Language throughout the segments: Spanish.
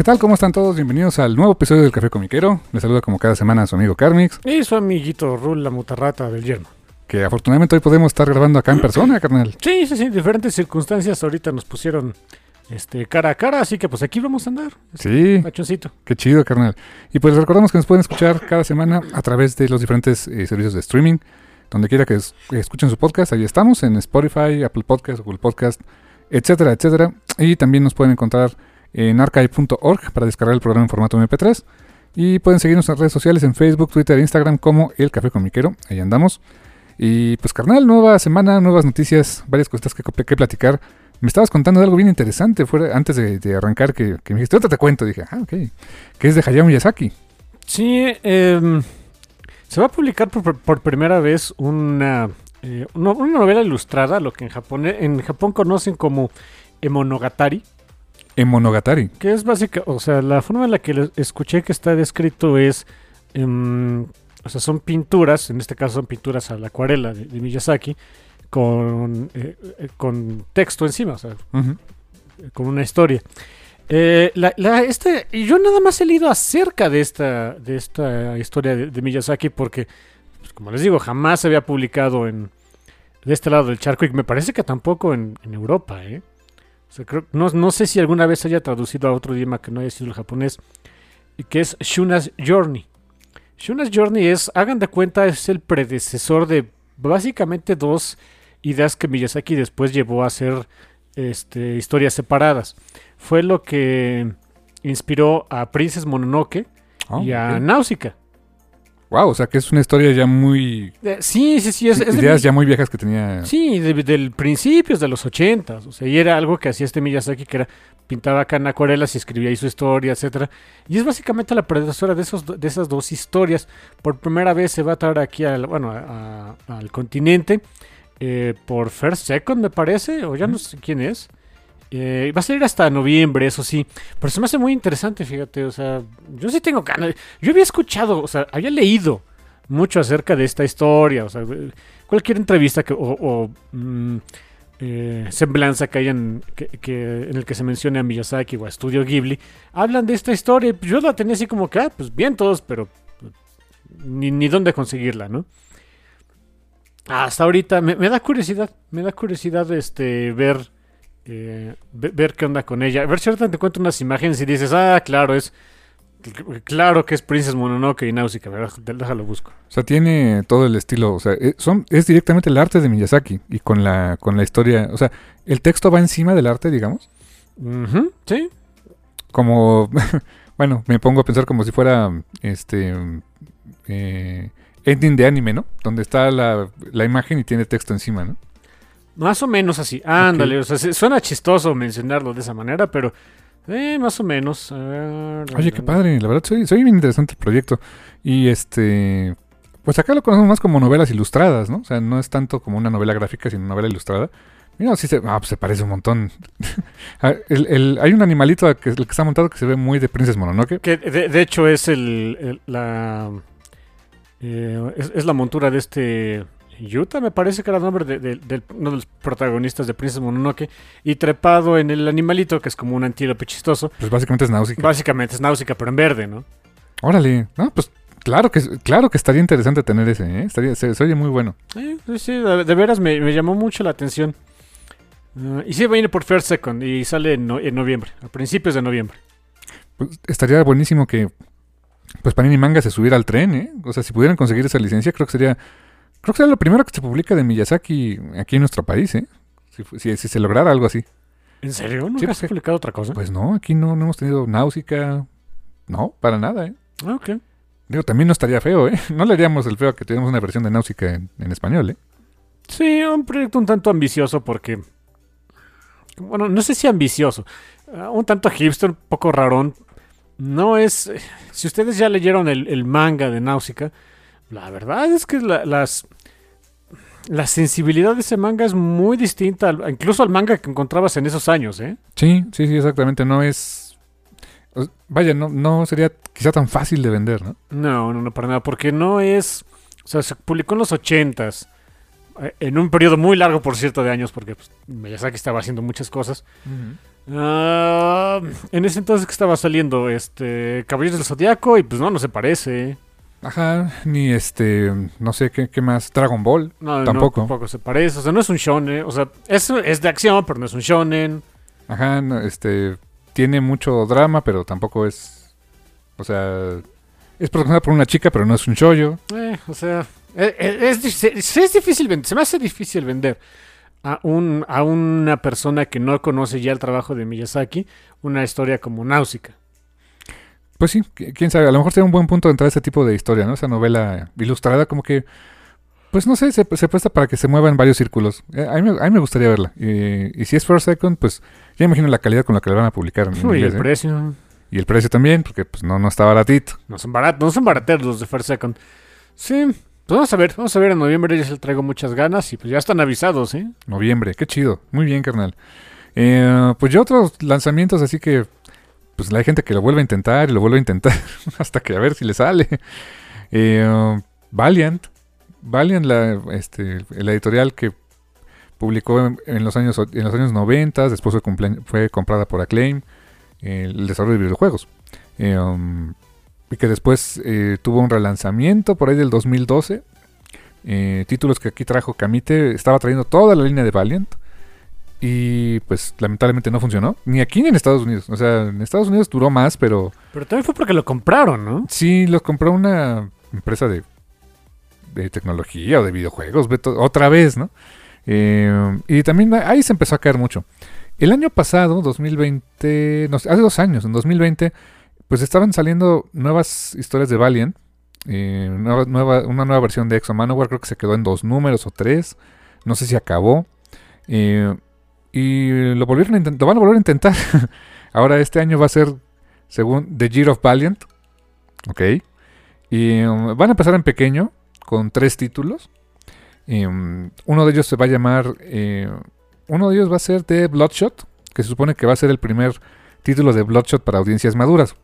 ¿Qué tal? ¿Cómo están todos? Bienvenidos al nuevo episodio del Café Comiquero. Les saluda como cada semana su amigo Carmix, Y su amiguito Rul, la mutarrata del yerno. que afortunadamente hoy podemos estar grabando acá en persona, carnal. Sí, sí, sí, diferentes circunstancias ahorita nos pusieron este cara a cara, así que pues aquí vamos a andar. Sí, Machoncito. qué chido, carnal. Y pues les recordamos que nos pueden escuchar cada semana a través de los diferentes eh, servicios de streaming. Donde quiera que es- que escuchen su podcast, ahí estamos, en Spotify, Apple Podcast, Google Podcast, etcétera, etcétera. Y también nos pueden encontrar en archive.org para descargar el programa en formato MP3. Y pueden seguirnos en redes sociales en Facebook, Twitter e Instagram como El Café Comiquero. Ahí andamos. Y pues carnal, nueva semana, nuevas noticias, varias cositas que, que platicar. Me estabas contando de algo bien interesante fuera, antes de, arrancar que, me dijiste, te cuento. Dije, ah, ok. Que es de Hayao Miyazaki. Sí, em, se va a publicar por, primera vez una, eh, una, una novela ilustrada, lo que en Japón, en Japón conocen como Emonogatari, En Monogatari. que es básica, o sea, la forma en la que escuché que está descrito es, em, o sea, son pinturas, en este caso son pinturas a la acuarela de, de Miyazaki, con, eh, eh, con texto encima, o sea, con una historia. Eh, la, este, yo nada más he leído acerca de esta, de esta historia de, de Miyazaki porque, pues, como les digo, jamás se había publicado en de este lado del charco y me parece que tampoco en, en Europa. ¿eh? O sea, creo- no, no sé si alguna vez haya traducido a otro idioma que no haya sido el japonés, y que es Shuna's Journey. Shuna's Journey es, hagan de cuenta, es el predecesor de básicamente dos ideas que Miyazaki después llevó a hacer este, historias separadas. Fue lo que inspiró a Princess Mononoke Oh, y a ok. Náusica. Wow, o sea que es una historia ya muy... Eh, sí, sí, sí. Es, es de ideas ya muy viejas que tenía... Sí, de- del principios de los ochentas. O sea, y era algo que hacía este Miyazaki que era pintaba acá en acuarelas y escribía ahí su historia, etcétera. Y es básicamente la predecesora de esos de esas dos historias. Por primera vez se va a traer aquí al, bueno, a- a- al continente eh, por First Second, me parece, o ya no sé quién es. Eh, va a salir hasta noviembre, eso sí. Pero se me hace muy interesante, fíjate. O sea, yo sí tengo ganas. Yo había escuchado, o sea, había leído mucho acerca de esta historia. O sea, cualquier entrevista que, o, mm, eh, semblanza que hayan que, en el que se mencione a Miyazaki o a Studio Ghibli, hablan de esta historia. Yo la tenía así como que, ah, pues bien todos, pero pues, ni, ni dónde conseguirla, ¿no? Hasta ahorita me, me da curiosidad, me da curiosidad este ver eh, ve- ver qué onda con ella. A ver si ahorita te encuentro unas imágenes y dices, ah, claro, es claro que es Princess Mononoke y Náusica, ¿verdad? Déjalo busco. O sea, tiene todo el estilo, o sea, eh, son, es directamente el arte de Miyazaki y con la, con la historia, o sea, el texto va encima del arte, digamos, sí, como, bueno, me pongo a pensar como si fuera, este, eh, ending de anime, ¿no? Donde está la, la imagen y tiene texto encima, ¿no? Más o menos así. Ándale, o sea, se- suena chistoso mencionarlo de esa manera, pero eh, más o menos. A ver, Oye, qué padre, la verdad, soy, soy bien interesante el proyecto. Y este, pues acá lo conocemos más como novelas ilustradas, ¿no? O sea, no es tanto como una novela gráfica, sino novela ilustrada. No, sí se, ah, pues se parece un montón. El- el- hay un animalito que, el que está montado que se ve muy de Princess Mononoke. Que de, de hecho es el, el- la eh, es, es la montura de este Yuta, me parece que era el nombre de, uno de los protagonistas de Princess Mononoke y trepado en el animalito que es como un antílope chistoso. Pues básicamente es náusica. Básicamente es náusica, pero en verde, ¿no? Órale. No, pues claro que, claro que estaría interesante tener ese, ¿eh? Estaría, se, se oye muy bueno. Sí, sí, de, de veras me, me llamó mucho la atención. Ah, y sí, viene por First Second y sale en, no- en noviembre, a principios de noviembre. Pues, estaría buenísimo que pues Panini Manga se subiera al tren, ¿eh? O sea, si pudieran conseguir esa licencia, creo que sería creo que sería lo primero que se publica de Miyazaki aquí en nuestro país, ¿eh? Si, fu- si- si se lograra algo así. ¿En serio? ¿Nunca Sí, has porque- publicado otra cosa? Pues no, aquí no, no hemos tenido náusica. No, para nada, ¿eh? Ah, ok. Digo, también no estaría feo, ¿eh? No le haríamos el feo a que tuviéramos una versión de náusica en, en español, ¿eh? Sí, un proyecto un tanto ambicioso porque... Bueno, no sé si ambicioso. ah, un tanto hipster, un poco rarón. No es... eh, Si ustedes ya leyeron el, el manga de Náusica, la verdad es que la- las... La sensibilidad de ese manga es muy distinta, al- incluso al manga que encontrabas en esos años, ¿eh? Sí, sí, sí, exactamente. No es. Vaya, no, no sería quizá tan fácil de vender, ¿no? No, no, no, para nada, porque no es... O sea, se publicó en los ochentas, eh, en un periodo muy largo, por cierto, de años, porque pues, Miyazaki estaba haciendo muchas cosas. Ah, en ese entonces que estaba saliendo este Caballeros del Zodiaco y pues no, no se parece. Ajá, ni este. No sé qué, qué más. Dragon Ball. No, no, Tampoco. tampoco se parece. O sea, no es un shonen. O sea, es, es de acción, pero no es un shonen. Ajá, no, este. Tiene mucho drama, pero tampoco es. O sea. Es protagonizada por una chica, pero no es un shoyo. Eh, o sea, eh, eh, es, se- es difícil vender. Se me hace difícil vender a, un, a una persona que no conoce ya el trabajo de Miyazaki una historia como Náusica. Pues sí, qui- quién sabe. A lo mejor sería un buen punto de entrar a este tipo de historia, ¿no? Esa novela ilustrada, como que. Pues no sé, se, se presta para que se mueva en varios círculos. Eh, a, mí, me- a mí me gustaría verla. Y, y si es First Second, pues ya imagino la calidad con la que la van a publicar en Uy, inglés, el ¿eh? precio. Y el precio también, porque pues no, no está baratito. No son baratos, no son barateros los de First Second. Sí, pues vamos a ver, vamos a ver en noviembre, ya se le traigo muchas ganas y pues ya están avisados, ¿eh? Noviembre, qué chido. Muy bien, carnal. Eh, pues ya otros lanzamientos, así que pues hay gente que lo vuelve a intentar y lo vuelve a intentar hasta que a ver si le sale. Eh, Valiant. Valiant, la, este, editorial que publicó en, los años en los años 90, después fue, comprada por Acclaim, el desarrollo de videojuegos. Eh, um, y que después eh, tuvo un relanzamiento por ahí del 2012. Eh, títulos que aquí trajo Kamite. Estaba trayendo toda la línea de Valiant. Y pues lamentablemente no funcionó. Ni aquí ni en Estados Unidos. O sea, en Estados Unidos duró más, pero Pero también fue porque lo compraron, ¿no? sí los compró una empresa de, de tecnología o de videojuegos. Otra vez, ¿no? Eh, y también ahí se empezó a caer mucho. El año pasado, 2020, no hace dos años, en 2020, pues estaban saliendo nuevas historias de Valiant. eh, nueva- nueva- una nueva versión de Exo Manowar, creo que se quedó en dos números o tres. No sé si acabó. Eh, y lo volvieron a lo van a volver a intentar. Ahora este año va a ser, según The Year of Valiant. Ok. Y um, van a empezar en pequeño, con tres títulos. Um, uno de ellos se va a llamar. eh, uno de ellos va a ser de Bloodshot, que se supone que va a ser el primer título de Bloodshot para audiencias maduras.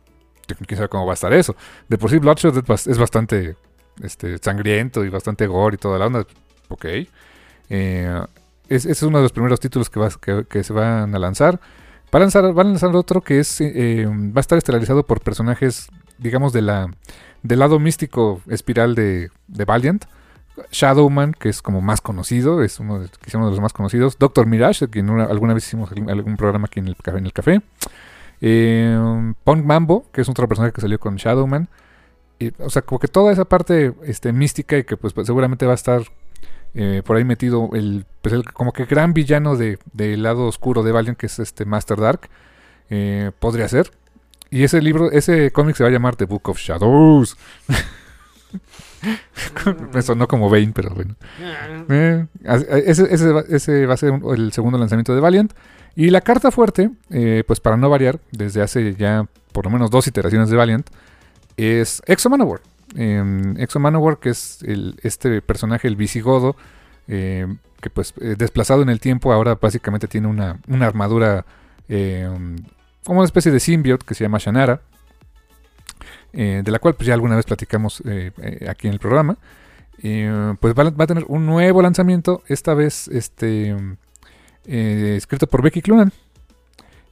Quién sabe cómo va a estar eso. De por sí, Bloodshot es bastante este, sangriento y bastante gore y toda la onda. Ok. Eh, es, ese es uno de los primeros títulos que, va- que- se van a lanzar. Van a lanzar, van a lanzar otro que es eh, eh, va a estar estelarizado por personajes, digamos, de la, del lado místico espiral de, de Valiant. Shadowman, que es como más conocido, es uno de, quizá uno de los más conocidos. Doctor Mirage, de quien una- alguna vez hicimos algún, programa aquí en el, en el café. Eh, Punk Mambo, que es otro personaje que salió con Shadowman. O sea, como que toda esa parte este, mística y que pues, seguramente va a estar eh, por ahí metido el, pues, el como que gran villano de- del lado oscuro de Valiant, que es este Master Dark. eh, podría ser. Y ese libro, ese cómic se va a llamar The Book of Shadows. Me sonó como Bane, pero bueno. Eh, as- ese, ese va, ese va a ser un- el segundo lanzamiento de Valiant. Y la carta fuerte, eh, pues para no variar, desde hace ya por lo menos dos iteraciones de Valiant, es Exo Manowar. Eh, Exo Manowar, que es este personaje, el visigodo, eh, que pues eh, desplazado en el tiempo ahora básicamente tiene una, armadura eh, como una especie de symbiote que se llama Shannara, eh, de la cual pues ya alguna vez platicamos eh, aquí en el programa. Pues va, a tener un nuevo lanzamiento, esta vez este escrito por Becky Clunan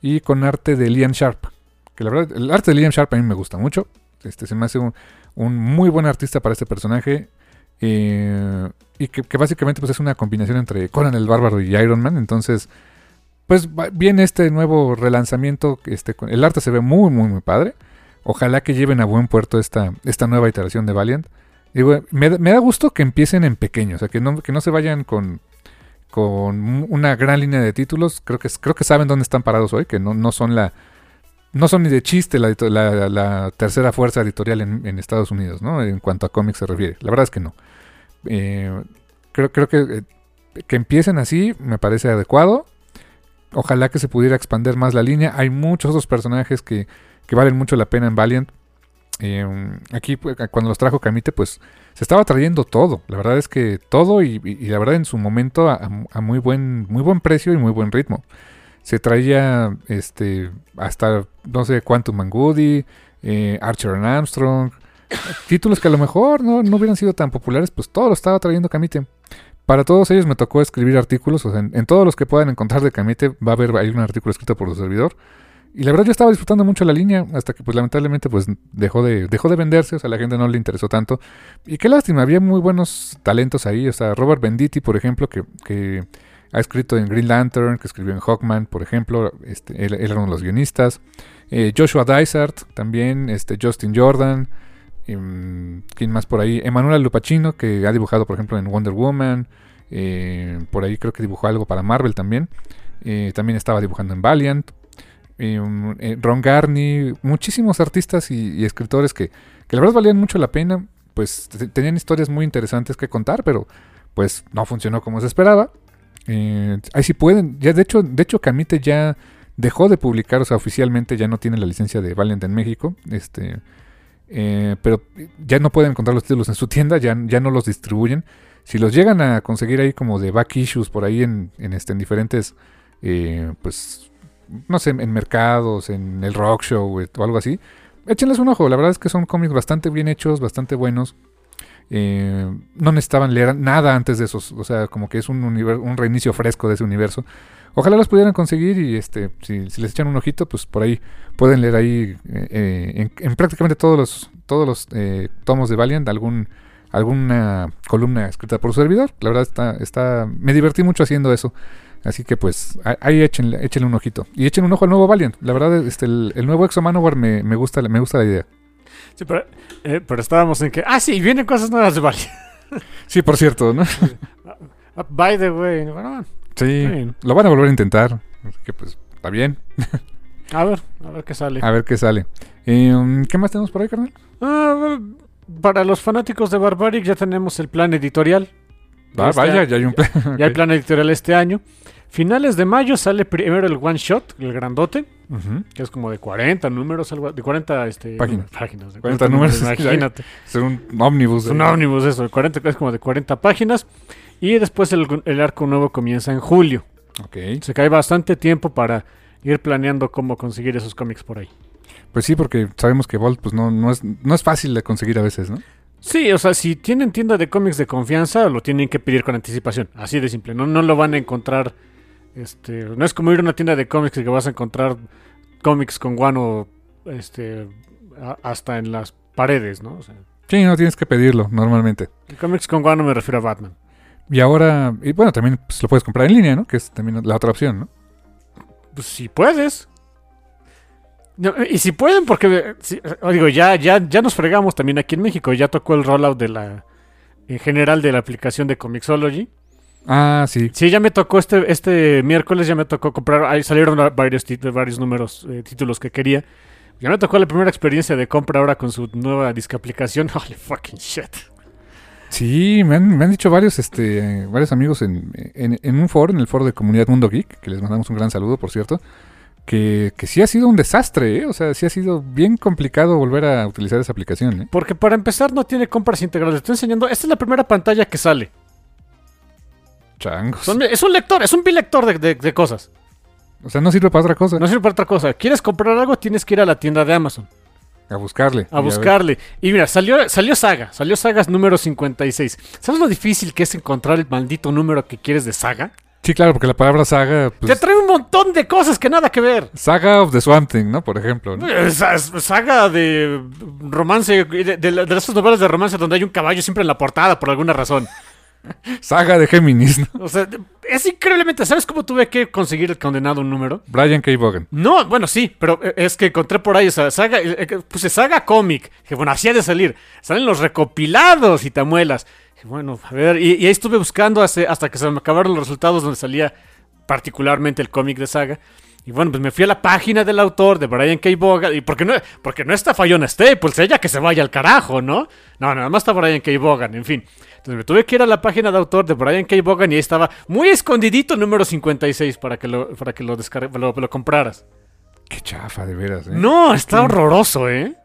y con arte de Liam Sharp. Que la verdad, el arte de Liam Sharp a mí me gusta mucho. Este se me hace un, muy buen artista para este personaje. eh, y que, básicamente pues es una combinación entre Conan el Bárbaro y Iron Man. Entonces, pues viene este nuevo relanzamiento. Este, el arte se ve muy, muy, muy padre. Ojalá que lleven a buen puerto esta, esta nueva iteración de Valiant. Me, me da gusto que empiecen en pequeño, o sea, que no, que no se vayan con, con una gran línea de títulos. Creo que, creo que saben dónde están parados hoy, que no, no son la. No son ni de chiste la, tercera fuerza editorial en, Estados Unidos, ¿no? En cuanto a cómics se refiere. La verdad es que no. Eh, creo, que, eh, que empiecen así me parece adecuado. Ojalá que se pudiera expandir más la línea. Hay muchos otros personajes que, que valen mucho la pena en Valiant. Eh, aquí pues, cuando los trajo Camite pues se estaba trayendo todo. La verdad es que todo y la verdad en su momento a, a muy buen muy buen precio y muy buen ritmo. Se traía este hasta no sé Quantum Goody, eh, Archer and Armstrong, títulos que a lo mejor no, no hubieran sido tan populares, pues todo lo estaba trayendo Camite. Para todos ellos me tocó escribir artículos, o sea, en, en todos los que puedan encontrar de Camite va a haber ahí un artículo escrito por su servidor. Y la verdad yo estaba disfrutando mucho la línea hasta que pues lamentablemente pues dejó de, dejó de venderse, o sea, la gente no le interesó tanto. Y qué lástima, había muy buenos talentos ahí, o sea, Robert Benditti, por ejemplo, que, que ha escrito en Green Lantern, que escribió en Hawkman, por ejemplo, este, él, era uno de los guionistas. Eh, Joshua Dysart, también, este, Justin Jordan, em, ¿quién más por ahí? Emanuela Lupacino, que ha dibujado, por ejemplo, en Wonder Woman, eh, por ahí creo que dibujó algo para Marvel también. Eh, también estaba dibujando en Valiant. Eh, eh, Ron Garney, muchísimos artistas y, y escritores que, que la verdad valían mucho la pena. Pues te- tenían historias muy interesantes que contar, pero pues no funcionó como se esperaba. Eh, ahí sí pueden, ya de hecho, de hecho Camite ya dejó de publicar, o sea, oficialmente ya no tiene la licencia de Valiant en México. Este, eh, pero ya no pueden encontrar los títulos en su tienda, ya, ya no los distribuyen. Si los llegan a conseguir ahí como de back issues por ahí en, en, este, en diferentes, eh, pues, no sé, en mercados, en el rock show o algo así, échenles un ojo. La verdad es que son cómics bastante bien hechos, bastante buenos. Eh, no necesitaban leer nada antes de esos, o sea, como que es un, univer- un reinicio fresco de ese universo. Ojalá los pudieran conseguir y este, si, les echan un ojito, pues por ahí pueden leer ahí eh, eh, en, en prácticamente todos los todos los tomos de Valiant algún alguna columna escrita por su servidor. La verdad está está me divertí mucho haciendo eso. Así que pues ahí échenle, échenle un ojito y echen un ojo al nuevo Valiant. La verdad este el, el nuevo Exo Manowar me, me gusta me gusta la idea. Sí, pero, eh, pero estábamos en que. Ah, sí, vienen cosas nuevas de Vali. Sí, por cierto, ¿no? Ah, By the way. Bueno, Sí, bien. lo van a volver a intentar. Así que pues está bien. a ver, a ver qué sale. A ver qué sale. Eh, ¿Qué más tenemos por ahí, carnal? Ah, para los fanáticos de Barbaric ya tenemos el plan editorial. Ah, Este vaya, ya hay un plan. Ya hay plan editorial este año. Finales de mayo sale primero el one shot, el grandote, Que es como de 40 números, algo, de 40 este, Páginas. páginas de 40 números, Imagínate. Es un ómnibus. Es un ómnibus eso, de 40, es como de 40 páginas. Y después el, el arco nuevo comienza en julio. Ok. Se cae bastante tiempo para ir planeando cómo conseguir esos cómics por ahí. Pues sí, porque sabemos que Vault pues no, no, es, no es fácil de conseguir a veces, ¿no? Sí, o sea, si tienen tienda de cómics de confianza, lo tienen que pedir con anticipación. Así de simple. No, no lo van a encontrar. Este, no es como ir a una tienda de cómics que vas a encontrar cómics con guano este, a- hasta en las paredes, ¿no? O sea, Sí, no tienes que pedirlo normalmente. cómics con guano me refiero a Batman. Y ahora, y bueno, también pues, lo puedes comprar en línea, ¿no? Que es también la otra opción, ¿no? Pues si puedes. No, y si pueden, porque si- digo, ya, ya, ya nos fregamos también aquí en México. Ya tocó el rollout de la en general de la aplicación de Comixology. Ah, sí. Sí, ya me tocó este, este miércoles, ya me tocó comprar, ahí salieron varios, varios números, eh, títulos que quería. Ya me tocó la primera experiencia de compra ahora con su nueva disque aplicación. Holy fucking shit. Sí, me han, me han dicho varios, este, varios amigos en, en, en un foro, en el foro de comunidad Mundo Geek, que les mandamos un gran saludo, por cierto, que, que sí ha sido un desastre, ¿eh? O sea, sí ha sido bien complicado volver a utilizar esa aplicación, ¿eh? Porque para empezar no tiene compras integrales. Te estoy enseñando, esta es la primera pantalla que sale. Changos. Son- es un lector, es un bilector de, de- de cosas. O sea, no sirve para otra cosa. No sirve para otra cosa. ¿Quieres comprar algo? Tienes que ir a la tienda de Amazon. A buscarle. A buscarle. Y mira, salió, salió Saga. Salió Sagas número 56. ¿Sabes lo difícil que es encontrar el maldito número que quieres de Saga? Sí, claro, porque la palabra saga. Pues, Te trae un montón de cosas que nada que ver. saga of the Swamp Thing, ¿no? Por ejemplo. ¿no? Eh, sa- Saga de romance, de, de, de esas novelas de romance donde hay un caballo siempre en la portada por alguna razón. Saga de Géminis, ¿no? O sea, es increíblemente. ¿Sabes cómo tuve que conseguir el condenado número? Brian K. Vaughan. No, bueno, sí, pero eh, es que encontré por ahí esa saga, eh, eh, puse saga cómic, que bueno, hacía de salir, salen los recopilados y tamuelas. Dije, bueno, a ver, y, y ahí estuve buscando hace- hasta que se me acabaron los resultados donde salía particularmente el cómic de saga. Y bueno, pues me fui a la página del autor, de Brian K. Vaughan, y porque no, porque no está Fayona Staples, ella que se vaya al carajo, ¿no? No, nada más está Brian K. Vaughan, en fin. Entonces me tuve que ir a la página de autor de Brian K. Vaughan y ahí estaba muy escondidito el número 56 para que lo, para que lo, lo- lo compraras. Qué chafa, de veras. ¿eh? No, está horroroso, ¿eh?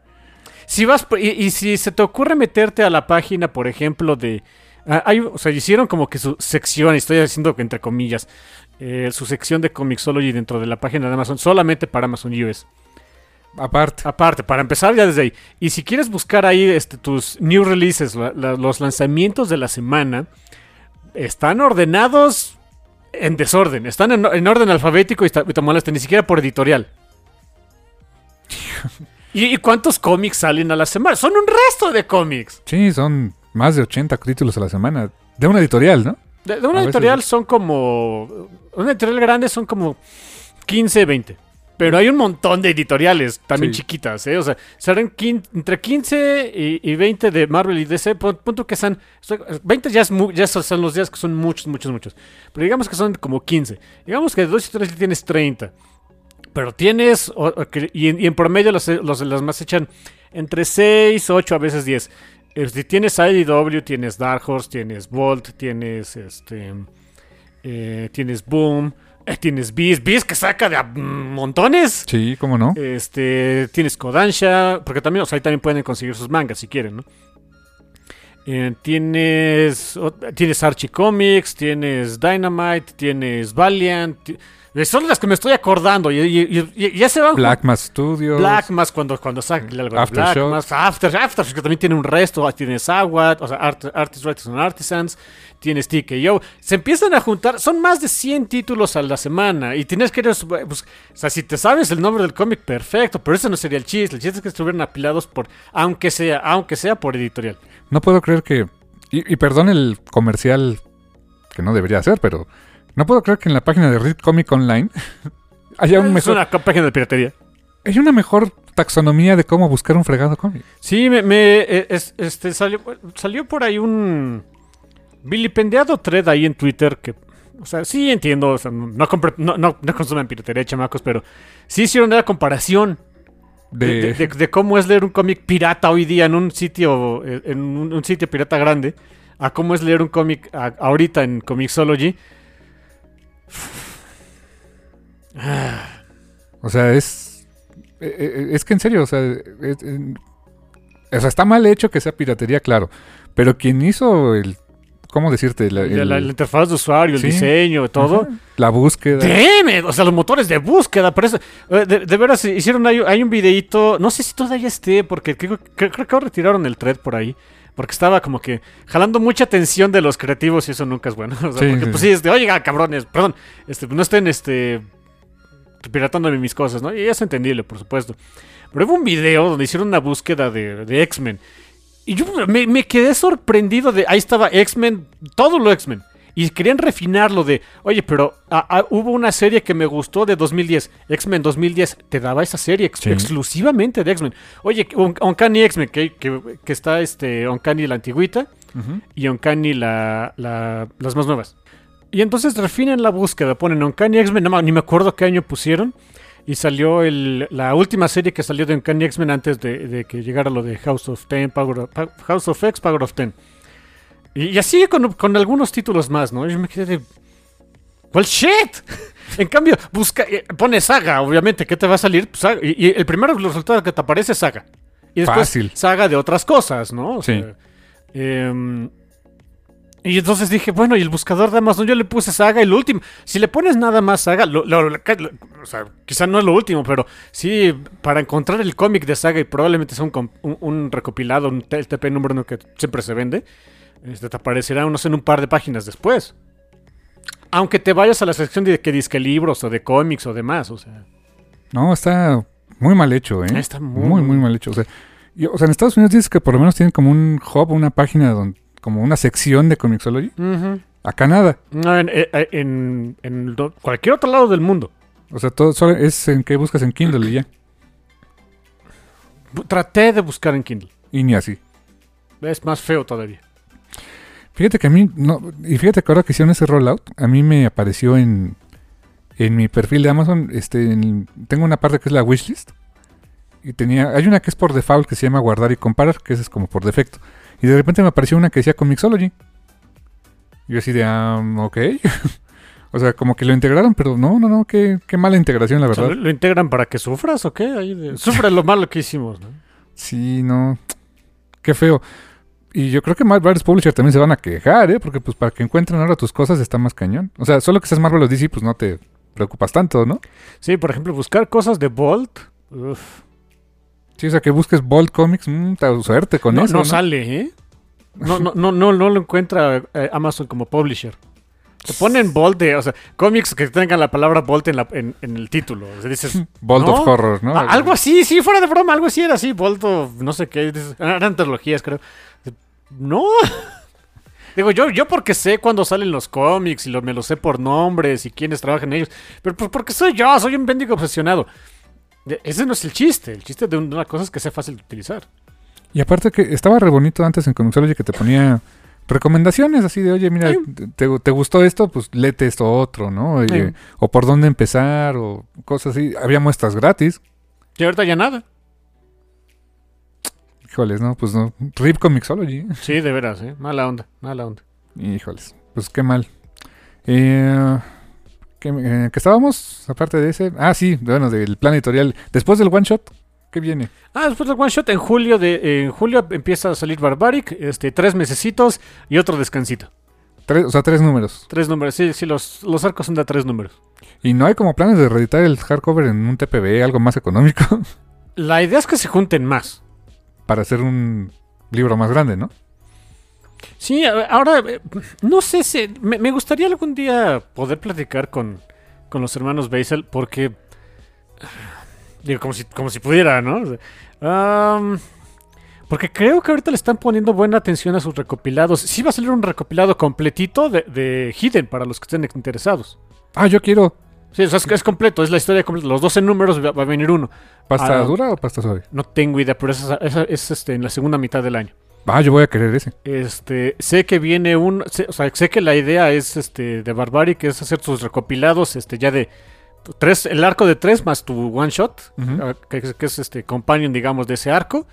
Si vas y, y si se te ocurre meterte a la página, por ejemplo, de ah, hay, o sea, hicieron como que su sección, estoy haciendo entre comillas, eh, su sección de Comixology dentro de la página de Amazon, solamente para Amazon US. Aparte. Aparte, para empezar ya desde ahí. Y si quieres buscar ahí este, tus new releases, la- la- los lanzamientos de la semana, están ordenados en desorden. Están en, en orden alfabético y, ta- y te molesta, ni siquiera por editorial. ¿Y, y cuántos cómics salen a la semana? Son un resto de cómics. Sí, son más de 80 títulos a la semana. De una editorial, ¿no? De, de una A editorial son como. Una editorial grande son como 15, 20. Pero hay un montón de editoriales también Sí. chiquitas, ¿eh? O sea, quin- entre 15 y, y 20 de Marvel y DC. Punto que son- 20 ya, es ya son los días que son muchos, muchos, muchos. Pero digamos que son como 15. Digamos que de 2 y 3 tienes 30. Pero tienes. o- o y, en, y en promedio los, los, las más echan entre 6, 8, a veces 10. Eh, Si tienes IDW, tienes Dark Horse, tienes Bolt, tienes este. eh, tienes Boom, tienes Beast, Beast que saca de a montones. Sí, ¿cómo no? Este, tienes Kodansha, porque también, o sea, ahí también pueden conseguir sus mangas si quieren, ¿no? Eh, tienes, tienes Archie Comics, tienes Dynamite, tienes Valiant. Son las que me estoy acordando y, y- y- y ya se van. Black Mass Studios. Black más cuando, cuando saca algo After, After, que también tiene un resto. Tienes Agua, o sea, Art, Artists, Writers and Artisans. Tienes TKO. Se empiezan a juntar. Son más de 100 títulos a la semana. Y tienes que ir. pues, o sea, si te sabes el nombre del cómic, perfecto. Pero ese no sería el chiste. El chiste es que estuvieran apilados por. Aunque sea, aunque sea por editorial. No puedo creer que. Y, y perdón el comercial que no debería hacer, pero. No puedo creer que en la página de Read Comic Online haya un es mejor, una página de piratería. hay una mejor taxonomía de cómo buscar un fregado cómic. Sí, me, me- eh, es- este, salió, salió por ahí un vilipendiado thread ahí en Twitter que, o sea, sí entiendo, o sea, no, compre- no, no, no consumen piratería, chamacos, pero sí hicieron la comparación de, De, de- de- de cómo es leer un cómic pirata hoy día en un sitio, eh, en un, un sitio pirata grande, a cómo es leer un cómic ahorita en Comixology. O sea, es. eh, eh, Es que en serio, o sea, es- o sea, está mal hecho que sea piratería, claro. Pero quien hizo el. ¿Cómo decirte? La, La, el- la- la interfaz de usuario, el diseño, todo. Ajá, la búsqueda. It, O sea, los motores de búsqueda. Por eso, eh, de, de veras, hicieron hay, hay un videito. No sé si todavía esté, porque creo, creo- creo que retiraron el thread por ahí. Porque estaba como que jalando mucha atención de los creativos y eso nunca es bueno. O sea, Sí, porque sí, pues sí. es de, oiga, cabrones, perdón, este, no estén este piratándome mis cosas, ¿no? Y es entendible, por supuesto. Pero hubo un video donde hicieron una búsqueda de, de X-Men. Y yo me, me quedé sorprendido de. Ahí estaba X-Men, todo lo X-Men. Y querían refinarlo de. Oye, pero ah, ah, hubo una serie que me gustó de 2010. X-Men 2010 te daba esa serie ex- Sí. exclusivamente de X-Men. Oye, Un- Uncanny X-Men, que, que, que está este Uncanny la antigüita y Uncanny la, la- las más nuevas. Y entonces refinan la búsqueda, ponen Uncanny X-Men, no ni me acuerdo qué año pusieron. Y salió el, la última serie que salió de Uncanny X-Men antes de, de que llegara lo de House of Ten, Power of, House of X, Power of Ten. Y, y así con, con algunos títulos más, ¿no? Yo me quedé de... ¿Cuál shit? en cambio, busca, eh, pone Saga, obviamente, ¿qué te va a salir? Pues, Saga. y, y el primer resultado que te aparece es Saga. Y después Fácil. Saga de otras cosas, ¿no? O Sí. sea, em, Y entonces dije, bueno, y el buscador de Amazon, yo le puse Saga y lo último. Si le pones nada más Saga, lo, lo- lo- o sea, quizá no es lo último, pero sí, para encontrar el cómic de Saga y probablemente sea un, un- un recopilado, un TP número uno que siempre se vende, este, te aparecerá, no sé, en un par de páginas después. Aunque te vayas a la sección de que disque libros o de cómics o demás, o sea. No, está muy mal hecho, ¿eh? Está muy- muy, muy mal hecho. O sea, y- o sea, en Estados Unidos dices que por lo menos tienen como un hub, una página, donde, como una sección de Comixology. Acá nada. No, en, eh, en- en do- cualquier otro lado del mundo. O sea, todo solo es en que buscas en Kindle y ya. Traté de buscar en Kindle. Y ni así. Es más feo todavía. Fíjate que a mí, no, y fíjate que ahora que hicieron ese rollout, a mí me apareció en, en mi perfil de Amazon, este, en- tengo una parte que es la wishlist. Y tenía, hay una que es por default que se llama guardar y comparar, que esa es como por defecto. Y de repente me apareció una que decía Comixology. Yo así de, ah, ok. o sea, como que lo integraron, pero no, no, no, qué, qué mala integración, la O sea, verdad. ¿lo, lo integran para que sufras o qué? Ahí de- Sufre lo malo que hicimos, ¿no? Sí, no. Qué feo. Y yo creo que más varios publishers también se van a quejar, ¿eh? Porque pues para que encuentren ahora tus cosas está más cañón. O sea, solo que seas Marvel o DC, pues no te preocupas tanto, ¿no? Sí, por ejemplo, buscar cosas de Bolt. uf, Sí, o sea, que busques Bolt Comics, mmm, suerte con no, eso. no ¿no? sale, ¿eh? No, no, no, no, no lo encuentra eh, Amazon como publisher. Te ponen Bolt de, o sea, cómics que tengan la palabra Bolt en, la- en, en el título. O sea, dices, of Horror, ¿no? "Ah, algo así, sí, fuera de broma, algo así era así, Bolt o no sé qué. Eran antologías, creo. No. Digo, yo, yo porque sé cuándo salen los cómics y lo, me lo sé por nombres y quiénes trabajan en ellos. Pero pues porque soy yo, soy un bendigo obsesionado. De- Ese no es el chiste. El chiste de una cosa es que sea fácil de utilizar. Y aparte que estaba re bonito antes en Comixology que te ponía recomendaciones así de, oye, mira, te, te gustó esto? Pues léete esto otro, ¿no? Oye, Sí. O por dónde empezar, o cosas así. Había muestras gratis. Y ahorita ya nada. Híjoles, ¿no? Pues no. RIP Comixology. ¿eh? Sí, de veras, ¿eh? Mala onda, mala onda. Híjoles, pues qué mal. Eh, ¿qué, eh, ¿qué estábamos? Aparte de ese. Ah, sí, bueno, del plan editorial. Después del one shot, ¿qué viene? Ah, después del one shot, en julio de en julio empieza a salir Barbaric, este, tres mesecitos y otro descansito. Tres, o sea, tres números. Tres números, sí, sí, los, los arcos son de tres números. Y no hay como planes de reeditar el hardcover en un TPB, algo más económico, La idea es que se junten más. para hacer un libro más grande, ¿no? Sí, ahora, eh, no sé si. Me, me gustaría algún día poder platicar con, con los hermanos Basel, porque. Digo, como si, como si pudiera, ¿no? Am, porque creo que ahorita le están poniendo buena atención a sus recopilados. Sí va a salir un recopilado completito de, de Hidden para los que estén interesados. Ah, yo quiero. Sí, o sea, es, es completo, es la historia completa. Los 12 números va, va a venir uno. ¿Pasta Ah. dura o pasta suave? No tengo idea, pero esa, esa es este, en la segunda mitad del año. Ah, yo voy a querer ese. Este, sé que viene un, sé- o sea, sé que la idea es este de Barbaric es hacer sus recopilados, este ya de tres, el arco de tres más tu one shot, ah, que, es- que es este companion, digamos, de ese arco.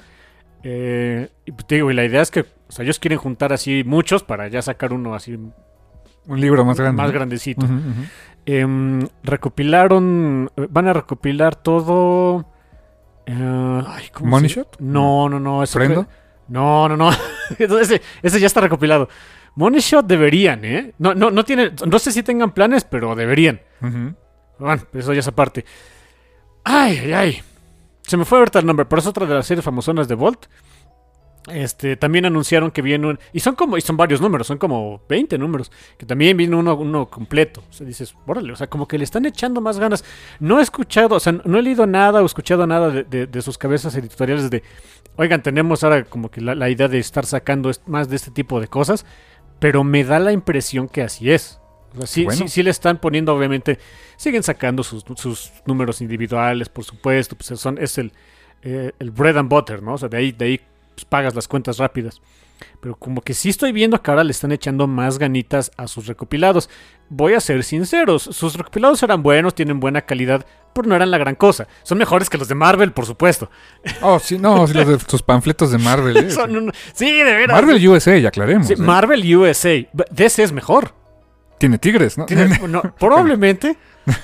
Eh, y pues, te digo, y la idea es que, o sea, ellos quieren juntar así muchos para ya sacar uno así Un libro más grande. más grandecito. Em, recopilaron, van a recopilar todo. eh, ay, ¿cómo ¿Money se- Shot? No, no, no. eso ¿Frendo? fue- No, no, no. Entonces, ese, ese ya está recopilado. Money Shot deberían, ¿eh? No, no, no tienen, no sé si tengan planes, pero deberían. Ujú. Bueno, eso ya es aparte. Ay, ay, ay. Se me fue ahorita el nombre, pero es otra de las series famosonas de Volt. Este, también anunciaron que viene un... Y son como, y son varios números, son como 20 números. Que también viene uno, uno completo. O sea, dices, órale, o sea, como que le están echando más ganas. No he escuchado, o sea, no he leído nada o escuchado nada de, de- sus cabezas editoriales de... Oigan, tenemos ahora como que la, la idea de estar sacando más de este tipo de cosas. Pero me da la impresión que así es. Sí, Bueno. sí, sí le están poniendo, obviamente, siguen sacando sus, sus números individuales, por supuesto, pues son, es el, eh, el bread and butter, ¿no? O sea, de ahí, de ahí pues, pagas las cuentas rápidas. Pero como que sí estoy viendo que ahora le están echando más ganitas a sus recopilados. Voy a ser sinceros, sus recopilados eran buenos, tienen buena calidad, pero no eran la gran cosa. Son mejores que los de Marvel, por supuesto. Oh, sí, no, los de tus panfletos de Marvel. ¿eh? Son un- Sí, de veras. Marvel USA, ya aclaremos. Sí, ¿eh? Marvel USA. DC es mejor. Tiene tigres, ¿no? Tiene- no, probablemente.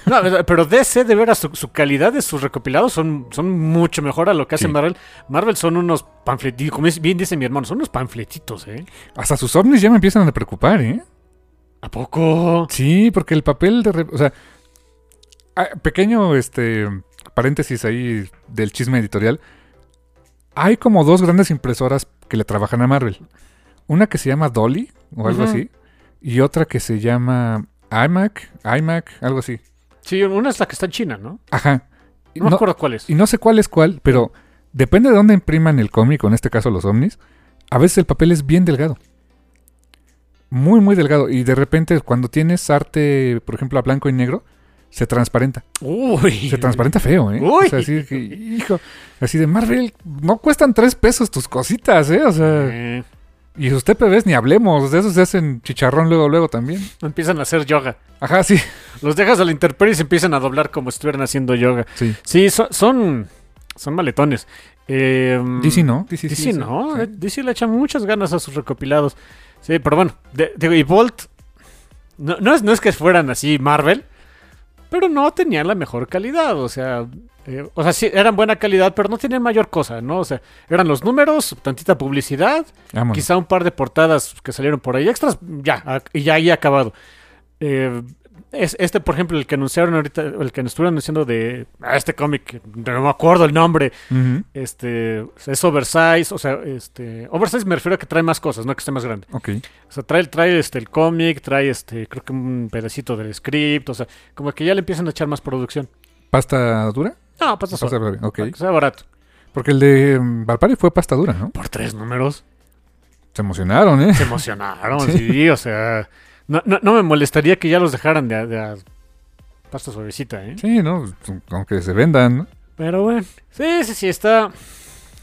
No, pero DC, de veras, su, su calidad de sus recopilados son, son mucho mejor a lo que hace Sí. Marvel. Marvel son unos panfletitos, como bien dice mi hermano, son unos panfletitos, ¿eh? Hasta sus ovnis ya me empiezan a preocupar, ¿eh? ¿A poco? Sí, porque el papel de... O sea, ah, pequeño este paréntesis ahí del chisme editorial. Hay como dos grandes impresoras que le trabajan a Marvel. Una que se llama Dolly o algo así. Y otra que se llama iMac, iMac, algo así. Sí, una es la que está en China, ¿no? Ajá. Y No me no, acuerdo cuál es. y no sé cuál es cuál, pero depende de dónde impriman el cómic, o en este caso los ovnis, a veces el papel es bien delgado. Muy, muy delgado. Y de repente cuando tienes arte, por ejemplo, a blanco y negro, se transparenta. Uy. Se transparenta feo, ¿eh? Uy. O sea, así que, hijo, así de Marvel, no cuestan tres pesos tus cositas, ¿eh? O sea, Eh, y sus TPBs ni hablemos, de esos se hacen chicharrón luego, luego también. empiezan a hacer yoga. Ajá, sí. Los dejas a la intemperie y se empiezan a doblar como si estuvieran haciendo yoga. Sí. Sí, son, son, son maletones. Eh, DC no, DC DC sí, no, sí. eh, DC le echa muchas ganas a sus recopilados. Sí, pero bueno, de- digo, y Bolt, no, no, es, no es que fueran así Marvel, pero no tenían la mejor calidad, o sea, eh, o sea, sí, eran buena calidad, pero no tenían mayor cosa, ¿no? O sea, eran los números, tantita publicidad, Vámonos. quizá un par de portadas que salieron por ahí extras, ya, y ya ahí acabado. Eh, es, este, por ejemplo, el que anunciaron ahorita, el que estuvieron anunciando de ah, este cómic, no me acuerdo el nombre, este es oversize, o sea, este oversize me refiero a que trae más cosas, no que esté más grande. Ok. O sea, trae, trae este el cómic, trae este, creo que un pedacito del script, o sea, como que ya le empiezan a echar más producción. ¿Pasta dura? No, pasa Pasta suave, ok. para que sea barato. Porque el de mm, Valpari fue pasta dura, ¿no? Por tres números. Se emocionaron, ¿eh? Se emocionaron, Sí. sí, o sea, no, no, no me molestaría que ya los dejaran de, de a pasta suavecita, ¿eh? Sí, ¿no? Aunque se vendan, ¿no? Pero bueno, sí, sí, sí, está.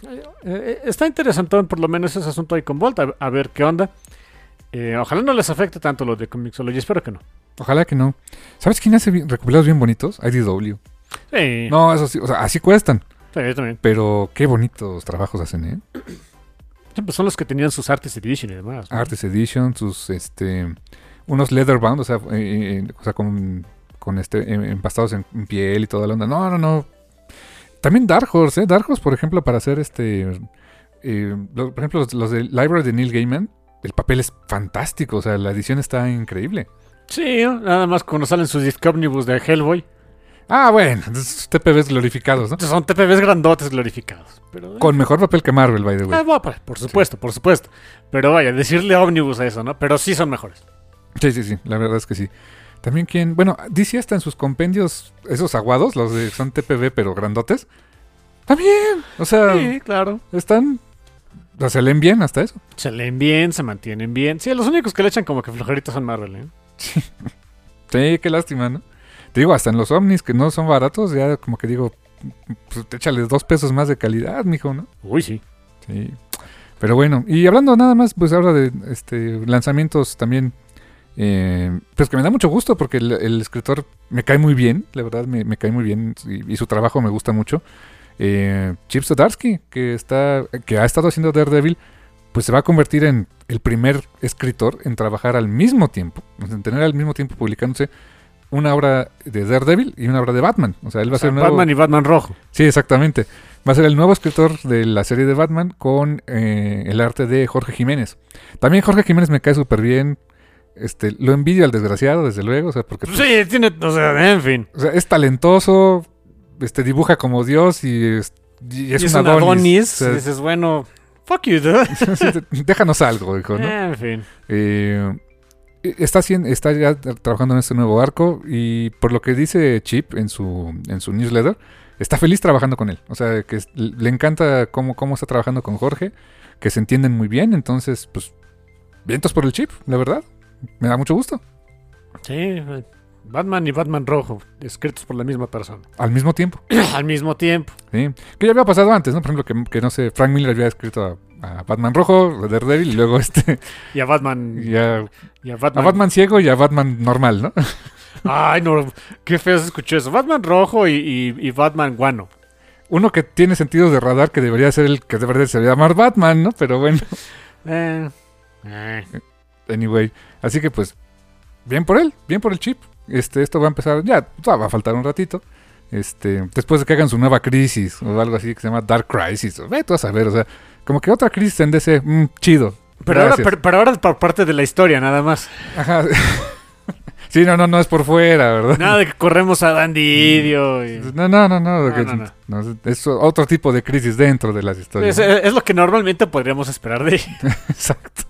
eh, eh, está interesante por lo menos ese asunto ahí con Volt, a, a ver qué onda. Eh, ojalá no les afecte tanto lo de Comixology, espero que no. Ojalá que no. ¿Sabes quién hace recopilados bien bonitos? IDW. Sí, No, eso sí, o sea, así cuestan. sí, yo también. Pero qué bonitos trabajos hacen, ¿eh? Sí, pues son los que tenían sus artes edition y demás. ¿no? Artist Edition, sus, este, unos leatherbound, o sea, eh, eh, o sea con, con este, em- empastados en, en piel y toda la onda. No, no, no. También Dark Horse, ¿eh? Dark Horse, por ejemplo, para hacer este, eh, lo- por ejemplo, los, los de Library de Neil Gaiman, el papel es fantástico, o sea, la edición está increíble. Sí, nada más cuando salen sus disc omnibus de Hellboy. Ah, bueno, TPBs glorificados, ¿no? Son TPBs grandotes glorificados. Pero, eh, Con mejor papel que Marvel, by the way. ah, bueno, por- supuesto, por supuesto. Pero vaya, decirle omnibus a eso, ¿no? Pero sí son mejores. Sí, sí, sí, la verdad es que sí. También quien, bueno, DC hasta en sus compendios, esos aguados, los de son TPB pero grandotes, también, o sea, Sí, claro. están, o sea, se leen bien hasta eso. Se leen bien, se mantienen bien. Sí, los únicos que le echan como que flojeritos son Marvel, ¿eh? Sí, qué lástima, ¿no? Te digo, hasta en los ovnis que no son baratos, ya como que digo, pues échale dos pesos más de calidad, mijo, ¿no? Uy, sí. Sí. Pero bueno, y hablando nada más, pues ahora de este lanzamientos también, eh, pues que me da mucho gusto porque el, el escritor me cae muy bien, la verdad me, me cae muy bien y, y su trabajo me gusta mucho. Eh, Chip Zdarsky, que está, que ha estado haciendo Daredevil, pues se va a convertir en el primer escritor en trabajar al mismo tiempo, en tener al mismo tiempo publicándose una obra de Daredevil y una obra de Batman. O sea, él va O a ser el nuevo- Batman y Batman rojo. Sí, exactamente. Va a ser el nuevo escritor de la serie de Batman con eh, el arte de Jorge Jiménez. También Jorge Jiménez me cae súper bien. Este, lo envidio al desgraciado, desde luego. O sea, porque pues, Sí, tiene, o sea, en fin. o sea, es talentoso, este, dibuja como Dios y es, y es Y es un Adonis. Adonis. O sea, dices, bueno, fuck you, dude. déjanos algo, dijo, ¿no? En fin. Eh, está, está ya trabajando en este nuevo arco y por lo que dice Chip en su, en su newsletter, está feliz trabajando con él. O sea, que le encanta cómo, cómo está trabajando con Jorge, que se entienden muy bien. Entonces, pues, vientos por el Chip, la verdad. Me da mucho gusto. Sí, eh, Batman y Batman rojo, escritos por la misma persona. Al mismo tiempo. Al mismo tiempo. ¿sí? Que ya había pasado antes, ¿no? Por ejemplo, que, que no sé, Frank Miller había escrito a, a Batman Rojo, a Daredevil, y luego este, Y a Batman. y a, Y a a Batman. Ciego y a Batman normal, ¿no? Ay, no, qué feo se escuchó eso. Batman rojo y, y- y Batman guano. Uno que tiene sentido de radar que debería ser el que debería se llamar Batman, ¿no? Pero bueno, Eh, eh. anyway. Así que pues, bien por él, bien por el chip. Este, esto va a empezar, ya va a faltar un ratito. Este, después de que hagan su nueva crisis o algo así que se llama Dark Crisis. O, ve tú a saber, o sea, como que otra crisis en DC, mm, chido. Pero ahora, pero, pero ahora es por parte de la historia, nada más. Ajá. sí, no, no, no es por fuera, ¿verdad? Nada de que corremos a Dandidio. Y... No, no, no, no, No, que- no, no. es otro tipo de crisis dentro de las historias. Es, es lo que normalmente podríamos esperar de. Exacto.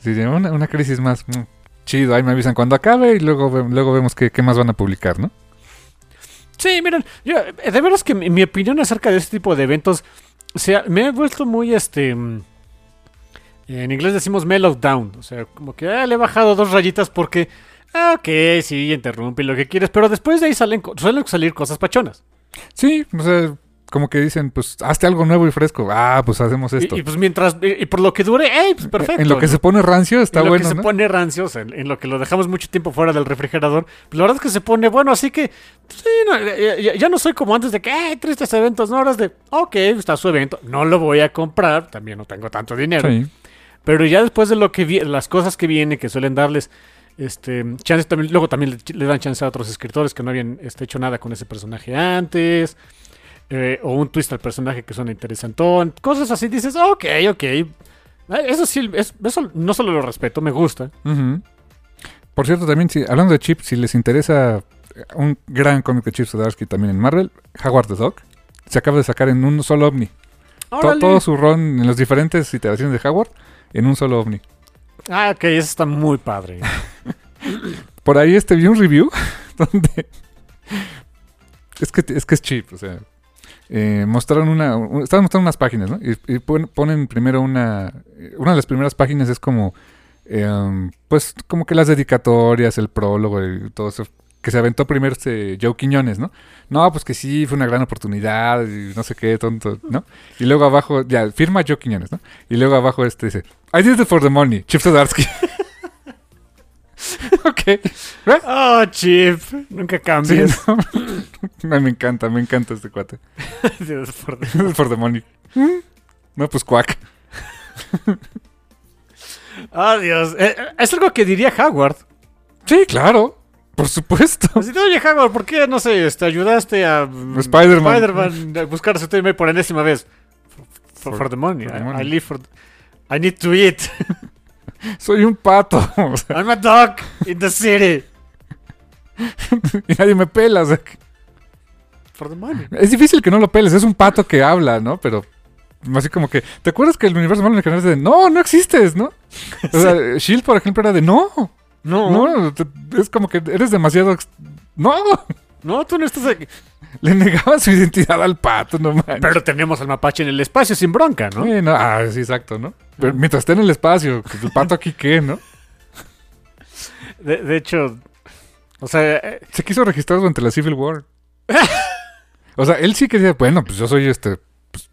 Sí, una, una crisis más mm, chido. Ahí me avisan cuando acabe y luego, luego vemos qué, qué más van a publicar, ¿no? Sí, miren, yo, de veras que mi, opinión acerca de este tipo de eventos o sea, me he vuelto muy este. mm, En inglés decimos mellow down. O sea, como que ah, le he bajado dos rayitas porque. Ah, ok, sí, interrumpe lo que quieres. Pero después de ahí salen, suelen salir cosas pachonas. Sí, o sea, como que dicen, pues hazte algo nuevo y fresco. Ah, pues hacemos esto. Y, y pues mientras. Y, y por lo que dure. Pues perfecto. en lo que ¿no? se pone rancio está en lo bueno, que se ¿no? pone rancio, o sea, en, en lo que lo dejamos mucho tiempo fuera del refrigerador, pues la verdad es que se pone bueno, así que pues, sí, no, ya, no soy como antes de que, ¡ay, tristes eventos! No, ahora es de, ok, está su evento, no lo voy a comprar, también no tengo tanto dinero, Sí. pero ya después de lo que vi- las cosas que vienen, que suelen darles este chances también, luego también le, le dan chance a otros escritores que no habían este, hecho nada con ese personaje antes. Eh, o un twist al personaje que suena interesantón. Cosas así, dices, ok, ok. Eh, Eso sí, es- eso no solo lo respeto, me gusta. Por cierto, también, si, hablando de Chip, si les interesa eh, un gran cómic de Chip Zdarsky también en Marvel, Howard the Dog, se acaba de sacar en un solo ovni. To- todo su run en las diferentes iteraciones de Howard en un solo ovni. Ah, ok, eso está muy padre. Por ahí este vi un review donde es que es que es cheap, o sea, eh, mostraron una, un- estaban mostrando unas páginas, ¿no? Y, y pon- ponen primero una, una de las primeras páginas es como, um, pues como que las dedicatorias, el prólogo y todo eso que se aventó primero este Joe Quiñones, ¿no? No, pues que sí, fue una gran oportunidad y no sé qué, tonto, ¿no? Y luego abajo, ya, firma Joe Quiñones, ¿no? Y luego abajo este dice, I did it for the money, Chip Zdarsky. ok. Oh, Chip, nunca Sí, cambies. no. Me encanta, me encanta este cuate. For the money. No, pues cuac. oh, Dios. Eh, eh, es algo que diría Howard. Sí, claro. Por supuesto. Así oye, Howard, ¿por qué, no sé, este, ayudaste a mm, Spider-Man. A buscar su tema por enésima vez? For, For- for the money. for the I- money. I, live for... I need to eat. Soy un pato. o sea, I'm a dog in the city. y nadie me pela. o sea, For the money. es difícil que no lo peles. Es un pato que habla, ¿no? Pero así como que. ¿Te acuerdas que el universo general es de no, no existes, ¿no? O sea, Shield, por ejemplo, era de no. No, no, No, te- es como que eres demasiado. ex- No. tú no estás aquí. Le negaba su identidad al pato, no manches. Pero tenemos al mapache en el espacio sin bronca, ¿no? Sí, no, ah, sí, exacto, ¿no? Pero mientras esté en el espacio, pues, el pato aquí qué, ¿no? De, de hecho, o sea, eh, Se quiso registrar durante la Civil War. o sea, él sí quería, bueno, pues yo soy este. Pues,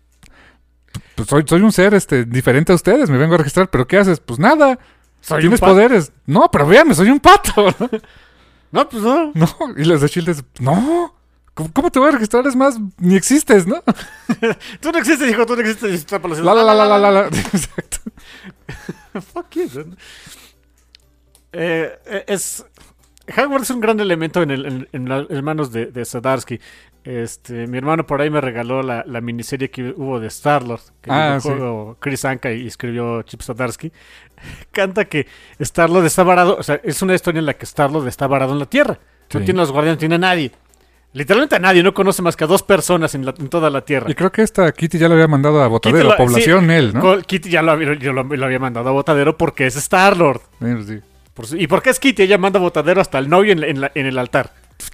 pues soy, soy un ser este diferente a ustedes, me vengo a registrar, pero ¿qué haces? Pues nada. soy ¿Tienes poderes? No, pero véanme, soy un pato. ¿No? Pues no. No, y los de Shield es, no. ¿Cómo, te voy a registrar? Es más, ni existes, ¿no? Tú no existes, hijo, tú no existes. La la la la la. Exacto. Fuck you, dude. Eh, eh, es. Howard es un gran elemento en, el, en, en la- en manos de, de Zdarsky. Este, mi hermano por ahí me regaló la, la miniserie que hubo de Star-Lord, que Ah, dibujó Chris Anka y escribió Chip Zdarsky. Canta que Star-Lord está varado, o sea, es una historia en la que Star-Lord está varado en la Tierra. No tiene a los guardianes, no tiene a nadie. Literalmente a nadie, no conoce más que a dos personas en, la- en toda la Tierra. Y creo que esta Kitty ya lo había mandado a Botadero, lo- población sí, él, ¿no? Kitty ya lo, había- yo lo- lo había mandado a Botadero porque es Star-Lord. Sí. Por ¿Y por qué es Kitty? Ella manda botadero hasta el novio en, la- en la- en el altar.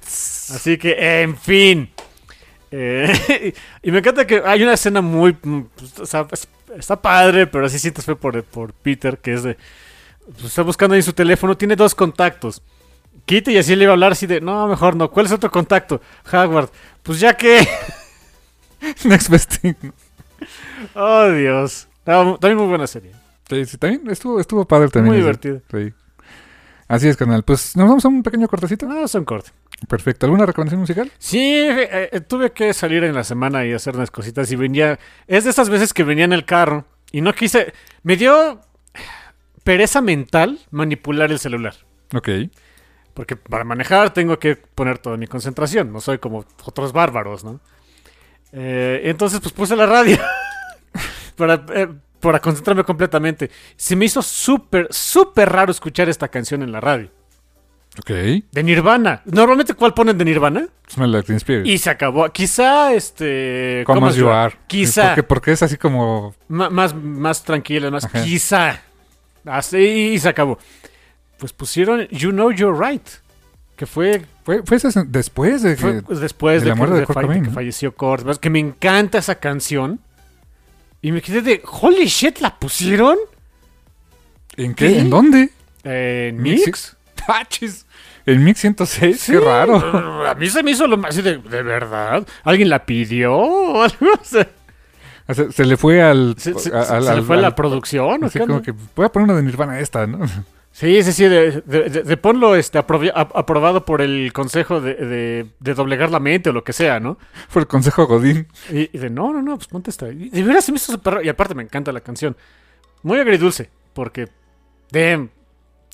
Así que, en fin. Eh, y me encanta que hay una escena muy... mm, pues, o sea, es- está padre, pero así sientes fue por, por Peter, que es de... pues, está buscando ahí su teléfono, tiene dos contactos. Kitty y así le iba a hablar así de... No, mejor no. ¿Cuál es otro contacto? Howard. Pues ya que... Next best thing. Oh, Dios. También muy buena serie. Sí, sí, también estuvo, estuvo padre también. Muy divertido. Sí. Así es, canal. Pues nos vamos a un pequeño cortecito. No, son cortes. Perfecto. ¿Alguna recomendación musical? Sí, eh, eh, tuve que salir en la semana y hacer unas cositas y venía... Es de esas veces que venía en el carro y no quise... Me dio pereza mental manipular el celular. Ok. Porque para manejar tengo que poner toda mi concentración. No soy como otros bárbaros, ¿no? Eh, entonces, pues puse la radio. para, eh, para concentrarme completamente. Se me hizo súper, súper raro escuchar esta canción en la radio. Ok. De Nirvana. Normalmente, ¿cuál ponen de Nirvana? Smell like Teen Spirit. Y se acabó. Quizá, este... ¿cómo? Are. Quizá. Porque, porque es así como. Más, más tranquila, más Ajá. quizá. Así y se acabó. Pues pusieron You Know You're Right. Que fue, Fue, fue después de que. fue pues, después de de, la que, muerte de de Kurt fa- de Cobain, que ¿no? falleció Kurt. Que me encanta esa canción. Y me quedé de, holy shit, ¿la pusieron? ¿En qué? ¿Qué? ¿En dónde? Eh, ¿En Mix- Mix? ¡Tachis! El Mix 106, Sí, qué raro. A mí se me hizo lo más así de, ¿de verdad? ¿Alguien la pidió o sea, se le fue al. ¿Se, se- al- se le fue al- la producción o Así qué como que voy a poner una de Nirvana esta, ¿no? Sí, sí, sí, de, de- de- de ponlo este, aprobado por el consejo de, doblegar la mente o lo que sea, ¿no? Fue el consejo Godín. Y, y de, no, no, no, pues ponte esta. Y de veras se me hizo súper raro. Y aparte me encanta la canción. Muy agridulce, porque, damn,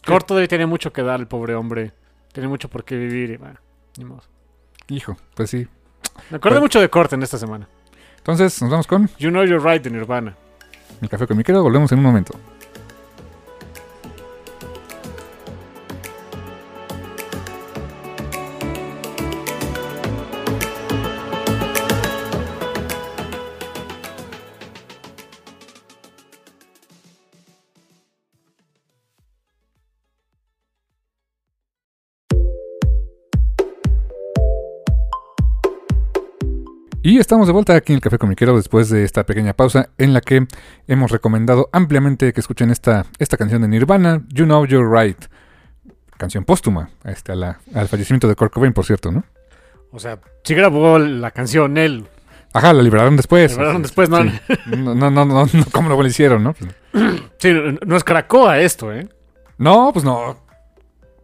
Corto debe tener mucho que dar el pobre hombre. Tiene mucho por qué vivir y bueno, ni modo. Hijo, pues sí. Me acordé Bueno. mucho de Corte en esta semana. Entonces, nos vamos con You Know You're Right de Nirvana. el café con mi querido. Volvemos en un momento. Estamos de vuelta aquí en el Café Comiquero después de esta pequeña pausa en la que hemos recomendado ampliamente que escuchen esta, esta canción de Nirvana, You Know You're Right. Canción póstuma este, a la- al fallecimiento de Kurt Cobain, por cierto, ¿no? O sea, sí grabó la canción él. Ajá, la liberaron después. La liberaron después, no. Sí. No, no, no, no, ¿cómo lo hicieron, no? Sí, no- es Cracoa esto, ¿eh? no, pues no.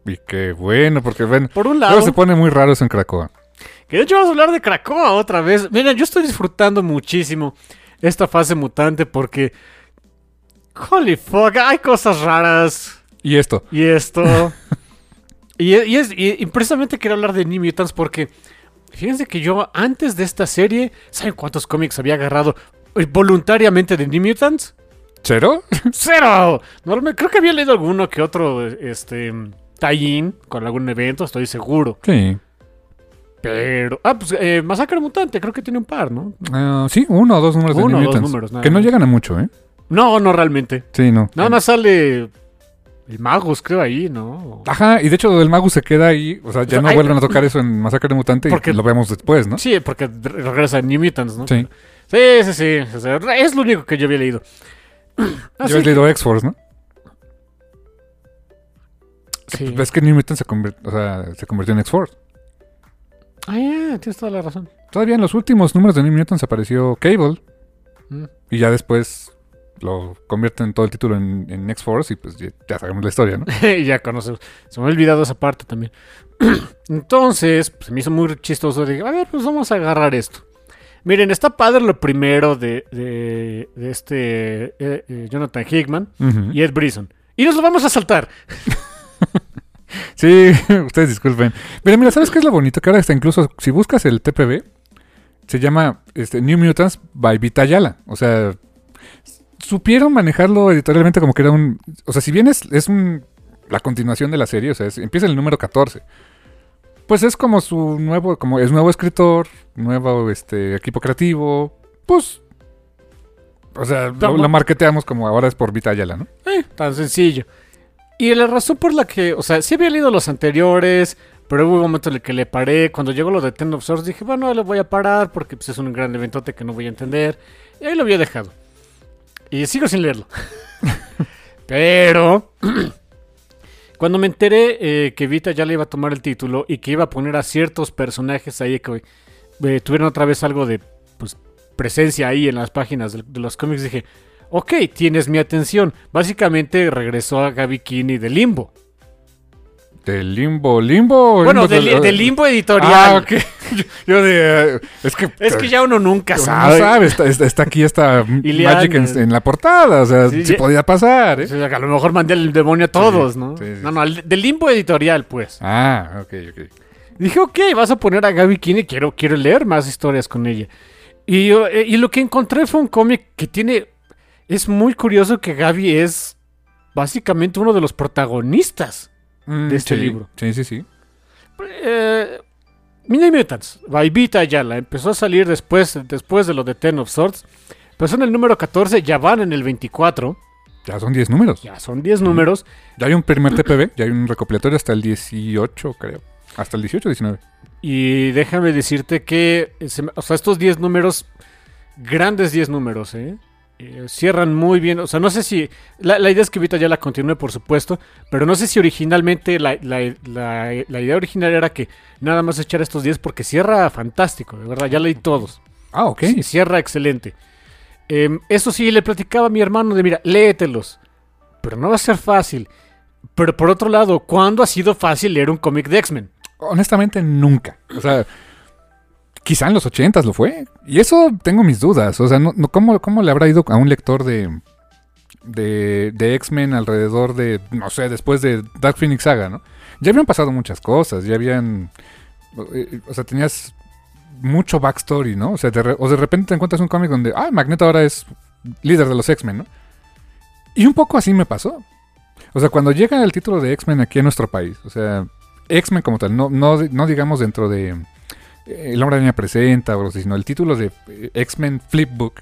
Y qué bueno, porque ven, Por un luego lado, se pone muy raro eso en Cracoa. Que de hecho vamos a hablar de Cracoa otra vez. Mira, yo estoy disfrutando muchísimo esta fase mutante porque... Holy fuck, hay cosas raras. Y esto, Y esto. y, y es, y, y precisamente quiero hablar de New Mutants porque. Fíjense que yo antes de esta serie. ¿Saben cuántos cómics había agarrado voluntariamente de New Mutants? ¿cero? ¡Cero! No, creo que había leído alguno que otro. Este. tie-in con algún evento, estoy seguro. Sí. Pero. Ah, pues eh, Masacre Mutante, creo que tiene un par, ¿no? Ah, sí, uno o dos números Uno de o New dos Mutants. números, nada que no más. llegan a mucho, ¿eh? No, no realmente. Sí, no. Nada más sale. El Magus, creo ahí, ¿no? Ajá, y de hecho lo del Magus se queda ahí, o sea, ya O sea, no hay- vuelven a tocar eso en Masacre Mutante Porque- y lo vemos después, ¿no? Sí, porque re- regresa New Mutants, ¿no? Sí. Sí, sí, sí. o sea, es lo único que yo había leído. Yo he leído X-Force, ¿no? sí. Ves que New Mutant se, convirt- o sea, se convirtió en X-Force. Ah, ya, tienes toda la razón. Todavía en los últimos números de New Mutants apareció Cable Mm. y ya después lo convierten todo el título en, en X-Force y pues ya, ya sabemos la historia, ¿no? Y ya conocemos. Se me ha olvidado esa parte también. Entonces, pues, se me hizo muy chistoso. Dije, a ver, pues vamos a agarrar esto. Miren, está padre lo primero de, de, de este eh, eh, Jonathan Hickman y Ed Brisson. Y nos lo vamos a saltar. Sí, ustedes disculpen. Pero mira, ¿sabes qué es lo bonito? Que ahora está incluso, si buscas el TPB, se llama este, New Mutants by Vita Ayala. O sea, supieron manejarlo editorialmente como que era un... O sea, si bien es, es un, la continuación de la serie, o sea, es- empieza en el número 14. Pues es como su nuevo, como es nuevo escritor, nuevo este, equipo creativo, pues... O sea, lo, lo marketeamos como ahora es por Vita Ayala, ¿no? Eh, tan sencillo. Y la razón por la que, o sea, sí había leído los anteriores, pero hubo un momento en el que le paré. Cuando llegó lo de Ten of Swords dije, bueno, le voy a parar porque pues, es un gran eventote que no voy a entender. Y ahí lo había dejado. Y sigo sin leerlo. pero, cuando me enteré eh, que Vita ya le iba a tomar el título y que iba a poner a ciertos personajes ahí que eh, tuvieron otra vez algo de pues, presencia ahí en las páginas de, de los cómics, dije, ok, tienes mi atención. Básicamente regresó a Gaby Kinney de Limbo. De Limbo, Limbo. Bueno, Limbo de, li- de Limbo editorial. Ah, ok. Yo de... eh, es que... Es que ya uno nunca uno sabe. No sabe, está, aquí esta. Magic en, en la portada, o sea, Sí, sí, podía pasar, ¿eh? O sea, que a lo mejor mandé el demonio a todos, Sí, ¿no? sí, no, no, del limbo editorial, pues. Ah, ok, ok. Dije, ok, vas a poner a Gaby Kine, quiero, quiero leer más historias con ella. Y, yo, eh, y lo que encontré fue un cómic que tiene... Es muy curioso que Gaby es básicamente uno de los protagonistas. Mm, De este sí, libro. Sí, sí, sí. Eh, Mini Mutants, by Vita Ayala, empezó a salir después, después de lo de Ten of Swords. Empezó en el número 14, ya van en el 24. Ya son 10 números. Ya son 10 números. Ya hay un primer TPB, ya hay un recopilatorio hasta el 18, creo. Hasta el 18 19. Y déjame decirte que, o sea, estos 10 números, grandes 10 números, ¿eh? Eh, cierran muy bien. O sea, no sé si. La, la idea es que Vita ya la continúe, por supuesto. Pero no sé si originalmente la, la- la- la idea original era que nada más echar estos 10 porque cierra fantástico, de verdad. Ya leí todos. Ah, ok. Sí, cierra excelente. Em, eso sí, le platicaba a mi hermano de, mira, léetelos. Pero no va a ser fácil. Pero por otro lado, ¿cuándo ha sido fácil leer un cómic de X-Men? Honestamente, nunca. O sea, quizá en los 80 lo fue. Y eso tengo mis dudas. O sea, no, no- ¿cómo, ¿cómo le habrá ido a un lector de, de, de X-Men alrededor de, no sé, después de Dark Phoenix Saga, ¿no? Ya habían pasado muchas cosas, ya habían... eh, O sea, tenías mucho backstory, ¿no? O sea, de, o de repente te encuentras un cómic donde, ah, Magneto ahora es líder de los X-Men, ¿no? Y un poco así me pasó. O sea, cuando llega el título de X-Men aquí en nuestro país, o sea, X-Men como tal, no, no, no digamos dentro de eh, El Hombre Araña Presenta, o sino el título de eh, X-Men Flipbook,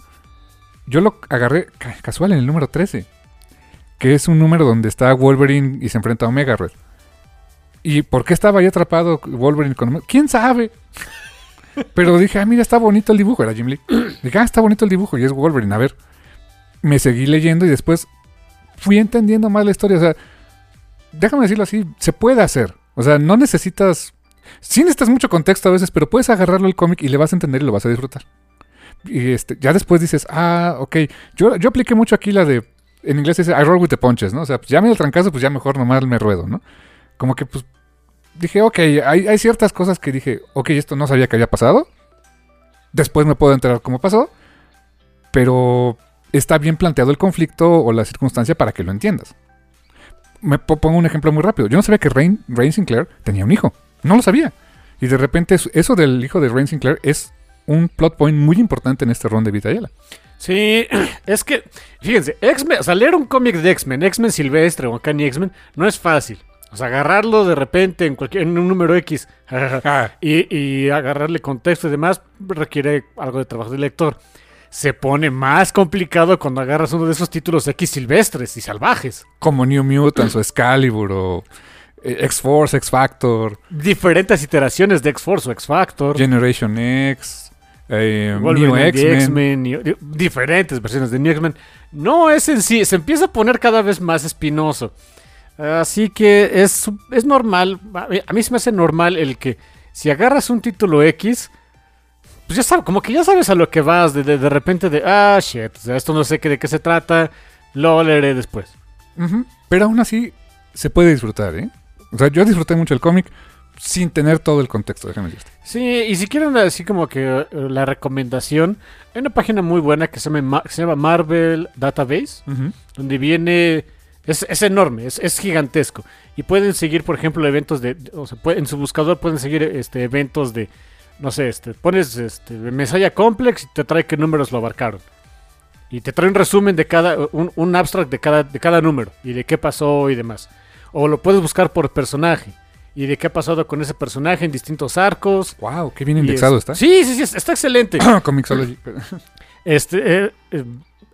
yo lo agarré ca- casual en el número 13, que es un número donde está Wolverine y se enfrenta a Omega Red. ¿Y por qué estaba ahí atrapado Wolverine con Omega? ¿Quién sabe? Pero dije, ah, mira, está bonito el dibujo, era Jim Lee. Dije, ah, está bonito el dibujo y es Wolverine, a ver. Me seguí leyendo y después fui entendiendo más la historia. O sea, déjame decirlo así, se puede hacer. O sea, no necesitas... Sí necesitas mucho contexto a veces, pero puedes agarrarlo el cómic y le vas a entender y lo vas a disfrutar. Y este, ya después dices, ah, ok. Yo, yo apliqué mucho aquí la de... En inglés dice, I roll with the punches, ¿no? O sea, pues ya me el trancazo, pues ya mejor nomás me ruedo, ¿no? Como que pues dije, ok, hay, hay ciertas cosas que dije, ok, esto no sabía que había pasado. Después me puedo enterar cómo pasó. Pero está bien planteado el conflicto o la circunstancia para que lo entiendas. Me po- pongo un ejemplo muy rápido. Yo no sabía que Rain, Rain Sinclair tenía un hijo. No lo sabía. Y de repente eso- del hijo de Rain Sinclair es un plot point muy importante en este ron de Vitayela. Sí, es que, fíjense, X-Men, o sea, leer un cómic de X-Men, X-Men Silvestre o Uncanny X-Men, no es fácil. O sea, agarrarlo de repente en cualquier en un número X y, y agarrarle contexto y demás requiere algo de trabajo del lector. Se pone más complicado cuando agarras uno de esos títulos X silvestres y salvajes. Como New Mutants o Excalibur o X-Force, X-Factor, Diferentes iteraciones de X-Force o X-Factor. Generation X, eh, New X-Men. Diferentes versiones de New X-Men. No es en sí, se empieza a poner cada vez más espinoso. Así que es, es normal, a mí- a mí se me hace normal el que si agarras un título X, pues ya sabes, como que ya sabes a lo que vas, de, de, de repente de, ah, shit, o sea, esto no sé qué, de qué se trata, lo leeré después. Pero aún así se puede disfrutar, ¿eh? O sea, yo disfruté mucho el cómic sin tener todo el contexto, déjame decirte. Sí, y si quieren así como que eh, la recomendación, hay una página muy buena que se llama, Ma- se llama Marvel Database. donde viene. Es, es enorme, es, es gigantesco. Y pueden seguir, por ejemplo, eventos de. O sea, en su buscador pueden seguir este, eventos de. No sé, este, pones este, Messiah Complex y te trae qué números lo abarcaron. Y te trae un resumen de cada. Un, un abstract de cada, de cada número y de qué pasó y demás. O lo puedes buscar por personaje y de qué ha pasado con ese personaje en distintos arcos. Wow, qué bien indexado es- está. Sí, sí, sí, está excelente. Comixology. Este, eh, eh,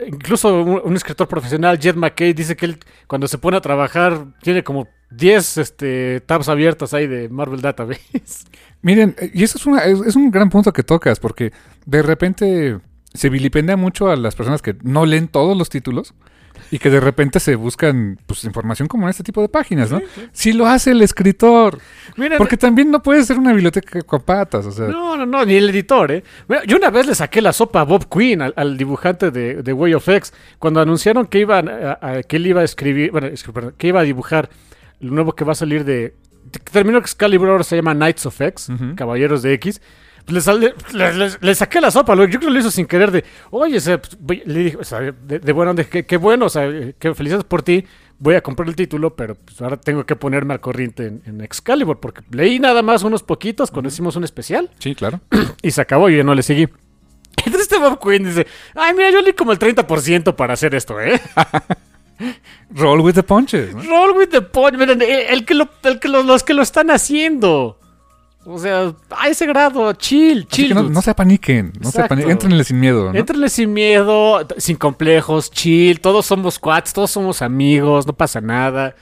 incluso un, un escritor profesional, Jed McKay, dice que él cuando se pone a trabajar tiene como 10 este, tabs abiertas ahí de Marvel Database. Miren, eh, y eso es, una- es, es un gran punto que tocas, porque de repente se vilipendea mucho a las personas que no leen todos los títulos y que de repente se buscan pues, información como en este tipo de páginas, ¿no? Si lo hace el escritor, porque también no puede ser una biblioteca con patas, o sea, no, no, no, ni el editor, ¿eh? Mira, Yo una vez le saqué la sopa a Bob Quinn, al, al dibujante de, de Way of X, cuando anunciaron que, iban a- a- que él iba a escribir, bueno, que, perdón, que iba a dibujar lo nuevo que va a salir de terminó Excalibur, ahora se llama Knights of X. Caballeros de X. Le, sale- le- le- le saqué la sopa, yo creo que lo hizo sin querer de, oye, pues, le dije, o sea, de, onda, qué, qué bueno, o sea, qué felicidades por ti, voy a comprar el título, pero pues ahora tengo que ponerme al corriente en, en Excalibur, porque leí nada más unos poquitos cuando hicimos un especial Sí, claro. y se acabó y yo no le seguí. Entonces este Bob Quinn dice, ay, mira, yo leí como el 30% para hacer esto, ¿eh? Roll with the punches. ¿no? Roll with the punch, miren, el, el que, lo, el que lo- los que lo están haciendo. O sea, a ese grado, chill, Así chill. no, no se apaniquen. No se Exacto. apaniquen. Éntrenle sin miedo. ¿no? Éntrenle sin miedo, sin complejos, chill. Todos somos quads, todos somos amigos, no pasa nada.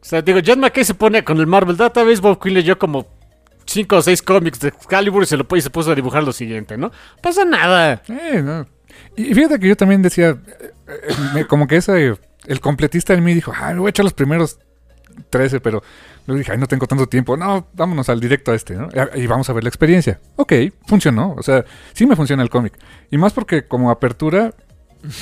O sea, digo, John McKay se pone con el Marvel Database, Bob Quinn leyó como 5 o 6 cómics de Excalibur y se, lo, y se puso a dibujar lo siguiente, ¿no? pasa nada. Eh, no. Y fíjate que yo también decía, eh, eh, me- como que ese, el completista en mí dijo, ah, me voy a echar los primeros 13, pero luego dije, ay, no tengo tanto tiempo. No, vámonos al directo a este, ¿no? Y vamos a ver la experiencia. Ok, funcionó. O sea, sí me funciona el cómic. Y más porque como apertura,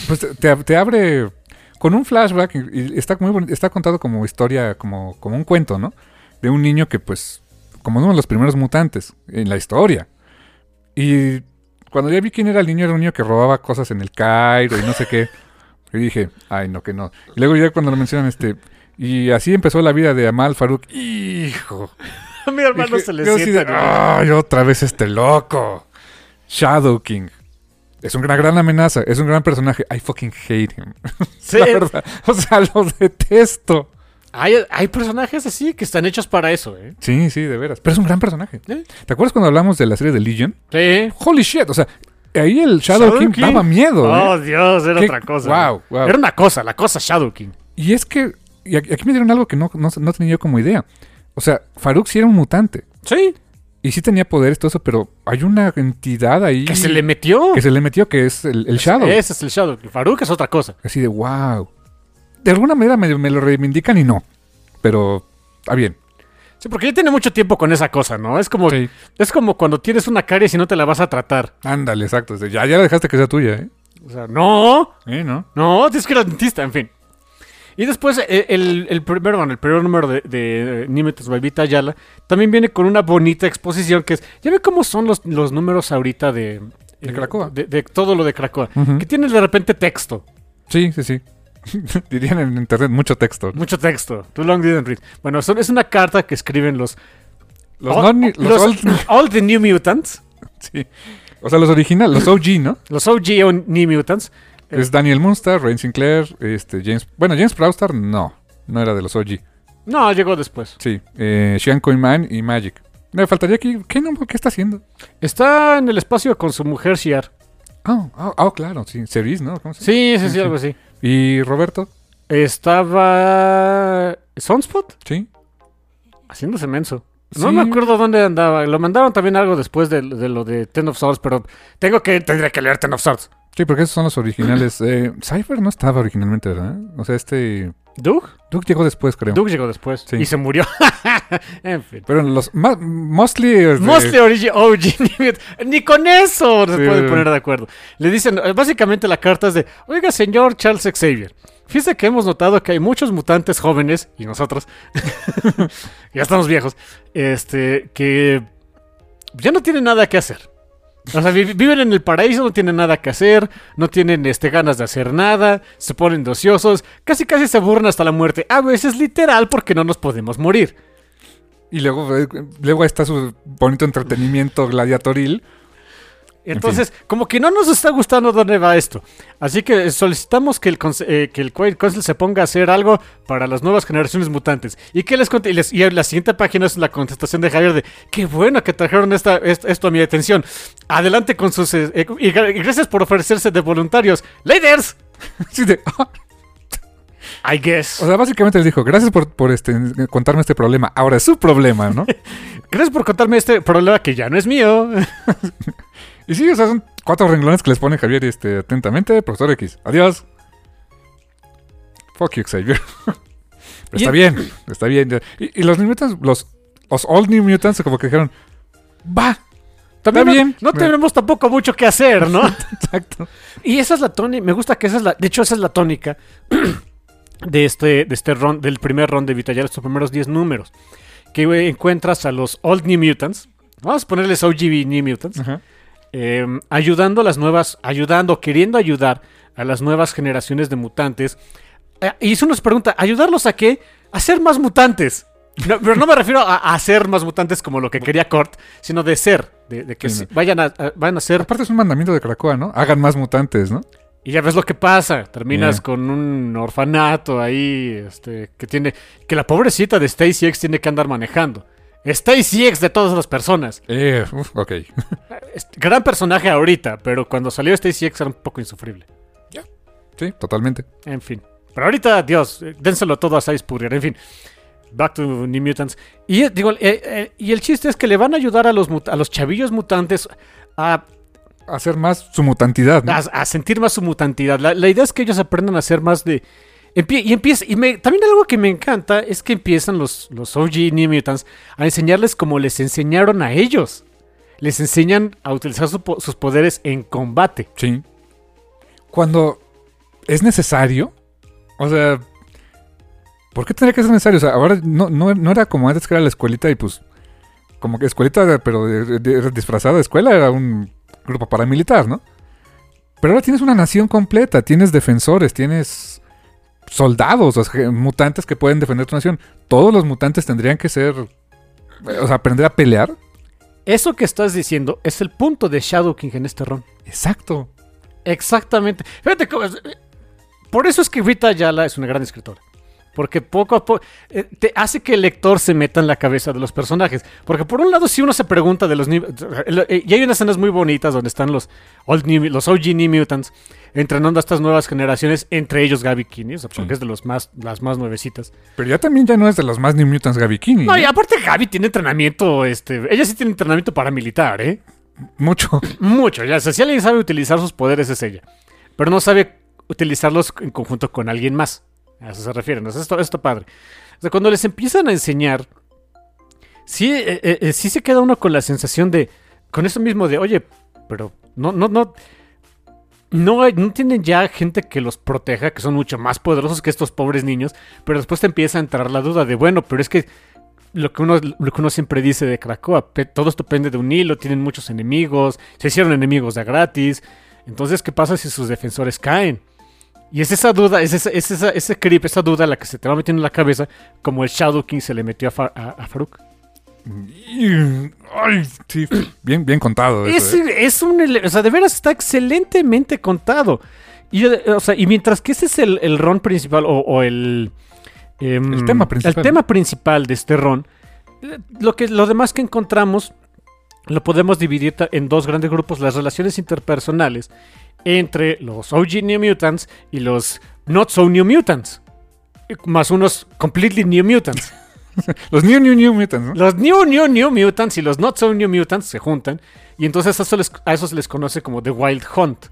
pues te, te abre con un flashback y, está muy boni- está contado como historia, como, como un cuento, ¿no? De un niño que pues, como uno de los primeros mutantes en la historia. Y cuando ya vi quién era el niño, era un niño que robaba cosas en el Cairo y no sé qué. Y dije, ay, no, que no. Y luego ya cuando lo mencionan, este... Y así empezó la vida de Amal Farouk. ¡Hijo! A mi hermano se le yo sienta. ¡Ay, otra vez este loco! Shadow King. Es una gran amenaza, es un gran personaje. I fucking hate him. Sí, La verdad. O sea, lo detesto. hay, hay personajes así que están hechos para eso, ¿eh? Sí, sí, de veras. Pero es un gran personaje. ¿Eh? ¿Te acuerdas cuando hablamos de la serie de Legion? Sí. Holy shit, o sea, ahí el Shadow, Shadow King, King. daba miedo. ¿eh? Oh, Dios, era Qué- otra cosa. wow, wow. Era una cosa, la cosa Shadow King. Y es que, y aquí me dieron algo que no, no, no tenía yo como idea. O sea, Farouk sí era un mutante. Sí. Y sí tenía poderes, todo eso, pero hay una entidad ahí Que se le metió. que se le metió, que es el, el Shadow. Ese es el Shadow King. Farouk es otra cosa. Así de, wow. De alguna manera me, me lo reivindican y no. Pero, está bien. Sí, porque ya tiene mucho tiempo con esa cosa, ¿no? Es como, Sí. es como cuando tienes una caries y no te la vas a tratar. Ándale, exacto. Ya, ya la dejaste que sea tuya, ¿eh? O sea, no, ¿Eh, no? no, tienes que ir al dentista, en fin. Y después, eh, el, el primero, bueno, el primer número de, de Nimetas Baibita Ayala también viene con una bonita exposición que es. Ya ve cómo son los, los números ahorita de. De eh, Cracoa. De, de todo lo de Cracoa. Que tienen de repente texto. Sí, sí, sí. Dirían en internet mucho texto. Mucho texto. Too long didn't read. Bueno, son- es una carta que escriben los. Los, all, non- los los- old- all the New Mutants. sí. O sea, los originales, los OG, ¿no? Los OG o New Mutants. Eh, Es Daniel Munster, Rain Sinclair, este, James... Bueno, James Proudstar no. No era de los OG. No, llegó después. Sí. Eh, Sean Coinman y Magic. Me faltaría aquí... ¿Qué, no? ¿Qué está haciendo? Está en el espacio con su mujer Shiar. Ah, ah, ah, claro, sí. Cerise, ¿no? ¿Cómo se? Sí, sí, sí, Sí, algo así. ¿Y Roberto? Estaba. ¿Sunspot? Sí. Haciéndose menso. No Sí. me acuerdo dónde andaba. Lo mandaron también algo después de, de lo de Ten of Swords, pero tengo que, tendría que leer Ten of Swords. Sí, porque esos son los originales. Eh, Cypher no estaba originalmente, ¿verdad? O sea, este... ¿Doug? Duke llegó después, creo. Doug llegó después. Sí. Y se murió. en fin. Pero los... mostly... Mostly origi- OG. Ni con eso se Sí. pueden poner de acuerdo. Le dicen, eh, básicamente la carta es de, oiga, señor Charles Xavier, fíjese que hemos notado que hay muchos mutantes jóvenes, y nosotros, ya estamos viejos, este, que ya no tienen nada que hacer. O sea, vi- viven en el paraíso, no tienen nada que hacer, no tienen este, ganas de hacer nada, se ponen de ociosos, casi casi se aburren hasta la muerte. A veces literal porque no nos podemos morir. Y luego, eh, luego está su bonito entretenimiento gladiatoril. Entonces, como que no nos está gustando dónde va esto. Así que solicitamos que el, eh, que el Quiet Council se ponga a hacer algo para las nuevas generaciones mutantes. ¿Y que les conté? Y, les- y la siguiente página es la contestación de Javier de qué bueno que trajeron esta, est- esto a mi atención. Adelante con sus... eh, eh, y, gra- y gracias por ofrecerse de voluntarios. De- ah. I guess. O sea, básicamente les dijo, gracias por, por este, contarme este problema. Ahora es su problema, ¿no? Gracias por contarme este problema que ya no es mío. y sí, o sea, son cuatro renglones que les pone Javier este, atentamente. Profesor X, adiós. Fuck you, Xavier. Pero está bien, está bien. Y, y los New Mutants, los, los Old New Mutants, como que dijeron, va, También Está no- bien. no tenemos tampoco mucho que hacer, ¿no? exacto. Y esa es la tónica, me gusta que esa es la, de hecho esa es la tónica de este, de este ron, del primer ron de Vitayal, estos primeros 10 números. que encuentras a los Old New Mutants. Vamos a ponerles OGB New Mutants. Ajá. Eh, ayudando a las nuevas, ayudando, queriendo ayudar a las nuevas generaciones de mutantes. Eh, y eso nos pregunta, ¿ayudarlos a qué? A ser más mutantes. No, pero no me refiero a, a ser más mutantes como lo que quería Kurt, sino de ser, de, de que Sí, vayan, a, a- vayan a ser. Aparte es un mandamiento de Krakoa, ¿no? Hagan más mutantes, ¿no? Y ya ves lo que pasa, terminas Yeah. con un orfanato ahí, este, que tiene, que la pobrecita de Stacy X tiene que andar manejando. Stacy X de todas las personas. Eh, uf, ok. Es- gran personaje ahorita, pero cuando salió Stacy X era un poco insufrible. Sí, totalmente. En fin. Pero ahorita, Dios, eh, dénselo todo a Size Purrier. En fin. Back to New Mutants. Y eh, digo, eh, eh, y el chiste es que le van a ayudar a los, mut- a los chavillos mutantes a, Hacer más su mutantidad, ¿no? a- a sentir más su mutantidad. La, la idea es que ellos aprendan a ser más de. Empie- y empieza. Y me- también algo que me encanta es que empiezan los, los OG New Mutants a enseñarles como les enseñaron a ellos. Les enseñan a utilizar su sus poderes en combate. Sí. Cuando es necesario, o sea, ¿por qué tendría que ser necesario? O sea, ahora no, no, no era como antes que era la escuelita y pues, como que escuelita, pero de- de- de- disfrazada de escuela, era un grupo paramilitar, ¿no? Pero ahora tienes una nación completa, tienes defensores, tienes soldados, o sea, mutantes que pueden defender tu nación. Todos los mutantes tendrían que ser, o sea, aprender a pelear. Eso que estás diciendo es el punto de Shadow King en este ron. Exacto. Exactamente. Fíjate es- Por eso es que Rita Ayala es una gran escritora. Porque poco a poco eh, te hace que el lector se meta en la cabeza de los personajes. Porque por un lado, si uno se pregunta de los eh, Y hay unas escenas muy bonitas donde están los, old New- los OG New Mutants entrenando a estas nuevas generaciones, entre ellos Gaby Kinney, o sea, porque Sí. es de los más, las más nuevecitas. Pero ya también ya no es de los más New Mutants Gaby Kinney, No, ¿eh? y aparte Gaby tiene entrenamiento, este, ella sí tiene entrenamiento paramilitar, ¿eh? Mucho. Mucho, ya. O sea, si alguien sabe utilizar sus poderes es ella. Pero no sabe utilizarlos en conjunto con alguien más. A eso se refieren. Esto, esto padre. O sea, cuando les empiezan a enseñar, sí, eh, eh, eh, sí se queda uno con la sensación de, con eso mismo de, oye, pero no, no, no. No, no tienen ya gente que los proteja, que son mucho más poderosos que estos pobres niños, pero después te empieza a entrar la duda de, bueno, pero es que lo que uno, lo que uno siempre dice de Krakoa, todo esto depende de un hilo, tienen muchos enemigos, se hicieron enemigos de gratis. Entonces, ¿qué pasa si sus defensores caen? Y es esa duda, es, esa, es esa- ese creep, esa duda la que se te va metiendo en la cabeza, como el Shadow King se le metió a, Fa- a, a Farouk. Y- Ay, sí, bien, bien contado. Es, ¿eh? es un, o sea, de veras está excelentemente contado. Y, o sea, y mientras que ese es el, el ron principal o, o el, em, El tema principal. el tema principal de este ron, lo, que, lo demás que encontramos lo podemos dividir en dos grandes grupos, las relaciones interpersonales entre los OG New Mutants y los Not So New Mutants. Más unos Completely New Mutants. Los New New New Mutants, ¿no? Los New New New Mutants y los Not So New Mutants se juntan y entonces a eso les, a eso se les conoce como The Wild Hunt.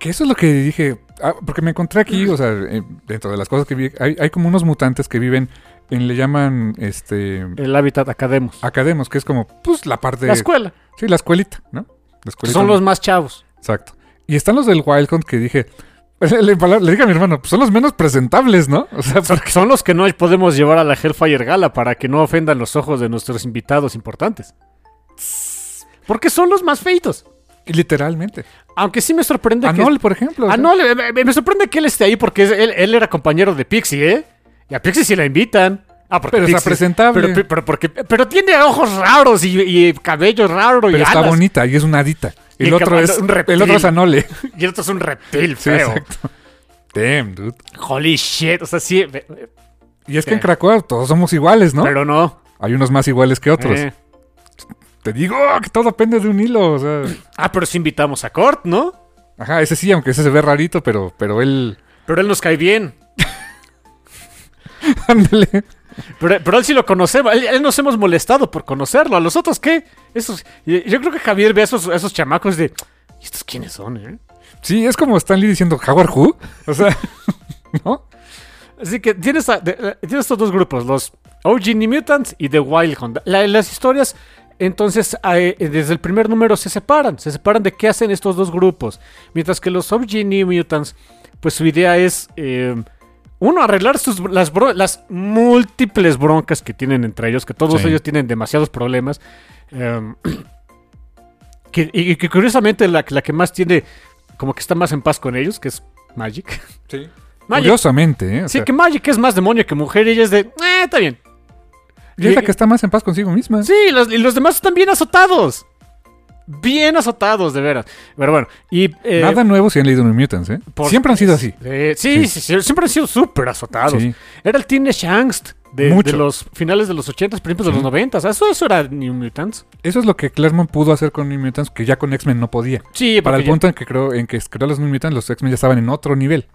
Que eso es lo que dije. ah, porque me encontré aquí, o sea, eh, dentro de las cosas que vi, hay, hay como unos mutantes que viven en, le llaman, este, El Habitat Academos. academos, que es como, pues, la parte... La escuela. Sí, la escuelita, ¿no? La escuelita. Son los más chavos. Exacto. Y están los del Wild Hunt que dije... Le, le- le dije a mi hermano, pues son los menos presentables, ¿no? O sea, porque Son los que no podemos llevar a la Hellfire Gala para que no ofendan los ojos de nuestros invitados importantes. Porque son los más feitos. literalmente. Aunque sí me sorprende que... Anol, por ejemplo. o sea, Anol, me, sorprende que él esté ahí porque él, él era compañero de Pixie, ¿eh? Y a Pixie sí la invitan. Ah, porque Pero está Pixie- presentable. Pero, pero, porque, pero tiene ojos raros y, y cabello raro y Pero está alas. bonita y es una hadita. Y El el otro es un reptil. el otro es Anole. Y el otro es un reptil Sí, feo. exacto. Damn, dude. Holy shit. O sea, sí. Y es que en Sí. Krakoa todos somos iguales, ¿no? Pero no. Hay unos más iguales que otros. Eh. Te digo que todo depende de un hilo, o sea. Ah, pero sí invitamos a Kurt, ¿no? Ajá, ese sí, aunque ese se ve rarito, pero, pero él. Pero él nos cae bien. Ándale. Pero, pero él sí lo conocemos. Él, él nos hemos molestado por conocerlo. ¿A los otros qué? Esos, yo creo que Javier ve a esos, a esos chamacos de. ¿Y estos quiénes son, eh? Sí, es como Stanley diciendo Howard Who. O sea, ¿no? Así que tienes, a- de- eh, tienes estos dos grupos, los OG New Mutants y The Wild Hunt. La- las historias, entonces, eh, desde el primer número se separan. Se separan de qué hacen estos dos grupos. Mientras que los OG New Mutants, pues su idea es eh, uno, arreglar sus, las, bro- las múltiples broncas que tienen entre ellos, que todos Sí. ellos tienen demasiados problemas. em, que, y, que curiosamente la, la que más tiene, como que está más en paz con ellos, que es Magic. Sí. Magic. Curiosamente, ¿eh? O Sí, sea, que Magic es más demonio que mujer y ella es de, eh, está bien. y es la que está más en paz consigo misma. Sí, los, y los demás están bien azotados. Bien azotados, de veras. Pero bueno, y... eh, Nada nuevo si han leído New Mutants, ¿eh? por- Siempre han sido así. Eh, sí, Sí. sí, siempre han sido súper azotados. Era el Teenage Angst de, Mucho. de los finales de los 80, principios de los 90. Eso, eso era New Mutants. Eso es lo que Claremont pudo hacer con New Mutants, que ya con X-Men no podía. Sí, Para el ya- punto en que creó, en que creó los New Mutants, los X-Men ya estaban en otro nivel.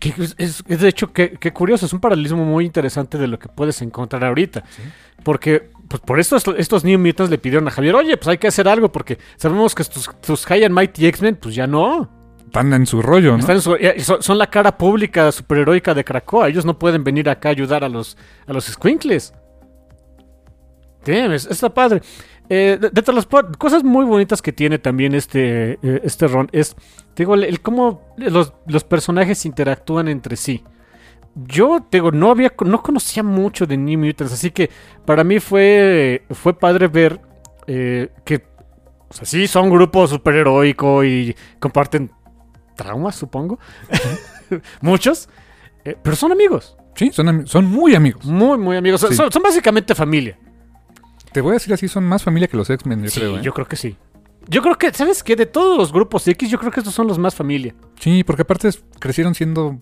que es, de hecho, qué qué curioso. Es un paralelismo muy interesante de lo que puedes encontrar ahorita. Porque pues, por eso estos, estos New Mutants le pidieron a Javier, oye, pues hay que hacer algo porque sabemos que tus, tus High and Mighty X-Men, pues ya no. Están en su rollo, ¿no? Están en su- son, son la cara pública superheroica de Krakoa. Ellos no pueden venir acá a ayudar a los, a los Squinkles. Damn, es- está padre. Eh, de, de las cosas muy bonitas que tiene también este, eh, este ron es, digo, el, el cómo los, los personajes interactúan entre sí. Yo, te digo, no había, no conocía mucho de New Mutants, así que para mí fue, fue padre ver eh, que, o sea, sí son un grupo superheroico y comparten traumas, supongo. Muchos. eh, pero son amigos. Sí, son, son muy amigos. Muy, muy amigos. Son, Sí. son- son básicamente familia. Te voy a decir así, son más familia que los X-Men, yo Sí, creo. ¿eh? yo creo que sí. Yo creo que, ¿sabes qué? De todos los grupos X, yo creo que estos son los más familia. Sí, porque aparte crecieron siendo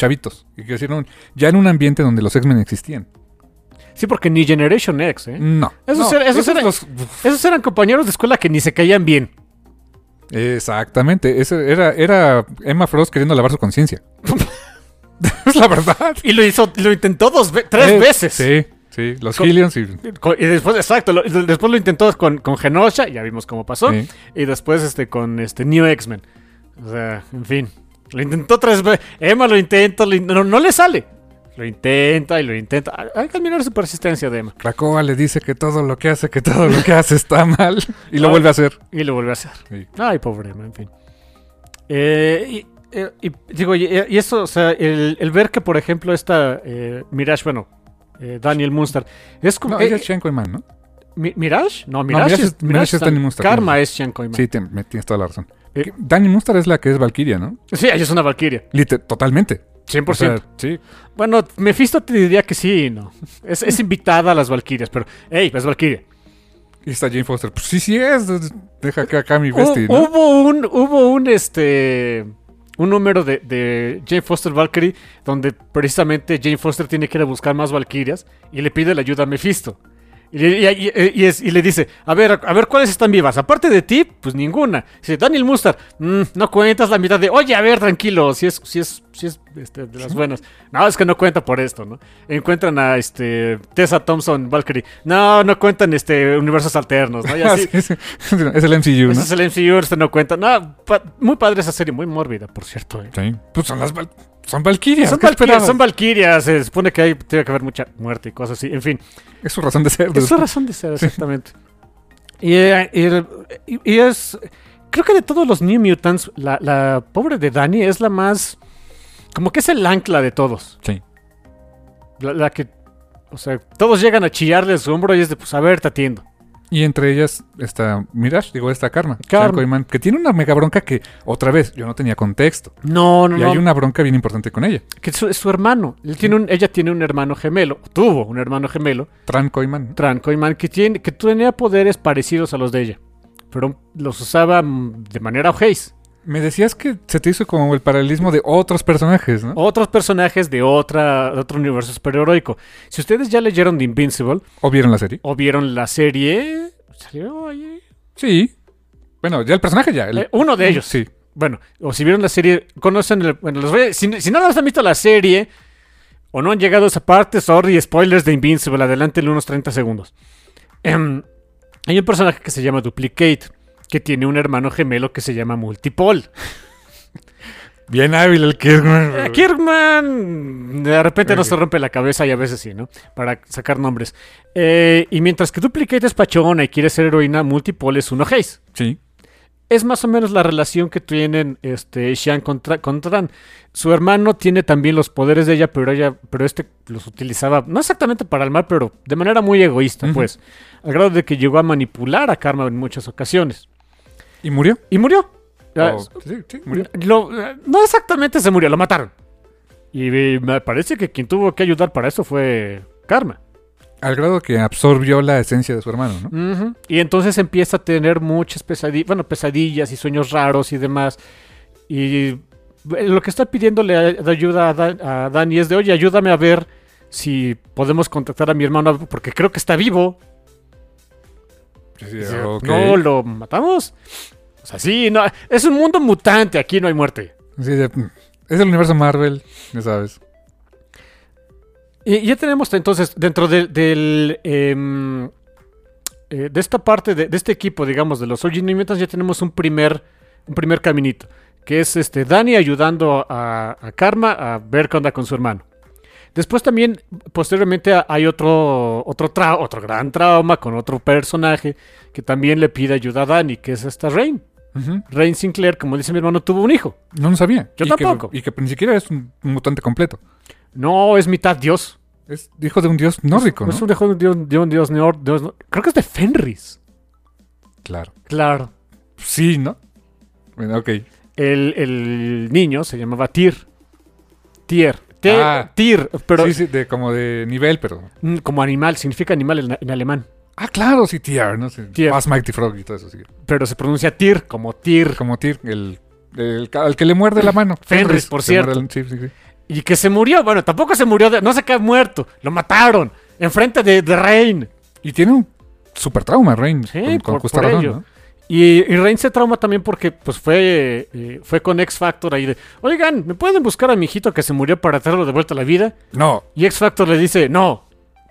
chavitos. Y crecieron ya en un ambiente donde los X-Men existían. Sí, porque ni Generation X, ¿eh? No. Esos no, eran- esos eran- los- Esos eran compañeros de escuela que ni se caían bien. Exactamente. Ese era, era Emma Frost queriendo lavar su conciencia. es la verdad. Y lo hizo, lo intentó dos tres Eh, veces. Sí, sí. Los Con- Hillions y... Y después, exacto, lo- después lo intentó con, con Genosha, ya vimos cómo pasó. Sí. Y después este con este New X-Men. O sea, en fin. Lo intentó tres veces. Emma lo intenta, lo in- no, no le sale. Lo intenta y lo intenta. Hay- que admirar su persistencia de Emma. Krakoa le dice que todo lo que hace, que todo lo que hace está mal. Y lo Ah. vuelve a hacer. Y lo vuelve a hacer. Sí. Ay, pobre Emma, en fin. Eh, y, eh, y digo, y, y eso, o sea, el, el ver que, por ejemplo, esta eh, Mirage, bueno, Daniel Munster, es como. No, ella es Shen ¿no? Mi- ¿Mirage? No, Mirage, Mirage es, es- Mirage es Dan- Danny Munster, Karma es Sean Coyman. Sí, te- me tienes toda la razón. Eh. Dani Munster es la que es Valkyria, ¿no? Sí, ella es una Valkyria. Liter- totalmente. 100%. O sea, sí. Bueno, Mephisto te diría que sí y no. Es, es invitada a las Valkyrias, pero, hey, es Valkyria. Y está Jane Foster. Pues sí, sí es. Deja acá, acá mi bestie, ¿no? Hubo un, hubo un, este, un número de, de Jane Foster Valkyrie donde precisamente Jane Foster tiene que ir a buscar más Valkyrias y le pide la ayuda a Mephisto. Y, le- y- y- y es- y le dice, a ver, a ver cuáles están vivas. Aparte de ti, pues ninguna. Dice, Daniel Mustard, "Mm, no cuentas la mitad de, oye, a ver, tranquilo, si es, si es, si es este, de las buenas. No, es que no cuenta por esto, ¿no? Encuentran a este Tessa Thompson Valkyrie. No, no cuentan este universos alternos, ¿no? Y así, Sí, sí. es el MCU, ¿no? es el MCU, este no cuenta. No, pa- muy padre esa serie, muy mórbida, por cierto. eh. Sí. Pues son las son Valkyrias. Son ¿qué valquirias, son valquirias, se supone que hay, tiene que haber mucha muerte y cosas así. En fin, Es su razón de ser. es su razón de ser, exactamente. Y, eh, y el- y- y es. Creo que de todos los New Mutants, la, la pobre de Dani es la más. Como que es el ancla de todos. Sí. La, la que. O sea, todos llegan a chillarle a su hombro y es de, pues, a ver, te atiendo. Y entre ellas está Mirage, digo, esta Karma. Karma. Que tiene una mega bronca que, otra vez, yo no tenía contexto. No, no, y no. hay una bronca bien importante con ella. Que es su, es su hermano. Él tiene un, ella tiene un hermano gemelo. Tuvo un hermano gemelo. Tran Koiman. Tran Koyman, que, tiene, que tenía poderes parecidos a los de ella. Pero los usaba mm, de manera ojéis. Me decías que se te hizo como el paralelismo de otros personajes, ¿no? Otros personajes de, otra, de otro universo superheroico. Si ustedes ya leyeron The Invincible ¿O vieron la serie? o vieron la serie. ¿Salió ahí? Sí. Bueno, ya el personaje ya. el- Eh, uno de ellos. Sí. Bueno, o si vieron la serie, conocen el. Bueno, los voy a- si, si no les han visto la serie o no han llegado a esa parte, sorry, spoilers de Invincible, adelántenle unos 30 segundos. Em, hay un personaje que se llama Duplicate, que tiene un hermano gemelo que se llama Multipol. Bien hábil el Kirkman. Eh, Kirkman de repente no se rompe la cabeza y a veces sí, ¿no? Para sacar nombres. Eh, y mientras que Duplicate es pachona y quiere ser heroína, Multipol es un ojéis. Sí. es más o menos la relación que tienen este Xian contra, con Tran. Su hermano tiene también los poderes de ella, pero ella, pero este los utilizaba, no exactamente para el mal, pero de manera muy egoísta, pues. Al grado de que llegó a manipular a Karma en muchas ocasiones. ¿Y murió? Y murió. Oh, sí, sí, murió. lo- no exactamente se murió, lo mataron. Y me parece que quien tuvo que ayudar para eso fue Karma. Al grado que absorbió la esencia de su hermano, ¿no? Y entonces empieza a tener muchas pesadillas, bueno, pesadillas y sueños raros y demás. Y lo que está pidiéndole ayuda a, Dan- a Dani es de, oye, ayúdame a ver si podemos contactar a mi hermano, porque creo que está vivo. Sí, Dice. No, lo matamos. O sea, sí, no, es un mundo mutante, aquí no hay muerte. Sí, de- es el universo Marvel, ya sabes. Y ya tenemos entonces dentro de, del em, eh, de esta parte de, de este equipo, digamos, de los Origin Mutants, ya tenemos un primer un primer caminito, que es este Dani ayudando a, a Karma a ver qué onda con su hermano. Después también, posteriormente, hay otro otro trau- otro gran trauma con otro personaje que también le pide ayuda a Dani, que es esta Rain. Rain Sinclair, como dice mi hermano, tuvo un hijo. No lo sabía. Yo Y que- tampoco. y que ni siquiera es un, mutante completo. No, es mitad dios. Es hijo de un dios nórdico, ¿no? Es un hijo de un dios, de un dios dios- creo que es de Fenris. Claro. Claro. Sí, ¿no? Bueno, ok. El, el niño se llamaba Tyr. Tyr. Te- Ah. Tyr, pero sí, sí, de, como de nivel, pero... como animal, significa animal en, en alemán. Ah, claro, sí, Tier, ¿no? Sí, Tyr. Bass Mighty Frog y todo eso, sí. Pero se pronuncia Tyr, como Tyr. Como Tyr, el, el, al que le muerde la mano. Fenris, por cierto. el- sí, sí, sí. Y que se murió. Bueno, tampoco se murió, de- no se quedó muerto. Lo mataron. Enfrente de, de Rain. Y tiene un super trauma, Rain. Con, con por- justa por razón. Y, y se trauma también porque pues fue, eh, fue con X Factor ahí de, oigan, ¿me pueden buscar a mi hijito que se murió para traerlo de vuelta a la vida? No, Y X Factor le dice, no.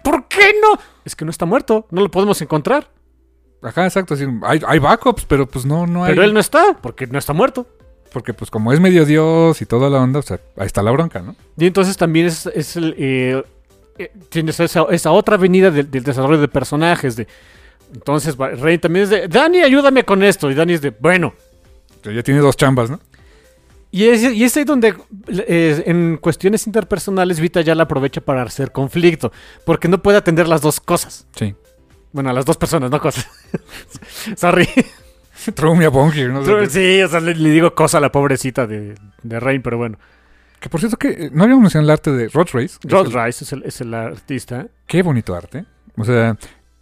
¿Por qué no? Es que no está muerto, no lo podemos encontrar. ajá, exacto. sí, hay, hay backups, pero pues no, no hay. Pero él no está, porque no está muerto. Porque pues como es medio dios y toda la onda, o sea, ahí está la bronca, ¿no? Y entonces también es, es el... eh, eh, tienes esa, esa otra avenida del, del desarrollo de personajes. De, entonces Rey también es de, Dani, ayúdame con esto. Y Dani es de, bueno. Ya tiene dos chambas, ¿no? Y es, y es ahí donde eh, en cuestiones interpersonales Vita ya la aprovecha para hacer conflicto. Porque no puede atender las dos cosas. Sí. Bueno, a las dos personas, no cosas. Sorry. Throw me a ¿no? Sí, o sea, le, le digo cosa a la pobrecita de, de Rain, pero bueno. Que por cierto que no habíamos mencionado el arte de Rod es Rod el- Rice es el, es el artista. Qué bonito arte. O sea,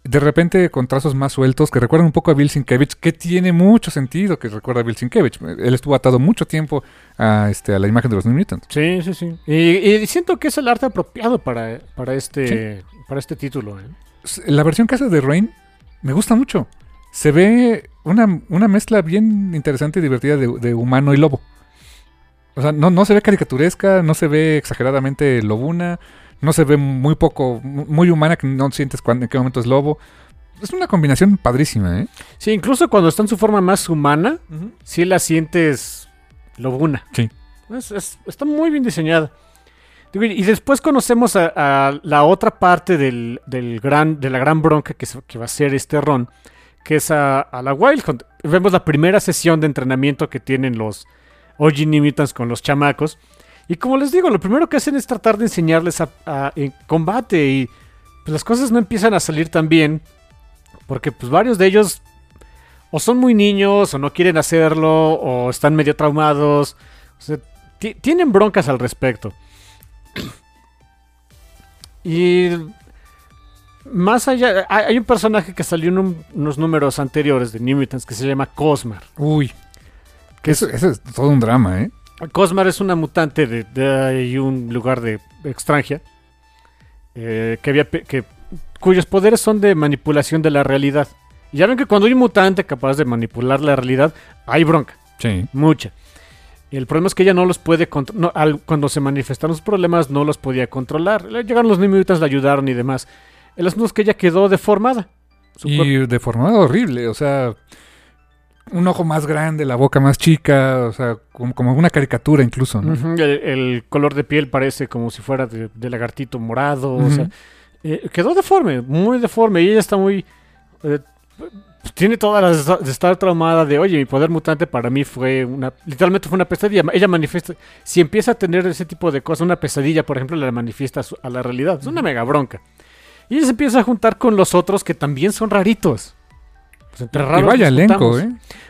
de repente con trazos más sueltos que recuerdan un poco a Bill Sienkiewicz, que tiene mucho sentido que recuerda a Bill Sienkiewicz. Él estuvo atado mucho tiempo a, este, a la imagen de los New Mutants. Sí, sí, sí. Y, y siento que es el arte apropiado para, para, este, para este título. ¿eh? La versión que hace de Rain me gusta mucho. Se ve una, una mezcla bien interesante y divertida de, de humano y lobo. O sea, no, no se ve caricaturesca, no se ve exageradamente lobuna, no se ve muy poco, mu- muy humana que no sientes cuándo, en qué momento es lobo. Es una combinación padrísima, ¿eh? Sí, incluso cuando está en su forma más humana, sí la sientes lobuna. Sí. Es- es- está muy bien diseñada. Y después conocemos a, a la otra parte del, del gran, de la gran bronca que, se- que va a ser este Ron, que es a, a la Wild Hunt. Vemos la primera sesión de entrenamiento que tienen los OG New Mutants con los chamacos. Y como les digo, lo primero que hacen es tratar de enseñarles a, a- en combate y pues, las cosas no empiezan a salir tan bien porque pues varios de ellos o son muy niños o no quieren hacerlo o están medio traumados. O sea, ti- tienen broncas al respecto. Y más allá, hay un personaje que salió en un- unos números anteriores de New Mutants que se llama Cosmar. Uy, Que eso, eso es todo un drama, ¿eh? Cosmar es una mutante de, de un lugar de extranjia eh, que había que, cuyos poderes son de manipulación de la realidad. Y ya ven que cuando hay un mutante capaz de manipular la realidad, hay bronca, Sí. mucha. El problema es que ella no los puede controlar. cuando se manifestaron sus problemas, no los podía controlar. Le- Llegaron los New Mutants, la ayudaron y demás. El asunto es que ella quedó deformada. Su Y deformado horrible, o sea, un ojo más grande, la boca más chica, o sea, como, como una caricatura incluso, ¿no? El, el color de piel parece como si fuera de, de lagartito morado. o sea, eh, quedó deforme, muy deforme. Y ella está muy. eh, pues, tiene todas las de estar traumada de, oye, mi poder mutante para mí fue una, literalmente fue una pesadilla. Ella manifiesta, si empieza a tener ese tipo de cosas, una pesadilla, por ejemplo, la manifiesta a la realidad. Es una mega bronca. Y ella se empieza a juntar con los otros que también son raritos. Pues entre Y raros vaya nos elenco. ¿eh?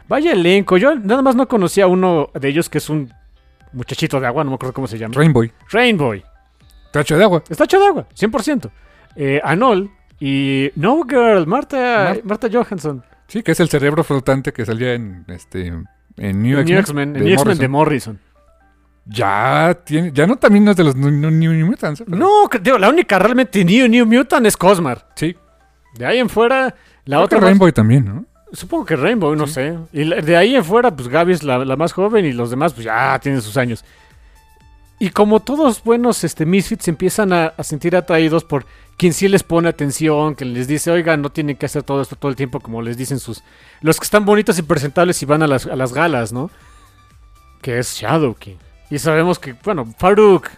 Vaya elenco. Yo nada más no conocía a uno de ellos que es un muchachito de agua, no me acuerdo cómo se llama. Rainbow. Rainbow. Tacho de agua. Está hecho de agua, 100%. Eh, Anol y No Girl, Marta, Mar- Marta Johansson. Sí, que es el cerebro flotante que salía en este en New En New X-Men. En New X-Men de Morrison. Ya tiene, ya no también no es de los New, New- New Mutants. ¿eh? Pero- No, digo, la única realmente New New Mutant es Cosmar. Sí. De ahí en fuera, la Creo otra. que Rainbow también, ¿no? Supongo que Rainbow, no sé. Y de ahí en fuera, pues Gaby es la, la más joven y los demás, pues ya tienen sus años. Y como todos buenos este, Misfits empiezan a, a sentir atraídos por quien sí les pone atención, que les dice, oigan, no tienen que hacer todo esto todo el tiempo, como les dicen sus. Los que están bonitos y presentables y van a las, a las galas, ¿no? Que es Shadow King. Y sabemos que, bueno, Farouk.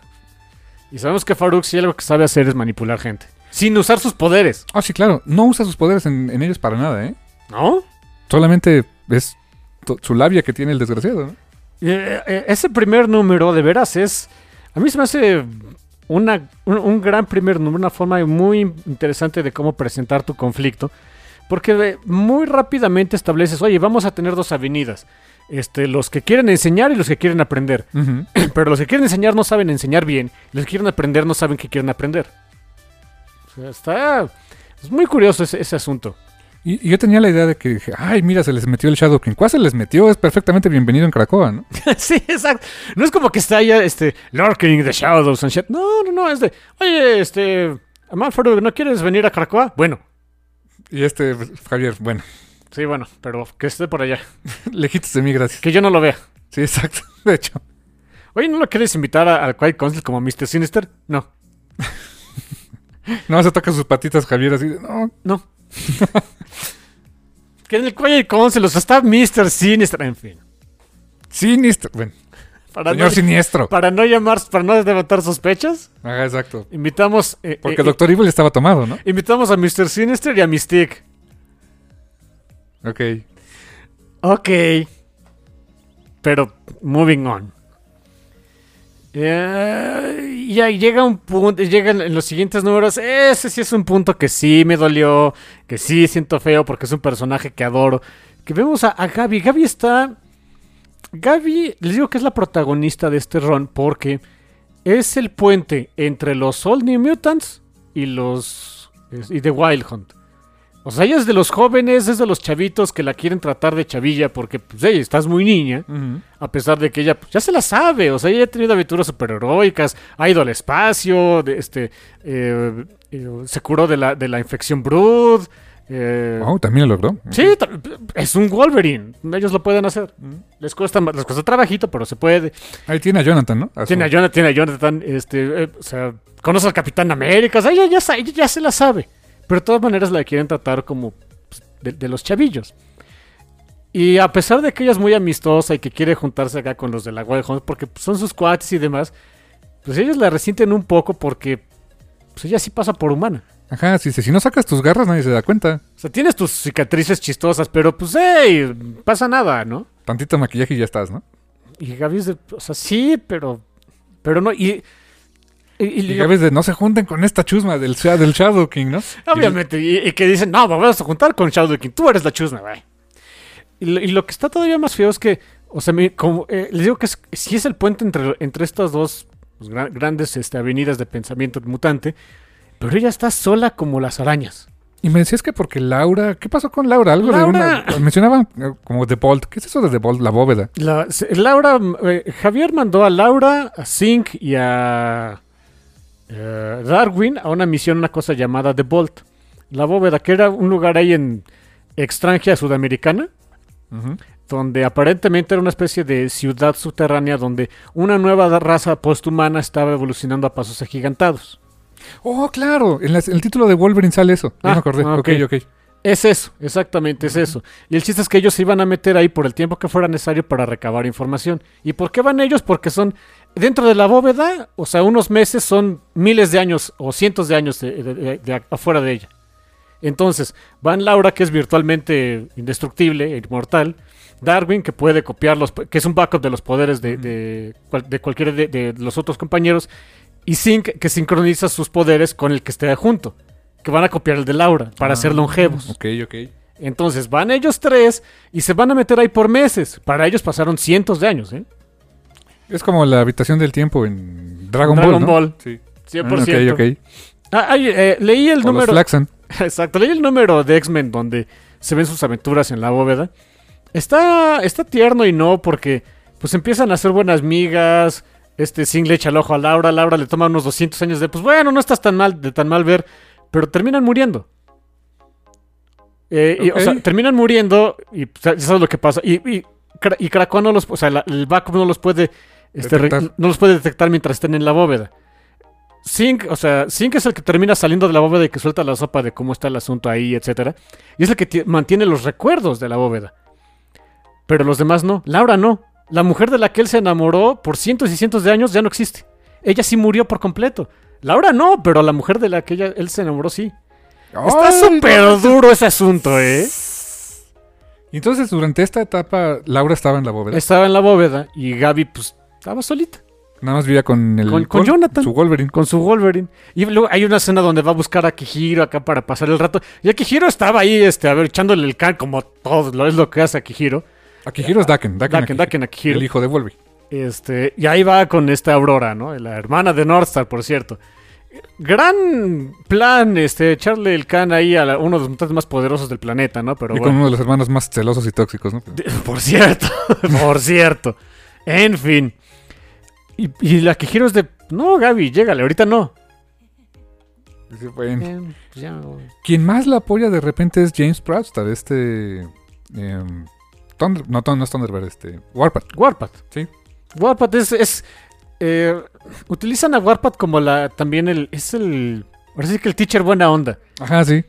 Y sabemos que Farouk sí algo que sabe hacer es manipular gente. Sin usar sus poderes, Ah, sí, claro. No usa sus poderes en, en ellos para nada, ¿eh? ¿no? Solamente es su labia que tiene el desgraciado, ¿no? Eh, eh, ese primer número, de veras, es. A mí se me hace una, un, un gran primer número, una forma muy interesante de cómo presentar tu conflicto. Porque muy rápidamente estableces, oye, vamos a tener dos avenidas. Este, los que quieren enseñar y los que quieren aprender. Pero los que quieren enseñar no saben enseñar bien. Los que quieren aprender no saben qué quieren aprender. Está. Es muy curioso ese, ese asunto. Y, y yo tenía la idea de que dije, ay, mira, se les metió el Shadow King. ¿Cuál se les metió? Es perfectamente bienvenido en Cracoa, ¿no? sí, exacto. No es como que está ya este Lurking the Shadows and shit. No, no, no, es de, oye, este, Amalfaru, ¿no quieres venir a Cracoa? Bueno, Y este, Javier, bueno, sí, bueno, pero que esté por allá. lejitos de mí, gracias. Que yo no lo vea. Sí, exacto. De hecho, Oye, ¿no lo quieres invitar al Quiet Council como Mr. Sinister? No, no se toca sus patitas, Javier, así no. no. que en el Quiet Council, o sea, está Mr. Sinister, en fin. Siniestro. Bueno, Para señor no, siniestro. para no llamar, para no levantar sospechas, Ajá, exacto. invitamos, eh, Porque eh, Doctor Evil estaba tomado, ¿no? invitamos a Mr. Sinister y a Mystique. Ok. Ok. Pero, moving on. Eh, y ahí llega un punto, llegan en los siguientes números. Ese sí es un punto que sí me dolió, que sí siento feo porque es un personaje que adoro. Que vemos a, a Gaby. Gaby está. Gaby, les digo que es la protagonista de este run porque es el puente entre los All New Mutants y los. y The Wild Hunt. O sea, ella es de los jóvenes, es de los chavitos que la quieren tratar de chavilla porque, pues, hey, estás muy niña. A pesar de que ella pues, ya se la sabe, o sea, ella ha tenido aventuras superheroicas, ha ido al espacio, de, este, eh, eh, se curó de la, de la infección Brood. eh, Wow, también lo logró. Sí, es un Wolverine, ellos lo pueden hacer. Les cuesta, les cuesta trabajito, pero se puede. Ahí tiene a Jonathan, ¿no? A su- Tiene a Jonathan, tiene a Jonathan, este, eh, o sea, conoce al Capitán América, o sea, ella ya, ella ya se la sabe. Pero de todas maneras la quieren tratar como pues, de, de los chavillos. Y a pesar de que ella es muy amistosa y que quiere juntarse acá con los de la Wild Hunt porque pues, son sus cuates y demás, pues ellos la resienten un poco porque pues, ella sí pasa por humana. Ajá, sí, sí, si no sacas tus garras nadie se da cuenta. O sea, tienes tus cicatrices chistosas, pero pues, hey, pasa nada, ¿no? Tantito maquillaje y ya estás, ¿no? Y Gaby es de, o sea, sí, pero, pero no, y... y- ves de no se junten con esta chusma del, del Shadow King, ¿no? Obviamente, y, y que dicen, no, vamos a juntar con Shadow King, tú eres la chusma, güey. Y, lo- y lo que está todavía más feo es que, o sea, me- como, eh, les digo que es, sí es el puente entre, entre estas dos pues, gra- grandes este, avenidas de pensamiento mutante, pero ella está sola como las arañas. Y me decías que porque Laura, ¿qué pasó con Laura? Algo Laura- de una mencionaban eh, como The Bolt. ¿Qué es eso de The Bolt? La bóveda. La- Laura, eh, Javier mandó a Laura, a Zink y a eh, Darwin a una misión, una cosa llamada The Bolt. La bóveda, que era un lugar ahí en extranjera sudamericana, donde aparentemente era una especie de ciudad subterránea donde una nueva raza posthumana estaba evolucionando a pasos agigantados. Oh, claro. En, las- en el título de Wolverine sale eso. Ya Ah, me acordé. ok, ok. ok. Es eso, exactamente es eso. Y el chiste es que ellos se iban a meter ahí por el tiempo que fuera necesario para recabar información. ¿Y por qué van ellos? Porque son dentro de la bóveda, o sea, unos meses son miles de años o cientos de años de, de- de- de afuera de ella. Entonces, van Laura, que es virtualmente indestructible, inmortal. Darwin, que puede copiar los, que es un backup de los poderes de, de, de cualquiera de, de los otros compañeros. Y Zinc, que sincroniza sus poderes con el que esté junto. Que van a copiar el de Laura para ser Ah, longevos. Ok, ok. Entonces van ellos tres y se van a meter ahí por meses. Para ellos pasaron cientos de años, ¿eh? Es como la habitación del tiempo en Dragon, Dragon Ball. ¿no? Ball. Sí. 100%. Ah, ok, ok. Ah, ay, eh, leí el O los número. Flaxan. Exacto, leí el número de X-Men donde se ven sus aventuras en la bóveda. Está, está tierno y no, porque pues empiezan a hacer buenas migas. Este Singh le echa el ojo a Laura. Laura le toma unos 200 años de, pues bueno, no estás tan mal, de tan mal ver. Pero terminan muriendo. Eh, y, o sea, terminan muriendo y pues, eso es lo que pasa. Y, y, Kra- y Krakoa no los, o sea, la- el backup no los puede, este, no los puede detectar mientras estén en la bóveda. Zinc, o sea, Zinc es el que termina saliendo de la bóveda y que suelta la sopa de cómo está el asunto ahí, etcétera. Y es el que ti- mantiene los recuerdos de la bóveda. Pero los demás no. Laura no. La mujer de la que él se enamoró por cientos y cientos de años ya no existe. Ella sí murió por completo. Laura no, pero la mujer de la que ella- él se enamoró sí. Está súper duro ese asunto, ¿eh? Entonces, durante esta etapa, Laura estaba en la bóveda. Estaba en la bóveda y Gaby, pues, estaba solita. Nada más vivía con el Con- con Jonathan. Su Wolverine. con su Wolverine. Y luego hay una escena donde va a buscar a Kihiro acá para pasar el rato. Y a Kihiro estaba ahí, este, a ver, echándole el can como todo lo es lo que hace a Kihiro. Akihiro es Daken. Daken, Daken, Daken a Kihiro. El hijo de Wolverine. Este, y ahí va con esta Aurora, ¿no? La hermana de Northstar, por cierto. Gran plan, este, echarle el can ahí a la- uno de los mutantes más poderosos del planeta, ¿no? Pero y con bueno. uno de los hermanos más celosos y tóxicos, ¿no? De- Por cierto, por cierto. En fin. Y, y la Kihiro es de, no, Gaby, llégale, ahorita no. Sí, bueno. Eh, pues ya. Quien más la apoya de repente es James Proudstar, este... em, Thunder- no, no es Thunderbird, este... Warpath. Warpath. Sí. Warpath es. es, eh, utilizan a Warpath como la. También el. Es el. Ahora sí que el teacher buena onda. Ajá, sí.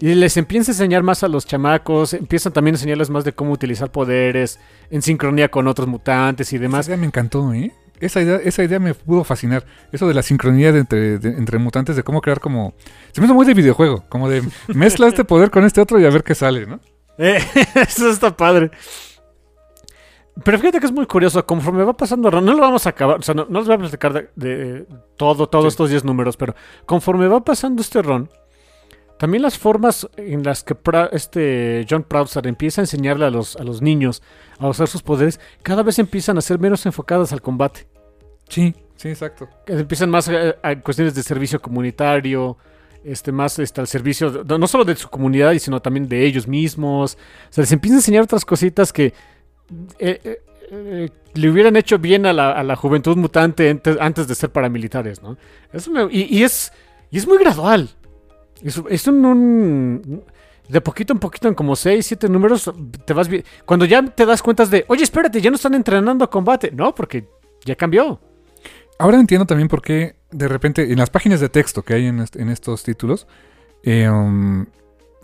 Y les empieza a enseñar más a los chamacos. Empiezan también a enseñarles más de cómo utilizar poderes. En sincronía con otros mutantes y Esa demás. idea me encantó, ¿eh? Esa idea, esa idea me pudo fascinar. Eso de la sincronía de entre, de- entre mutantes, de cómo crear como... Se me hizo muy de videojuego. Como de mezcla este poder con este otro y a ver qué sale, ¿no? Eh, eso está padre. Pero fíjate que es muy curioso. Conforme va pasando. el run, No lo vamos a acabar. O sea, no, no les voy a platicar de, de todo, todos Sí. estos 10 números. Pero conforme va pasando este run. También las formas en las que Pra- este John Proudstar empieza a enseñarle a los, a los niños a usar sus poderes, cada vez empiezan a ser menos enfocadas al combate. Sí, sí, exacto. Empiezan más eh, a cuestiones de servicio comunitario, este, más este, al servicio no solo de su comunidad, sino también de ellos mismos. O sea, les empieza a enseñar otras cositas que eh, eh, le hubieran hecho bien a la, a la juventud mutante antes, de ser paramilitares, ¿no? Eso me- y, es, y es muy gradual. Es, un, un- De poquito en poquito, en como 6, 7 números, te vas vi- Cuando ya te das cuenta de, oye, espérate, ya no están entrenando a combate. No, porque ya cambió. Ahora entiendo también por qué de repente en las páginas de texto que hay en, est- en estos títulos, eh, um,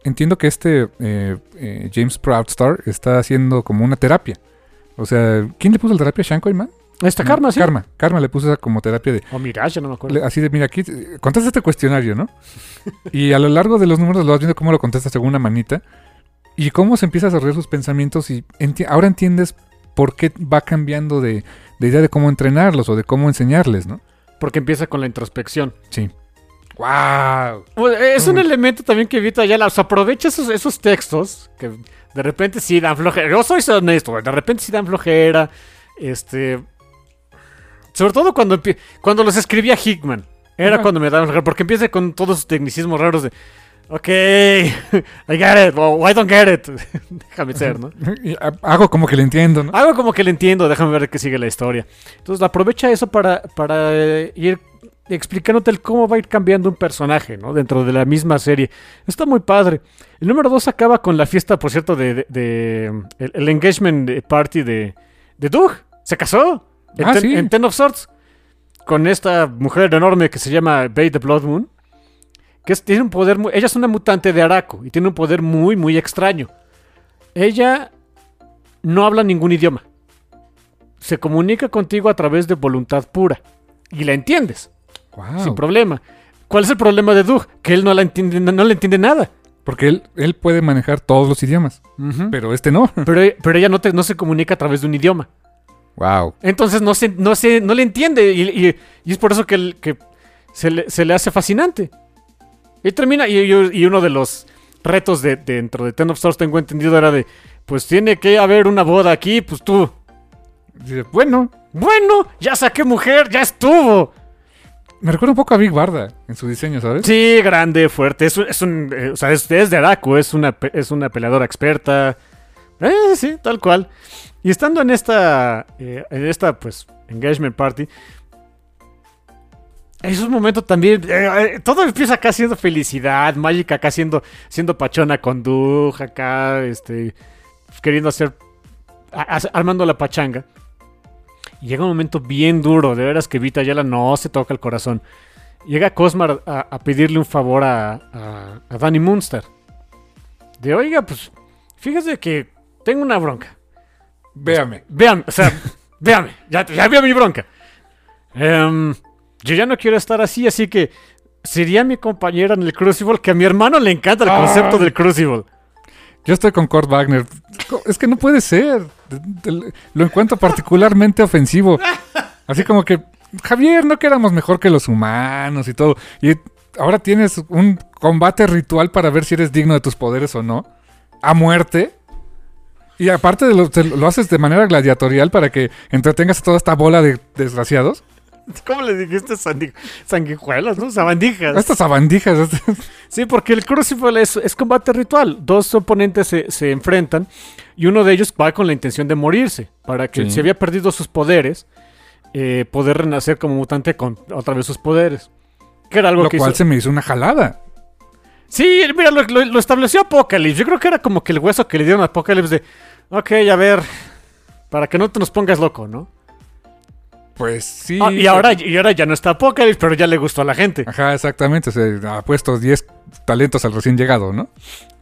entiendo que este eh, eh, James Proudstar está haciendo como una terapia. O sea, ¿quién le puso la terapia? ¿Shanko Man? Esta karma, sí. Karma. Karma le puso esa como terapia de... O Mirage, no me acuerdo. le- así de, mira, aquí contesta este cuestionario, ¿no? y a lo largo de los números lo vas viendo cómo lo contesta según una manita. Y cómo se empieza a desarrollar sus pensamientos y enti- ahora entiendes por qué va cambiando de, de idea de cómo entrenarlos o de cómo enseñarles, ¿no? Porque empieza con la introspección. Sí. ¡Wow! Bueno, Es un elemento también que evita ya la. O sea, aprovecha esos, esos textos que de repente sí dan flojera. Yo soy honesto, de repente sí dan flojera. Este. Sobre todo cuando, cuando los escribía Hickman. Era cuando me daban flojera. Porque empieza con todos sus tecnicismos raros de. Ok, I get it, o I don't get it. Déjame ser, ¿no? Hago como que le entiendo, ¿no? Algo como que le entiendo, déjame ver qué sigue la historia. Entonces aprovecha eso para, para eh, ir explicándote el cómo va a ir cambiando un personaje, ¿no? Dentro de la misma serie. Está muy padre. El número 2 acaba con la fiesta, por cierto, de, de- de- el, el engagement party de, de Doug. Se casó en, Ah, Ten, sí. en Ten of Swords con esta mujer enorme que se llama Bay the Blood Moon. Que es- tiene un poder muy, ella es una mutante de Araco y tiene un poder muy, muy extraño. Ella no habla ningún idioma. Se comunica contigo a través de voluntad pura. Y la entiendes, Wow. sin problema. ¿Cuál es el problema de Doug? Que él no la entiende, no le entiende nada. Porque él, él puede manejar todos los idiomas, pero este no. Pero, pero ella no, te, no se comunica a través de un idioma. Wow. Entonces no se, no se, no le entiende. Y, y- y es por eso que, el- que se, le, se le hace fascinante. Y termina. Y, uno de los retos de, dentro de Ten of Stars, tengo entendido, era de. Pues tiene que haber una boda aquí, pues tú. Dice, Bueno, Bueno, ya saqué mujer, ya estuvo. me recuerda un poco a Big Barda en su diseño, ¿sabes? Sí, grande, fuerte. Es, es un. eh, o sea, es, es de Araku, es una, es una peleadora experta. Eh, sí, tal cual. Y estando en esta. eh, en esta, pues, engagement party. Es un momento también. eh, eh, todo empieza acá siendo felicidad. Magic acá siendo, siendo pachona con Doug. Acá, este. Queriendo hacer. a- a- armando la pachanga. Y llega un momento bien duro. De veras que Vita Yala no se toca el corazón. Llega Cosmar a, a pedirle un favor a, a, a Danny Munster. De oiga, pues. Fíjese que tengo una bronca. Véame. Vean, o sea, véame, ya, ya veo mi bronca. Em, yo ya no quiero estar así, así que sería mi compañera en el Crucible, que a mi hermano le encanta el concepto del Crucible. Yo estoy con Kurt Wagner. Es que no puede ser. Lo encuentro particularmente ofensivo. Así como que, Javier, no que éramos mejor que los humanos y todo. Y ahora tienes un combate ritual para ver si eres digno de tus poderes o no. A muerte. Y aparte de lo, lo haces de manera gladiatorial para que entretengas a toda esta bola de desgraciados. ¿Cómo le dijiste sanguijuelas, no? Sabandijas. Estas sabandijas. estas- Sí, porque el Crucible es, es combate ritual. Dos oponentes se, se enfrentan y uno de ellos va con la intención de morirse. Para que Sí. si había perdido sus poderes, eh, poder renacer como mutante con otra vez sus poderes. Que era algo Lo que cual hizo- se me hizo una jalada. Sí, mira, lo, lo- lo estableció Apocalypse. Yo creo que era como que el hueso que le dieron a Apocalypse de, ok, a ver, para que no te nos pongas loco, ¿no? Pues sí. Ah, y, ahora, y ahora ya no está Apocalypse, pero ya le gustó a la gente. Ajá, exactamente. Se ha puesto 10 talentos al recién llegado, ¿no?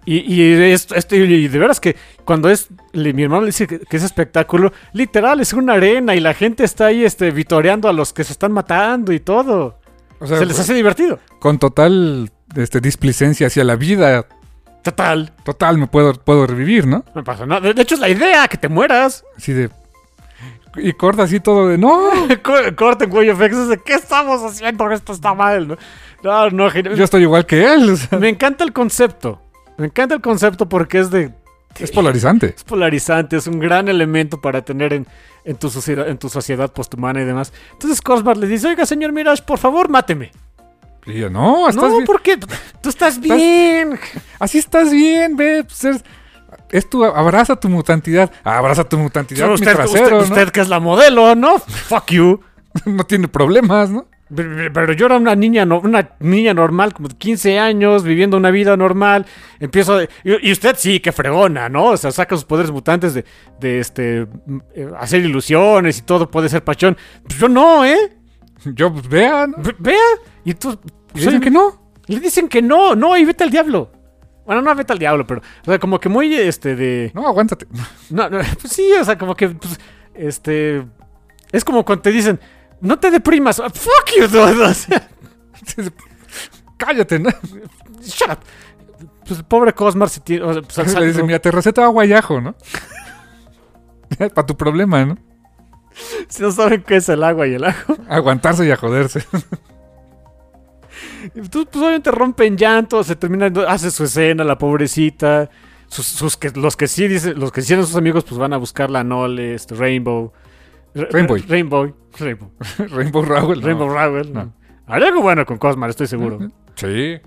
Y, y, esto, esto- y de veras que cuando es, mi hermano le dice que, que es espectáculo, literal, es una arena y la gente está ahí este, vitoreando a los que se están matando y todo. O sea, se les hace divertido. con total este, displicencia hacia la vida. Total. Total, me puedo, puedo revivir, ¿no? No pasa nada. De hecho, es la idea, que te mueras. Así de. Y corta así todo de. ¡No! Co- Corten cuello FX, ¿qué estamos haciendo? Esto está mal, ¿no? No, no. Yo estoy igual que él. o sea, Me encanta el concepto. Me encanta el concepto porque es de. es polarizante. Es polarizante, es un gran elemento para tener en, en tu, sociedad, en tu sociedad posthumana y demás. Entonces Cosmar le dice, oiga, señor Mirage, por favor, máteme. Y yo, no, estás No, bien. ¿por qué? Tú estás bien. Así estás bien, ve. pues, es, es tu. Abraza tu mutantidad. Abraza tu mutantidad, mi usted, trasero, usted- usted que es la modelo, ¿no? Fuck you. ¿no? tiene problemas, ¿no? Pero yo era una niña, no, una niña normal, como de 15 años, viviendo una vida normal. Empiezo a- y, usted sí, que fregona, ¿no? O sea, saca sus poderes mutantes de, de este mm, hacer ilusiones y todo, puede ser pachón. Pues yo no, ¿eh? Yo, pues, vean. Ve- Vea. Y tú. Y dicen que no. Le dicen que no, no, y vete al diablo. Bueno, no vete al diablo, pero. O sea, como que muy este de. No, aguántate. No, no, pues sí, o sea, como que. pues, este. Es como cuando te dicen. No te deprimas. Ah, Fuck you, dude. O sea, Cállate, ¿no? shut up. Pues pobre Cosmar se tiene. o sea, pues, Le dice, mira, te receta agua y ajo, ¿no? Para tu problema, ¿no? Si no saben qué es el agua y el ajo. Aguantarse y a joderse. Tú, pues obviamente rompen llanto, se termina, hace su escena, la pobrecita. Sus, sus que, los que sí dicen, los que sí eran sus amigos, pues van a buscar la Nole, este, Rainbow. Ra- Rainbow. Rainbow. Rainbow. Rainbow Rowell. no. Rainbow Rowell. no. Haré algo bueno con Cosmar, estoy seguro. Sí.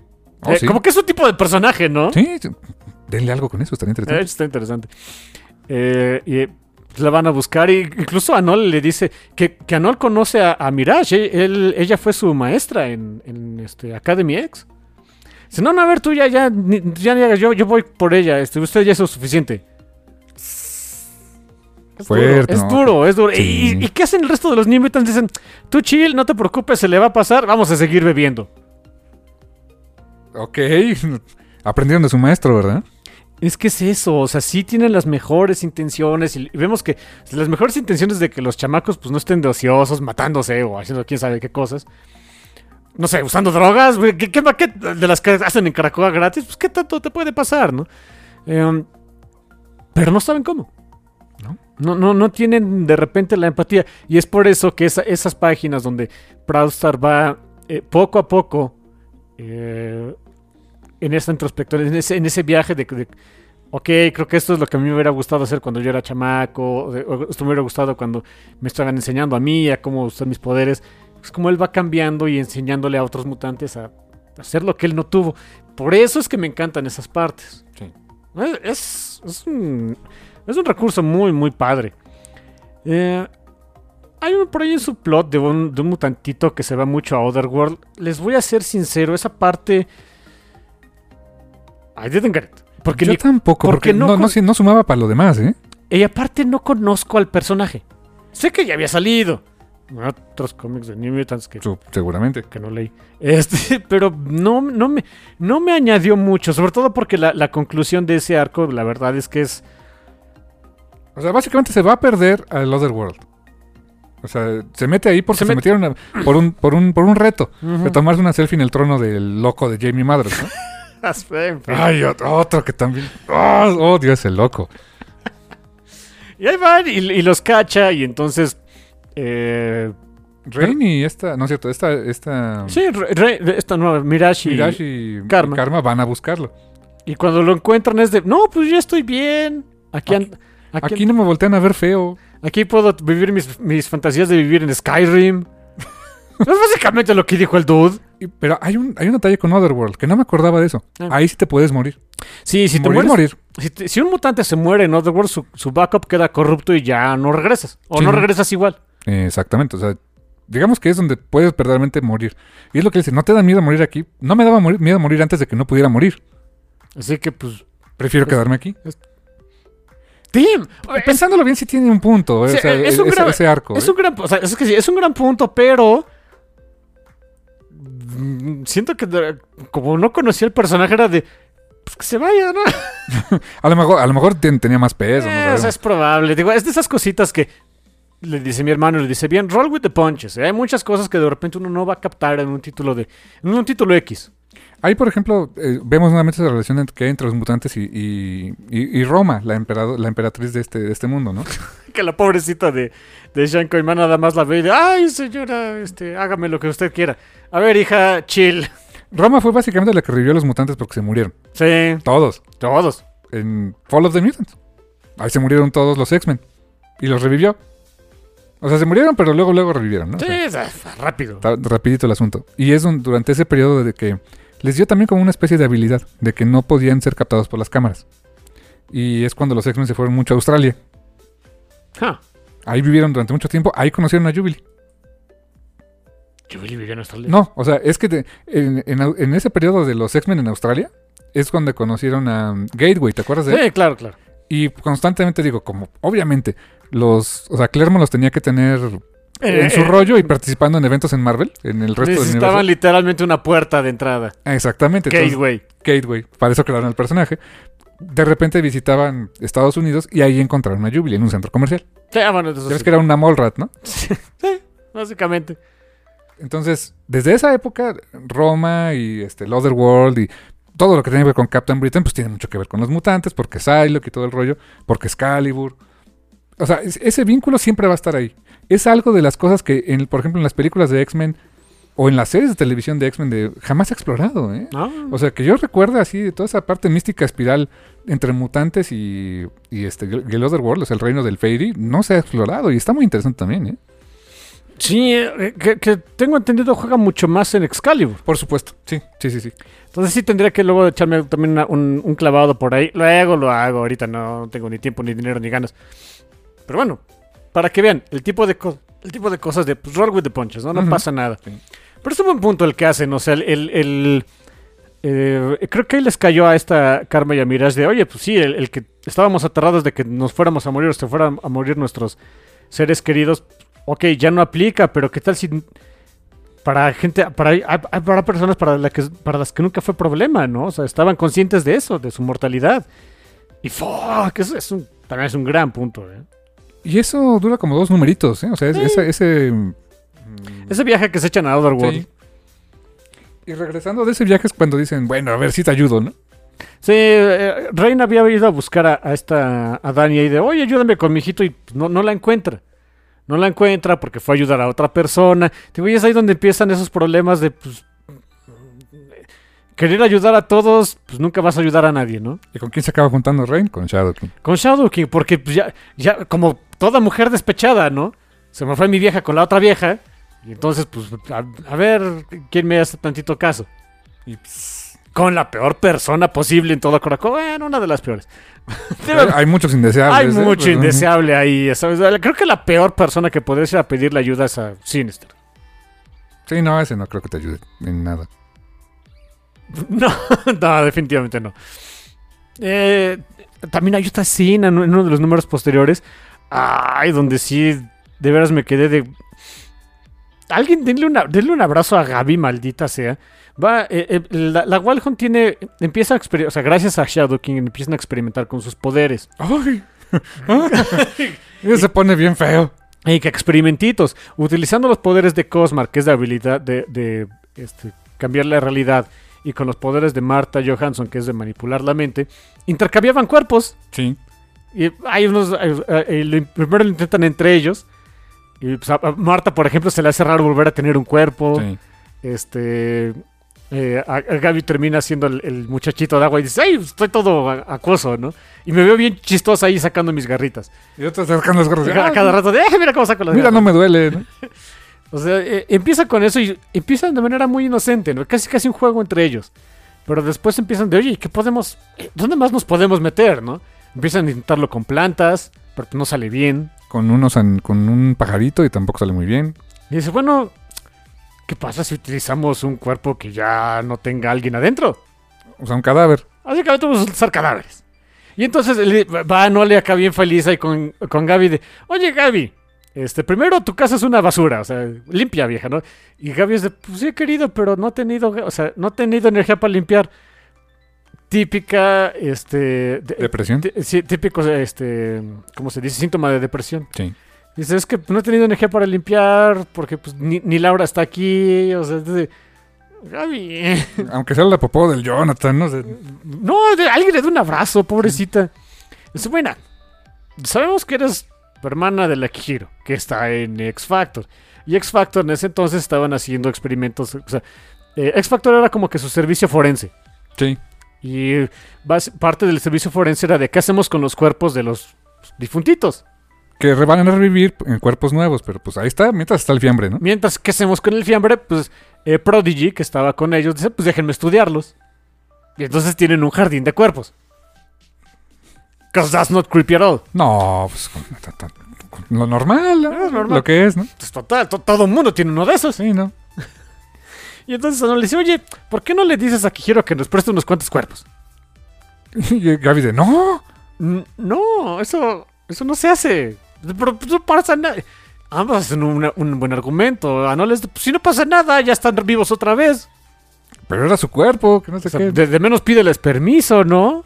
Oh, Eh, sí. Como que es un tipo de personaje, ¿no? Sí. Denle algo con eso, estaría Eh, interesante. está interesante. Y eh, la van a buscar. Y incluso Anol le dice que, que Anol conoce a, a Mirage. él- ella fue su maestra en, en, este, Academy X. Dice, no, no, a ver, tú ya, ya, ya, ya, yo, yo voy por ella. Este, usted ya es suficiente. Es Fuerte, duro, es duro, es duro. Sí. ¿Y, y qué hacen el resto de los New Mutants? Dicen, tú chill, no te preocupes, se le va a pasar, vamos a seguir bebiendo. Ok. Aprendieron de su maestro, ¿verdad? Es que es eso, o sea, sí tienen las mejores intenciones y vemos que las mejores intenciones de que los chamacos pues no estén de ociosos, matándose o haciendo quién sabe qué cosas. no sé, usando drogas, ¿qué, qué, qué- de las que hacen en Caracoa gratis, pues qué tanto te puede pasar, ¿no? Eh, pero no saben cómo. ¿No? No, no, no tienen de repente la empatía. Y es por eso que esa- esas páginas donde Proudstar va eh, poco a poco eh, en esa introspección, en ese, en ese viaje de, de, ok, creo que esto es lo que a mí me hubiera gustado hacer cuando yo era chamaco, o de- o esto me hubiera gustado cuando me estaban enseñando a mí, a cómo usar mis poderes. Es como él va cambiando y enseñándole a otros mutantes a hacer lo que él no tuvo. Por eso es que me encantan esas partes. Sí. Es, es, un, es un recurso muy, muy padre. Eh, hay un, por ahí un subplot de un, de un mutantito que se va mucho a Otherworld. Les voy a ser sincero, esa parte... I didn't get it. Porque Yo ni- tampoco, porque porque, no no, no, sumaba para lo demás, ¿eh? y aparte no conozco al personaje. Sé que ya había salido. Otros cómics de New Mutants que, seguramente. que no leí. Este, pero no, no, me, no me añadió mucho. Sobre todo porque la, la conclusión de ese arco, la verdad es que es. O sea, básicamente se va a perder al Otherworld. O sea, se mete ahí porque Se se, met- metieron a- por, un, por, un, por un reto. De tomarse una selfie en el trono del loco de Jamie Madrox, ¿no? Ay, otro, que también... Oh, oh, Dios, el loco. Y ahí van y, y los cacha y entonces... eh, Rain y esta... No es cierto, esta... esta sí, re- re- esta nueva. Mirage y Karma. y Karma van a buscarlo. Y cuando lo encuentran es de... No, pues ya estoy bien. Aquí, Aquí no me voltean a ver feo. aquí puedo vivir mis, mis fantasías de vivir en Skyrim. es básicamente lo que dijo el dude. Y- pero hay un, hay un detalle con Otherworld, que no me acordaba de eso. Ah. Ahí sí te puedes morir. Sí, si te mueres, morir. Si, te- si un mutante se muere en Otherworld, su, su backup queda corrupto y ya no regresas. O Sí. no regresas igual. Eh, exactamente, o sea, digamos que es donde puedes verdaderamente morir. Y es lo que dice, ¿no te da miedo morir aquí? No me daba morir- miedo morir antes de que no pudiera morir. Así que, pues. Prefiero quedarme aquí. ¡Tim! Pensándolo bien, sí tiene un punto, eh, Sí, o sea, es un ese, gran- ese arco. Es eh. un gran, o sea, es que sí, es un gran punto, pero siento que como no conocía el personaje era de pues que se vaya, ¿no? A lo mejor, a lo mejor ten- tenía más peso. Eh, es probable. Digo, es de esas cositas que le dice mi hermano, le dice bien, roll with the punches. ¿eh? Hay muchas cosas que de repente uno no va a captar en un título de, en un título X. Ahí, por ejemplo, eh, vemos nuevamente esa relación que hay entre los mutantes y, y- y- y Roma, la, emperado- la emperatriz de este, de este mundo, ¿no? Que la pobrecita de, de Sean Coiman nada más la ve y de, ay señora, este, hágame lo que usted quiera. A ver, hija, chill. Roma fue básicamente la que revivió a los mutantes porque se murieron. Sí, Todos. todos. En Fall of the Mutants. Ahí se murieron todos los X-Men. Y los revivió. O sea, se murieron, pero luego, luego revivieron, ¿no? O Sí, sea, rápido. está rapidito el asunto. Y es un- durante ese periodo de que les dio también como una especie de habilidad, de que no podían ser captados por las cámaras. Y es cuando los X-Men se fueron mucho a Australia. Ahí vivieron durante mucho tiempo. Ahí conocieron a Jubilee. Jubilee vivió en Australia. No, o sea, es que de- en, en ese periodo de los X-Men en Australia es cuando conocieron a um, Gateway, ¿te acuerdas de él? Sí, claro, claro. Y constantemente digo, como obviamente los, o sea, Claremont los tenía que tener en Eh, su eh, rollo y participando en eventos en Marvel, en el resto del universo. literalmente una puerta de entrada. Exactamente. entonces, Gateway. Gateway, para eso crearon el personaje. De repente visitaban Estados Unidos y ahí encontraron a Jubilee en un centro comercial. Sí, ah, bueno, eso Ya ves sí. que era una mall rat, ¿no? Sí, básicamente. Entonces, desde esa época, Roma y este, el Otherworld y todo lo que tiene que ver con Captain Britain, pues tiene mucho que ver con los mutantes, porque Psylocke y todo el rollo, porque Excalibur. O sea, es- ese vínculo siempre va a estar ahí. Es algo de las cosas que, en, por ejemplo, en las películas de X-Men o en las series de televisión de X-Men de, jamás explorado, ¿eh? ¿No? O sea, que yo recuerde así de toda esa parte mística espiral entre mutantes y, y este, el Otherworld, o sea, el reino del Fairy, no se ha explorado y está muy interesante también, ¿eh? Sí, eh, que, que tengo entendido juega mucho más en Excalibur. Por supuesto, sí, sí, sí, sí. Entonces sí tendría que luego echarme también una- un, un clavado por ahí. Luego lo hago, ahorita no tengo ni tiempo, ni dinero, ni ganas. Pero bueno, para que vean el tipo de, co- el tipo de cosas de pues, roll with the punches, ¿no? No pasa nada. Sí. Pero es un buen punto el que hacen, o sea, el... el- el, eh, creo que ahí les cayó a esta Karma y a Mirage de, oye, pues sí, el, el que estábamos aterrados de que nos fuéramos a morir o se fueran a morir nuestros seres queridos, ok, ya no aplica, pero ¿qué tal si para gente, para, para personas para, la que, para las que nunca fue problema, ¿no? O sea, estaban conscientes de eso, de su mortalidad. Y fuck, eso es un, también es un gran punto, ¿eh? Y eso dura como dos numeritos, ¿eh? O sea, es- ese... ese mm, Ese viaje que se echan a Otherworld. sí. Y regresando de ese viaje es cuando dicen, bueno, a ver si te ayudo, ¿no? Sí, eh, Reina había ido a buscar a, a esta a Dani y de, oye, ayúdame con mi hijito y pues, no, no la encuentra. No la encuentra porque fue a ayudar a otra persona. Digo, y es ahí donde empiezan esos problemas de, pues, querer ayudar a todos, pues nunca vas a ayudar a nadie, ¿no? ¿Y con quién se acaba juntando Rain? Con Shadow King. Con Shadow King, porque pues, ya, ya, como toda mujer despechada, ¿no? Se me fue mi vieja con la otra vieja. Y entonces, pues, a, a ver quién me hace tantito caso. Y pss, Con la peor persona posible en todo Coraco. Bueno, una de las peores. hay, muchos indeseables. Hay ¿eh? mucho indeseable ahí. ¿sabes? Creo que la peor persona que podría ir a pedirle ayuda es a Sinister. Sí, no, ese no creo que te ayude en nada. No, no, definitivamente no. Eh, también hay otra escena en uno de los números posteriores. Ay, donde sí, de veras me quedé de. Alguien denle, una, denle un abrazo a Gaby, maldita sea. Va, eh, eh, la, la Walhon tiene. Empieza a experimentar. O sea, gracias a Shadow King empiezan a experimentar con sus poderes. ¡Ay! Se pone bien feo. Y que experimentitos. Utilizando los poderes de Cosmar, que es la habilidad de, de, este, cambiar la realidad. Y con los poderes de Marta Johansson, que es de manipular la mente. Intercambiaban cuerpos. Sí. Y hay unos. eh, eh, primero lo intentan entre ellos. Y pues, a, Marta, por ejemplo, se le hace raro volver a tener un cuerpo. sí. Este. eh, a, a Gaby termina siendo el, el muchachito de agua y dice: ¡Ay! Estoy todo a- acoso, ¿no? Y me veo bien chistosa ahí sacando mis garritas. Y otros sacando las garras. de, A "Ah, cada rato de: "Eh, Mira cómo saco las Mira, garras". no me duele. ¿no? O sea, eh, empieza con eso y empiezan de manera muy inocente, ¿no? Casi casi un juego entre ellos. Pero después empiezan de, oye, ¿qué podemos? eh, ¿Dónde más nos podemos meter, no? Empiezan a intentarlo con plantas, pero no sale bien. Con, unos con un pajarito y tampoco sale muy bien. Y dice, bueno, ¿qué pasa si utilizamos un cuerpo que ya no tenga alguien adentro? O sea, un cadáver. Así que vamos a utilizar cadáveres. Y entonces va Nole acá bien feliz ahí con, con Gaby de, oye Gaby, este, primero tu casa es una basura, o sea, limpia vieja, ¿no? Y Gaby es de, pues sí querido, pero no he tenido, o sea, no he tenido energía para limpiar. Típica, este... de- Depresión. sí, típico, este, ¿cómo se dice? Síntoma de depresión. Sí. Dice, es que no he tenido energía para limpiar porque pues ni, ni Laura está aquí, o sea, es de, Gaby... Aunque sea la popó del Jonathan, ¿no? sé. No, de- alguien le da un abrazo, pobrecita. Dice, buena, sabemos que eres hermana de la Kihiro, que está en X Factor. Y X Factor en ese entonces estaban haciendo experimentos. O sea, eh, X Factor era como que su servicio forense. Sí. Y parte del servicio forense era de qué hacemos con los cuerpos de los difuntitos. Que van a revivir en cuerpos nuevos, pero pues ahí está, mientras está el fiambre, ¿no? Mientras, ¿qué hacemos con el fiambre? Pues eh, Prodigy, que estaba con ellos, dice, pues déjenme estudiarlos. Y entonces tienen un jardín de cuerpos. Because that's not creepy at all. No, pues con, lo normal, ¿no? Es normal. Lo que es, ¿no? Pues total, to- todo el mundo tiene uno de esos. Sí, ¿no? Y entonces uno le dice, oye, ¿por qué no le dices a Kijiro que nos preste unos cuantos cuerpos? Y Gaby de, no. "N- No, eso, eso no se hace. Pero pues, no pasa nada. Ambos hacen un buen argumento. A no les, pues, si no pasa nada, ya están vivos otra vez. Pero era su cuerpo, que no sé O sea, qué. de, de menos pídeles permiso, ¿no?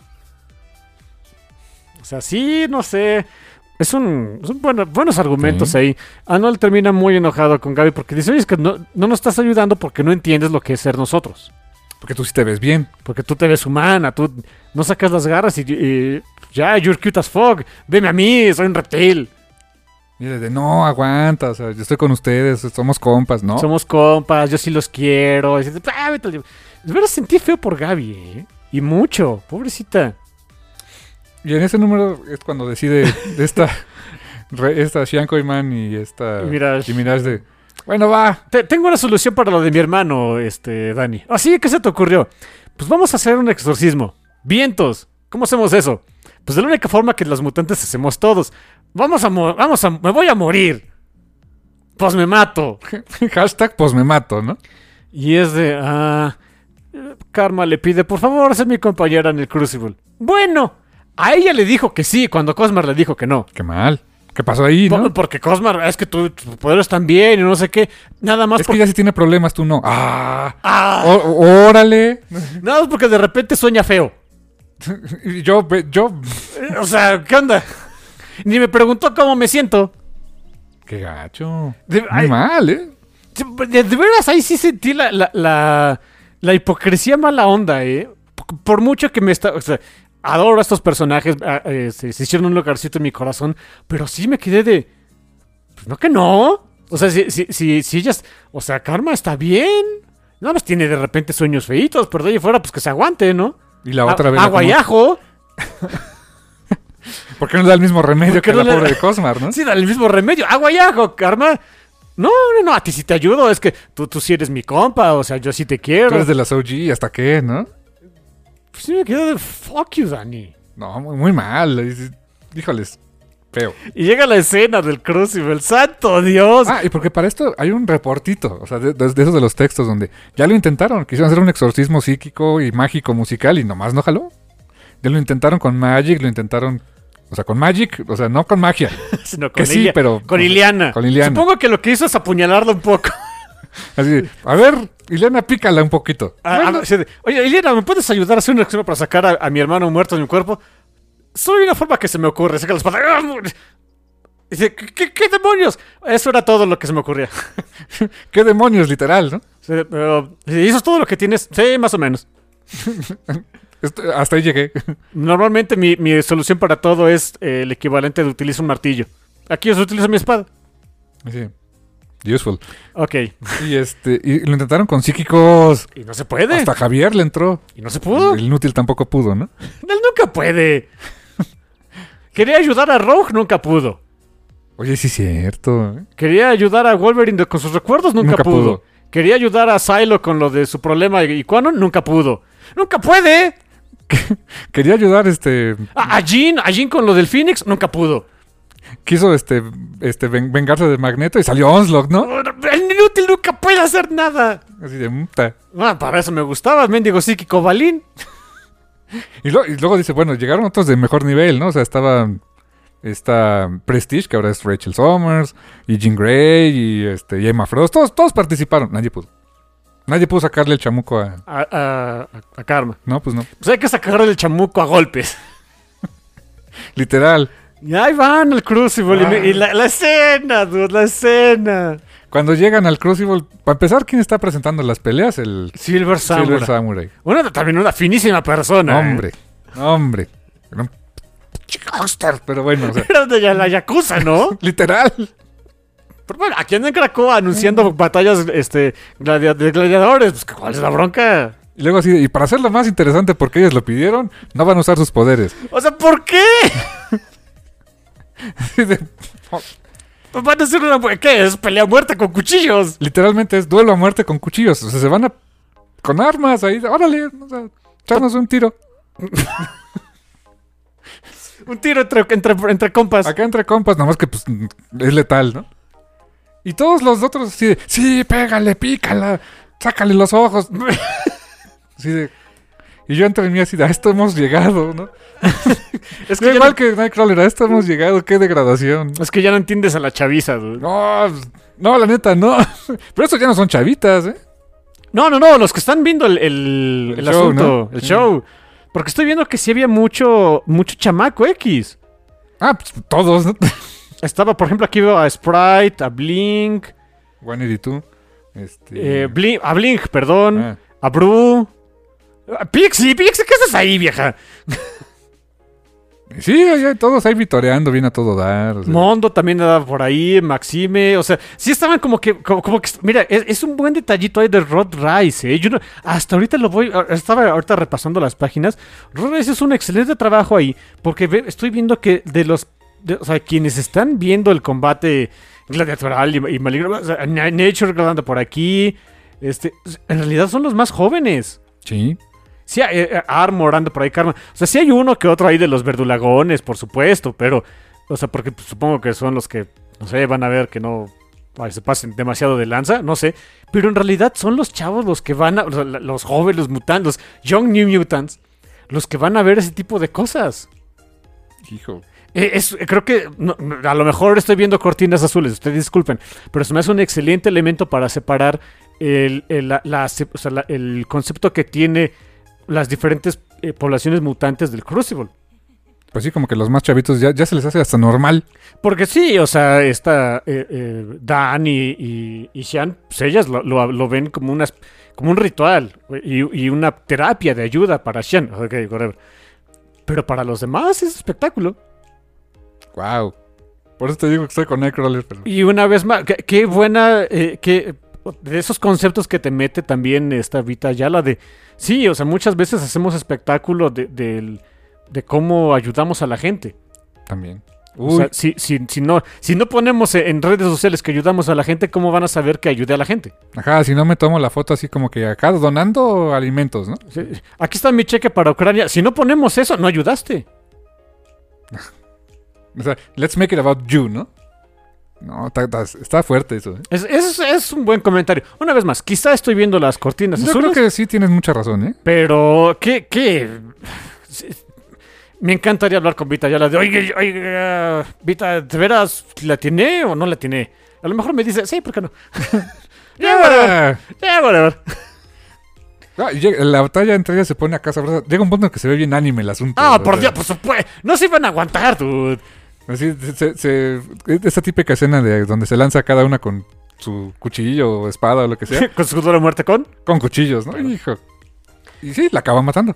O sea, sí, no sé. Es un, son bueno- buenos argumentos Sí. ahí. Anuel termina muy enojado con Gaby porque dice, oye, es que no, no nos estás ayudando porque no entiendes lo que es ser nosotros. Porque tú sí te ves bien. Porque tú te ves humana, tú no sacas las garras y, y ya, you're cute as fuck. Veme a mí, soy un reptil. Y de, no, aguanta, o sea, yo estoy con ustedes, somos compas, ¿no? Somos compas, yo sí los quiero. Y "Ah, vete al diablo". De veras sentí feo por Gaby, ¿eh? Y mucho, pobrecita. Y en ese número es cuando decide de esta, re- esta Shianko Man y esta Y Mirage. y Mirage de, bueno, va. Te- tengo una solución para lo de mi hermano, este, Dani. Así, ¿qué se te ocurrió? Pues vamos a hacer un exorcismo. Vientos. ¿Cómo hacemos eso? Pues de la única forma que los mutantes hacemos todos. Vamos a, mo- vamos a, me voy a morir. Pues me mato. Hashtag, pues me mato, ¿no? Y es de, ah, eh, Karma le pide, por favor, sé mi compañera en el Crucible. Bueno, a ella le dijo que sí cuando Cosmar le dijo que no. Qué mal. ¿Qué pasó ahí, no? Por- Porque Cosmar, es que tu- tus poderes están bien y no sé qué. Nada más Es que por- ella sí tiene problemas, tú no. ¡Ah! Ah, Ó- ¡Órale! nada más porque de repente sueña feo. Yo, yo... O sea, ¿qué onda? Ni me preguntó cómo me siento. ¡Qué gacho! De, Muy mal, ¿eh? de- de veras, ahí sí sentí la, la, la, la hipocresía mala onda, ¿eh? P- Por mucho que me está... O sea, adoro a estos personajes, eh, se, se hicieron un lugarcito en mi corazón, pero sí me quedé de... Pues no que no. O sea, si, si, si, si ellas... O sea, Karma está bien. Nada más tiene de repente sueños feitos, pero de ahí fuera, pues que se aguante, ¿no? Y la otra A- vez. Agua y ajo. ¿Por qué no da el mismo remedio ¿Por qué que no la le- pobre de Cosmar, no? Sí, dale el mismo remedio. Agua y ajo, Karma. No, no, no, a ti sí te ayudo. Es que tú, tú sí eres mi compa. O sea, yo sí te quiero. Tú eres de las OG, ¿hasta qué, no? Pues sí me quedo de fuck you, Dani. No, muy, muy mal. es- Híjoles, feo. Y llega la escena del Crucible. ¡Santo Dios! Ah, y porque para esto hay un reportito, o sea, de, de- de esos de los textos donde ya lo intentaron, quisieron hacer un exorcismo psíquico y mágico musical y nomás no jaló. Ya lo intentaron con Magic, lo intentaron, o sea, con Magic, o sea, no con magia. Sino que sí, pero- Con Iliana. con Iliana. Supongo que lo que hizo es apuñalarla un poco. Así, a ver, Ileana, pícala un poquito. A- a- Bueno, así de, Oye, Iliana, ¿me puedes ayudar a hacer una acción para sacar a, a mi hermano muerto de mi cuerpo? Solo hay una forma que se me ocurre. Saca la espada. ¡Ah! Dice, ¿qué, qué- qué demonios? Eso era todo lo que se me ocurría. ¿Qué demonios, literal, no? Sí, pero, ¿y ¿Eso es todo lo que tienes? Sí, más o menos. Hasta ahí llegué. Normalmente mi, mi solución para todo es eh, el equivalente de utilizo un martillo. Aquí yo utilizo mi espada. Sí. Useful. Ok. Y este, y lo intentaron con psíquicos. Y no se puede. Hasta Javier le entró. Y no se pudo. El inútil tampoco pudo, ¿no? Él nunca puede. Quería ayudar a Rogue, nunca pudo. Oye, sí es cierto. ¿eh? Quería ayudar a Wolverine con sus recuerdos, nunca, Nunca pudo. pudo. Quería ayudar a Silo con lo de su problema y Quanon, nunca pudo. ¡Nunca puede! Quería ayudar, este, A, a Jean, a Jean con lo del Phoenix, nunca pudo. Quiso este, este ven- vengarse de Magneto y salió Onslaught, ¿no? El inútil nunca puede hacer nada. Así de "Muta". Ah, para eso me gustaba, mendigo psíquico Balín. Y, lo- y luego dice, bueno, llegaron otros de mejor nivel, ¿no? O sea, estaba esta Prestige, que ahora es Rachel Summers, y Jean Grey, y este, y Emma Frost. Todos, todos participaron. Nadie pudo. Nadie pudo sacarle el chamuco a... A, a- a- a Karma. No, pues no. Pues hay que sacarle el chamuco a golpes. Literal. Y ahí van al Crucible. y Y, la, la escena, dude, la escena. Cuando llegan al Crucible, para empezar, ¿quién está presentando las peleas? El Silver Samurai. Silver Samurai. Una, también una finísima persona. ¿eh? Hombre, hombre. Era un gangster, pero bueno, o sea, Era de la Yakuza, ¿no? literal. Pero bueno, aquí anda en Krakoa anunciando batallas este, de gladiadores. Pues, ¿cuál es la bronca? Y luego así, y para hacerlo más interesante, porque ellos lo pidieron, no van a usar sus poderes. O sea, ¿por qué? Van a hacer una... ¿Qué es? Pelea muerta con cuchillos. literalmente es duelo a muerte con cuchillos. O sea, se van a. con armas ahí. Órale, o sea, echarnos un tiro. Un tiro entre, entre, entre compas. Acá entre compas, nomás que pues es letal, ¿no? Y todos los otros así de, sí, pégale, pícala, sácale los ojos. Así de. Y yo entre mí así a esto hemos llegado, ¿no? Es que, igual no, que Nightcrawler, a esto hemos llegado, qué degradación. es que ya no entiendes a la chaviza, dude. No, no, la neta, no. Pero estos ya no son chavitas, ¿eh? No, no, no, los que están viendo el, el, El el show, asunto, ¿no? el show. Porque estoy viendo que sí había mucho, mucho chamaco X. Ah, pues todos, ¿no? Estaba, por ejemplo, aquí veo a Sprite, a Blink, 182. Este. eh, Blink- a Blink, perdón, ah. a Bru. Pixie, Pixie, ¿qué haces ahí, vieja? Sí, todos ahí vitoreando, bien a todo dar. o sea. Mondo también andaba por ahí, Maxime, o sea, sí estaban como que, como, como que, mira, es, es un buen detallito ahí de Rod Rice, ¿eh? Yo no- hasta ahorita lo voy, estaba ahorita repasando las páginas, Rod Rice es un excelente trabajo ahí, porque ve- estoy viendo que de los, de- o sea, quienes están viendo el combate gladiatoral y, y maligno, o sea, Na- Nature grabando por aquí, este, en realidad son los más jóvenes. Sí. Sí, hay, eh, Armor anda por ahí, Karma. O sea, sí hay uno que otro ahí de los verdulagones, por supuesto, pero, o sea, porque supongo que son los que, no sé, van a ver que no ay, se pasen demasiado de lanza, no sé. Pero en realidad son los chavos los que van a, la- los jóvenes, los mutantes, los Young New Mutants, los que van a ver ese tipo de cosas. Hijo. Eh, es- eh, creo que no, a lo mejor estoy viendo cortinas azules, ustedes disculpen, pero se me hace un excelente elemento para separar el, el- la- la- o sea, la- el concepto que tiene las diferentes eh, poblaciones mutantes del Crucible. Pues sí, como que los más chavitos ya, ya se les hace hasta normal. Porque sí, o sea, esta eh, eh, Dan y, y, y pues ellas lo, lo- lo ven como, unas, como un ritual y, y una terapia de ayuda para Xian. Ok, whatever. Pero para los demás es espectáculo. Wow. Por eso te digo que estoy con Nightcrawler. Pero... Y una vez más, qué, buena, eh, qué- de esos conceptos que te mete también esta Vita Yala de, sí, o sea, muchas veces hacemos espectáculo de, de cómo ayudamos a la gente. También. O sea, si, si, si, no, si no ponemos en redes sociales que ayudamos a la gente, ¿cómo van a saber que ayudé a la gente? ajá, si no me tomo la foto así como que acá donando alimentos, ¿no? Sí, Aquí está mi cheque para Ucrania. Si no ponemos eso, no ayudaste. O sea, let's make it about you, ¿no? No, está, fuerte eso, ¿eh? Es, es- es un buen comentario. Una vez más, quizá estoy viendo las cortinas Yo creo azules, que sí tienes mucha razón, ¿eh? pero ¿qué? qué? Me encantaría hablar con Vita Yala de, oye, oye, Vita, ¿de veras la tiene o no la tiene? A lo mejor me dice, sí, ¿por qué no? ya, whatever. Ya, whatever. ah, la batalla entre ellas se pone acá sabrosa. Llega un punto en que se ve bien anime el asunto. Ah, por Dios, por supuesto. No se iban a aguantar, dude. Así, se, típica escena de donde se lanza cada una con su cuchillo o espada o lo que sea. Con su dura muerte con. con cuchillos, ¿no? Hijo. Y sí, la acaban matando.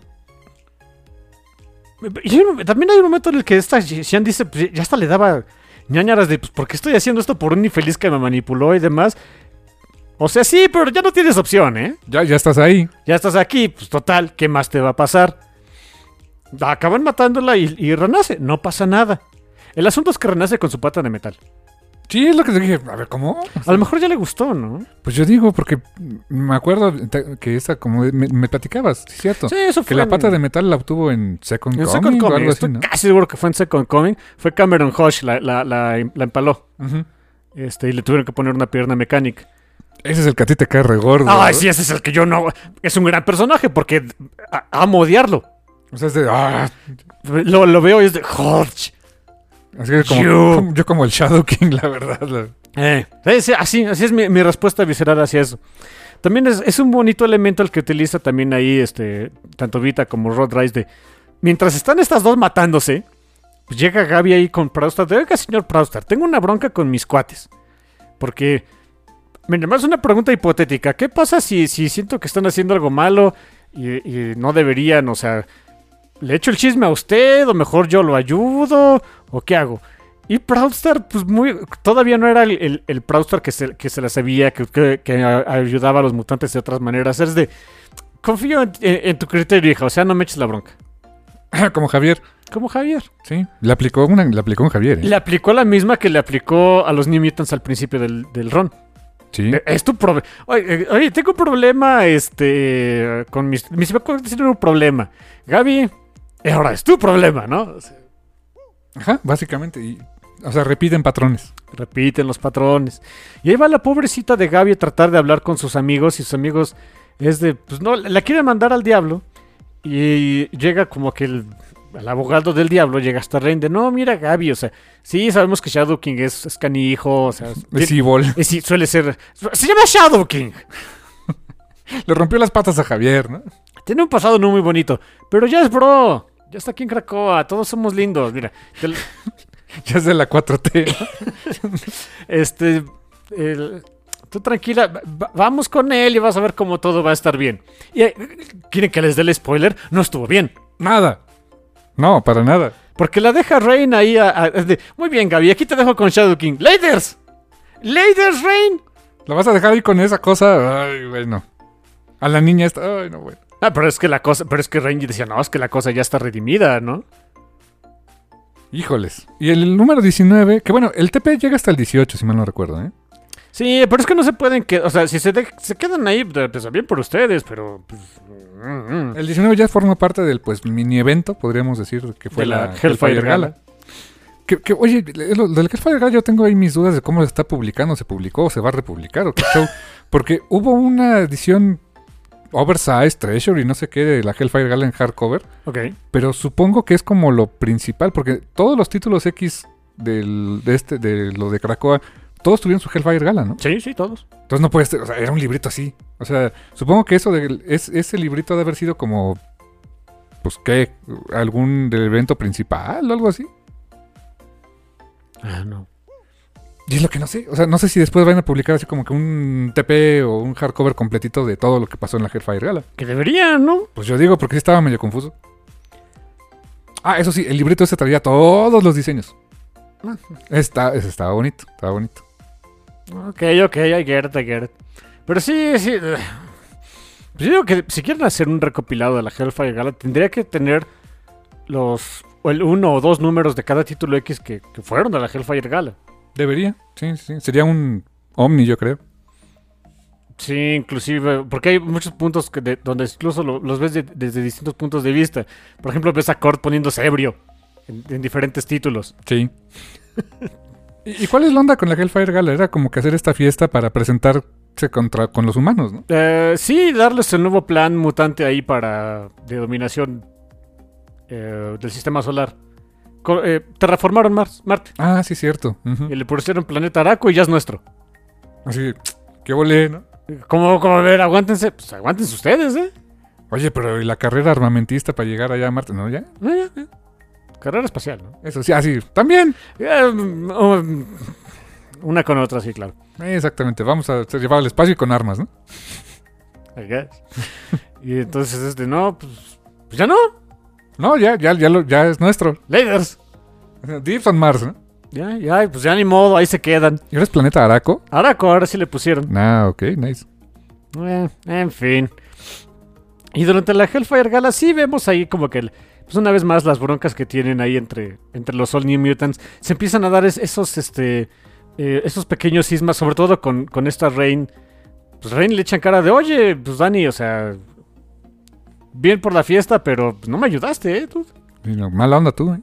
Y también hay un momento en el que esta Xian dice, pues, ya hasta le daba ñañaras de, pues, ¿por qué estoy haciendo esto por un infeliz que me manipuló y demás? O sea, sí, pero ya no tienes opción, ¿eh? Ya, ya estás ahí. Ya estás aquí, pues total, ¿qué más te va a pasar? Acaban matándola y, y renace, no pasa nada. El asunto es que renace con su pata de metal. Sí, es lo que te dije. A ver, ¿cómo? A lo mejor ya le gustó, ¿no? Pues yo digo, porque me acuerdo que esa, como me, me platicabas, cierto. Sí, eso que fue la en- pata de metal la obtuvo en Second en Coming Second o Coming. así, ¿no? casi seguro que fue en Second Coming. Fue Cameron Hush, la, la, la, la empaló. Este, y le tuvieron que poner una pierna mecánica. Ese es el que a ti te cae re gordo. Ay, sí, ese es el que yo no. Es un gran personaje porque amo odiarlo. O sea, es de. Ah, Lo, lo veo y es de. Hodge. Así que como, You. como- yo como el Shadow King, la verdad. Eh, sí, sí, así, así es mi, mi respuesta visceral hacia eso. También es, es un bonito elemento el que utiliza también ahí, este, tanto Vita como Rod Rice de. Mientras están estas dos matándose, pues llega Gaby ahí con Prouster. De, oiga, señor Prouster, tengo una bronca con mis cuates. Porque. Mira, más una pregunta hipotética. ¿Qué pasa si, si siento que están haciendo algo malo y, y no deberían? O sea, ¿le echo el chisme a usted o mejor yo lo ayudo? ¿O qué hago? Y Proudstar, pues muy. Todavía no era el, el, el Proudstar que se, que se la sabía, que, que- ayudaba a los mutantes de otras maneras. Es de. Confío en, en- en tu criterio, hija. O sea, no me eches la bronca. como Javier. Como Javier. Sí. Le aplicó una, le aplicó un Javier, ¿eh? Le aplicó la misma que le aplicó a los New Mutants al principio del, del ron. Sí. Eh, Es tu problema. Oye, eh, oye, tengo un problema, este, con mis, mis tienen un problema. Gaby, eh, ahora es tu problema, ¿no? O sea, Ajá, básicamente. Y, o sea, repiten patrones. repiten los patrones. Y ahí va la pobrecita de Gaby a tratar de hablar con sus amigos y sus amigos es de, pues no, la quieren mandar al diablo. Y llega como que el, el abogado del diablo llega hasta Rein de, no, mira Gaby, o sea, sí sabemos que Shadow King es, es canijo, o sea, Es evil. Eh, sí, suele ser. Se llama Shadow King. Le rompió las patas a Javier, ¿no? Tiene un pasado no muy bonito. Pero ya es bro. Ya está aquí en Cracoa. Todos somos lindos. Mira. Ya es de la 4T. ¿no? este. el- tú tranquila. va- va- vamos con él y vas a ver cómo todo va a estar bien. Y, eh, ¿Quieren que les dé el spoiler? No estuvo bien. Nada. No, para nada. Porque la deja Rain ahí. a- a- de, Muy bien, Gaby. Aquí te dejo con Shadow King. ¡Laders! ¡Laders, Rain! ¿La vas a dejar ahí con esa cosa? Ay, bueno. A la niña esta. Ay, no, bueno. Ah, pero es que la cosa. Pero es que Rain decía, no, es que la cosa ya está redimida, ¿no? Híjoles. Y el número 19, que bueno, el TP llega hasta el 18, si mal no recuerdo, ¿eh? Sí, pero es que no se pueden que, o sea, si se, de- se quedan ahí, pues bien por ustedes, pero pues, mm, mm. El 19 ya forma parte del pues mini evento, podríamos decir, que fue De la la, Hellfire Gala. Que, que, oye, lo, del Hellfire Gala yo tengo ahí mis dudas de cómo se está publicando, se publicó o se va a republicar o qué show. Porque hubo una edición oversized, treasure y no sé qué de la Hellfire Gala en hardcover. Ok. Pero supongo que es como lo principal, porque todos los títulos X del, de este, de lo de Krakoa, todos tuvieron su Hellfire Gala, ¿no? Sí, sí, todos. Entonces no puede ser, o sea, era un librito así. O sea, supongo que eso de es, ese librito ha de haber sido como pues, ¿qué? ¿Algún del evento principal o algo así? Ah, no. Y es lo que no sé. O sea, no sé si después van a publicar así como que un TP o un hardcover completito de todo lo que pasó en la Hellfire Gala. Que debería, ¿no? Pues yo digo, porque sí estaba medio confuso. Ah, eso sí, el librito ese traía todos los diseños. Está, ese estaba bonito, estaba bonito. Ok, ok, I get it, I get it. Pero sí, sí. eh, Pues yo digo que si quieren hacer un recopilado de la Hellfire Gala, tendría que tener los. el uno o dos números de cada título X que, que fueron de la Hellfire Gala. Debería, sí, sí. Sería un Omni, yo creo. Sí, inclusive, porque hay muchos puntos que de- donde incluso lo- los ves de- desde distintos puntos de vista. Por ejemplo, ves a Kurt poniéndose ebrio en, en diferentes títulos. Sí. ¿Y, y cuál es la onda con la Hellfire Gala? Era como que hacer esta fiesta para presentarse contra, con los humanos, ¿no? Eh, sí, darles el nuevo plan mutante ahí para de dominación eh, del sistema solar. Eh, terraformaron Mars, Marte Ah, sí, cierto. Ujú. y le pusieron planeta Araco y ya es nuestro. Así, qué volé, ¿no? ¿Cómo, cómo a ver? Aguántense. Pues aguántense ustedes, ¿eh? Oye, pero ¿y la carrera armamentista para llegar allá a Marte? ¿No? ¿Ya? Eh, eh. Carrera espacial, ¿no? Eso sí, así, también. Eh, um, una con otra, sí, claro. Exactamente, vamos a ser llevado al espacio y con armas, ¿no? I guess. y entonces, este, no, pues, pues ya no. No, ya, ya, ya, lo- ya es nuestro. Laders. Deep on Mars, ¿no? Ya, ya, pues ya ni modo, ahí se quedan. ¿Y ahora es planeta Araco? Araco, ahora sí le pusieron. Ah, ok, nice. Eh, en fin. Y durante la Hellfire Gala sí vemos ahí como que, el- pues una vez más, las broncas que tienen ahí entre, entre los All New Mutants. Se empiezan a dar es- esos, este, eh, esos pequeños sismas, sobre todo con, con esta Rain. Pues Rain le echan cara de, oye, pues Dani, o sea, bien por la fiesta, pero pues, no me ayudaste, ¿eh? tú?". Mala onda tú, ¿eh?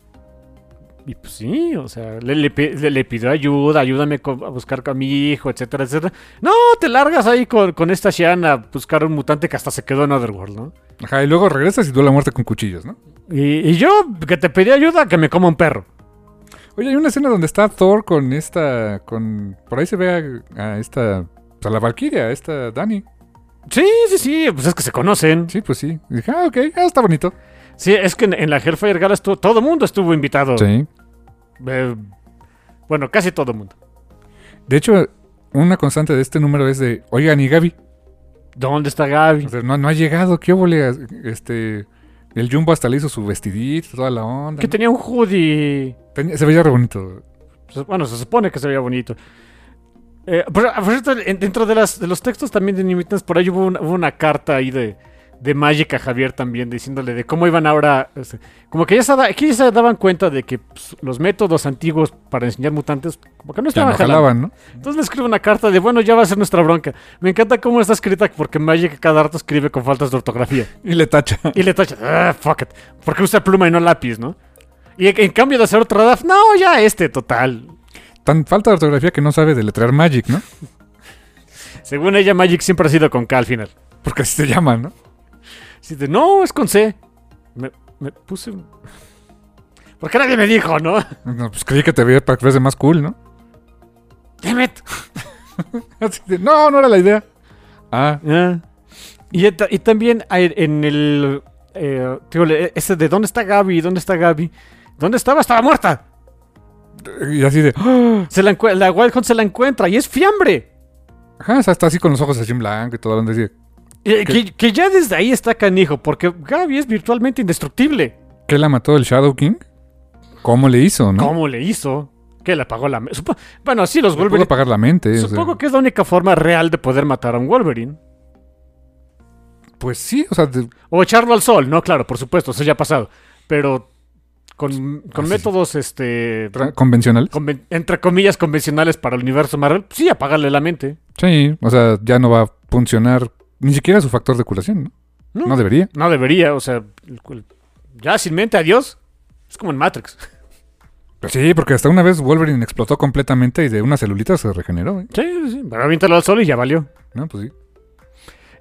Y pues sí, o sea, le, le, le- le pidió ayuda, ayúdame a buscar a mi hijo, etcétera, etcétera. No, te largas ahí con, con esta Shan a buscar un mutante que hasta se quedó en Otherworld, ¿no? Ajá, y luego regresas y duele la muerte con cuchillos, ¿no? Y, y yo, que te pedí ayuda, que me coma un perro. Oye, hay una escena donde está Thor con esta, con... Por ahí se ve a, a esta, pues, a la Valkyria, a esta Dani. Sí, sí, sí, pues es que se conocen. Sí, pues sí. Y dije, ah, ok, ah, está bonito. Sí, es que en, en la Hellfire Gala estuvo- todo el mundo estuvo invitado. Sí. Eh, bueno, casi todo el mundo. De hecho, una constante de este número es de, oigan, ¿y Gaby? ¿Dónde está Gaby? O sea, no, no ha llegado, ¿qué óvole? Este, el Jumbo hasta le hizo su vestidito, toda la onda. Que ¿no? tenía un hoodie. Tenía- se veía re bonito. Se- Bueno, se supone que se veía bonito. Eh, pero, por cierto, en- dentro de, las, de los textos también de Mutants, por ahí hubo una, hubo una carta ahí de, de Magic a Javier también, diciéndole de cómo iban ahora. este, como que ya se, ya daban cuenta de que pues, los métodos antiguos para enseñar mutantes, como que no estaban no jalando. jalaban, ¿no? Entonces le escribe una carta de, bueno, ya va a ser nuestra bronca. Me encanta cómo está escrita porque Magic cada rato escribe con faltas de ortografía. Y le tacha. Y le tacha, ah, fuck it. Porque usa pluma y no lápiz, ¿no? Y en- cambio de hacer otro draft, no, ya este, total. Tan falta de ortografía que no sabe deletrear Magic, ¿no? Según ella, Magic siempre ha sido con K al final. Porque así se llama, ¿no? Así de, no, es con C. Me, me puse... un- Porque nadie me dijo, ¿no? No, pues creí que te veía para que fuese más cool, ¿no? Damn it. Así de, no, no era la idea. Ah, Ah. Y, también en el... eh, ese de, ¿dónde está Gaby? ¿Dónde está Gaby? ¿Dónde estaba? Estaba muerta. Y así de, ¡ah! Se la, la Wild Hunt se la encuentra y es fiambre. ajá, o sea, está así con los ojos así en blanco y todo. Donde dice, Eh, Que, que ya desde ahí está canijo, porque Gaby es virtualmente indestructible. ¿qué la mató el Shadow King? ¿Cómo le hizo, no? ¿Cómo le hizo? Que le apagó la... me- supo- Bueno, sí, los Le Wolverine... apagar la mente. o sea. Supongo que es la única forma real de poder matar a un Wolverine. Pues sí, o sea, O echarlo al sol, no, claro, por supuesto, eso ya ha pasado. Pero con, con Ah, sí. métodos, este... convencionales. conven- entre comillas, convencionales para el universo Marvel, sí, apagarle la mente. Sí, o sea, ya no va a funcionar ni siquiera su factor de curación, ¿no? No, No debería. no debería, o sea... el- el- ya sin mente, adiós. Es como en Matrix. Pues sí, porque hasta una vez Wolverine explotó completamente y de una celulita se regeneró, ¿eh? Sí, sí, sí, pero aviéntalo al sol y ya valió. No, pues sí.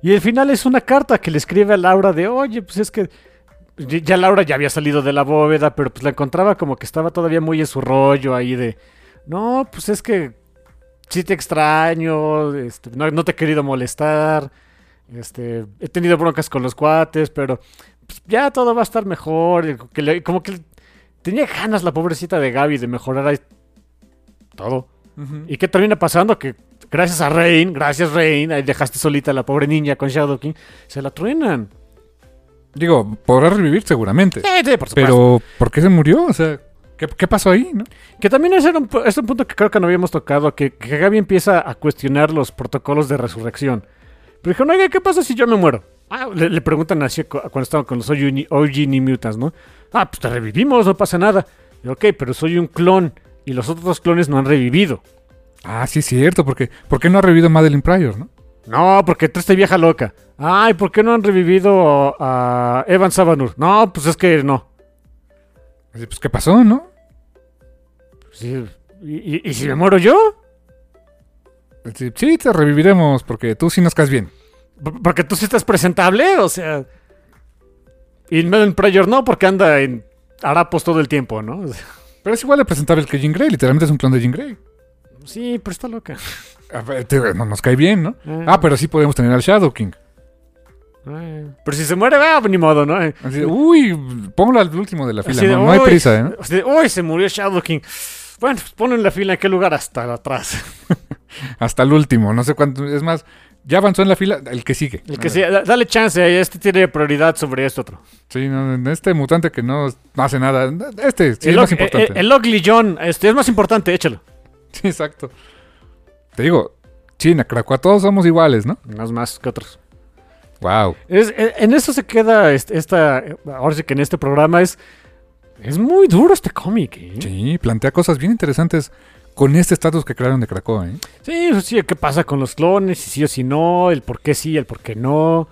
Y el final es una carta que le escribe a Laura de, oye, pues es que ya ya Laura ya había salido de la bóveda, pero pues la encontraba como que estaba todavía muy en su rollo ahí de, no, pues es que sí te extraño, este, no, no te he querido molestar, este, he tenido broncas con los cuates, pero pues, ya todo va a estar mejor. y que le- como que tenía ganas la pobrecita de Gaby de mejorar ahí todo. ¿Y qué termina pasando? Que gracias a Rain, gracias Rain, ahí dejaste solita a la pobre niña con Shadow King, se la truenan. Digo, podrá revivir seguramente. Sí, sí, por supuesto. Pero, ¿por qué se murió? O sea, ¿qué, qué pasó ahí? no? Que también ese era un, es un punto que creo que no habíamos tocado, que, que Gaby empieza a cuestionar los protocolos de resurrección. Pero dijo, oiga, ¿qué pasa si yo me muero? Ah, le, le preguntan así cu- cuando estaban con los OG, Ni- OG New Mutants, ¿no? Ah, pues te revivimos, no pasa nada. Y, ok, pero soy un clon y los otros dos clones no han revivido. Ah, sí es cierto, porque ¿por qué no ha revivido Madeline Pryor, no? No, porque tú esta vieja loca. Ay, ¿por qué no han revivido a Evan Sabanur? No, pues es que no. Pues, ¿qué pasó, no? Sí, ¿Y, y- y si me muero yo? Sí, te reviviremos porque tú sí nos caes bien. Porque tú sí estás presentable, o sea. Y Melon Prayer no, porque anda en harapos todo el tiempo, ¿no? O sea, Pero es igual de presentable que Jean Grey, literalmente es un clon de Jean Grey. sí, pero está loca. A ver, te- no nos cae bien, ¿no? Eh, Ah, pero sí podemos tener al Shadow King. Eh, Pero si se muere, va, ni modo, ¿no? Eh, Así de, uy, póngalo al último de la fila, de, no, no hay "Uy", prisa, ¿eh? ¿no? así de, Uy, se murió Shadow King. Bueno, pues ponlo en la fila, ¿en qué lugar? Hasta atrás. Hasta el último, no sé cuánto. Es más, ya avanzó en la fila, el que sigue. El que da- dale chance, este tiene prioridad sobre este otro. Sí, no, este mutante que no, hace nada. Este sí el, es más Ug- importante. el- el Ugly John, este es más importante, échalo. Sí, exacto. Te digo, China, Krakoa, todos somos iguales, ¿no? Unos más que otros. Wow. Es- e- en eso se queda esta. Ahora sí que en este programa es. Es muy duro este cómic, ¿eh? Sí, plantea cosas bien interesantes con este estatus que crearon de Krakoa, ¿eh? Sí, eso sí, ¿qué pasa con los clones? Si sí o si no, el por qué sí, el por qué no.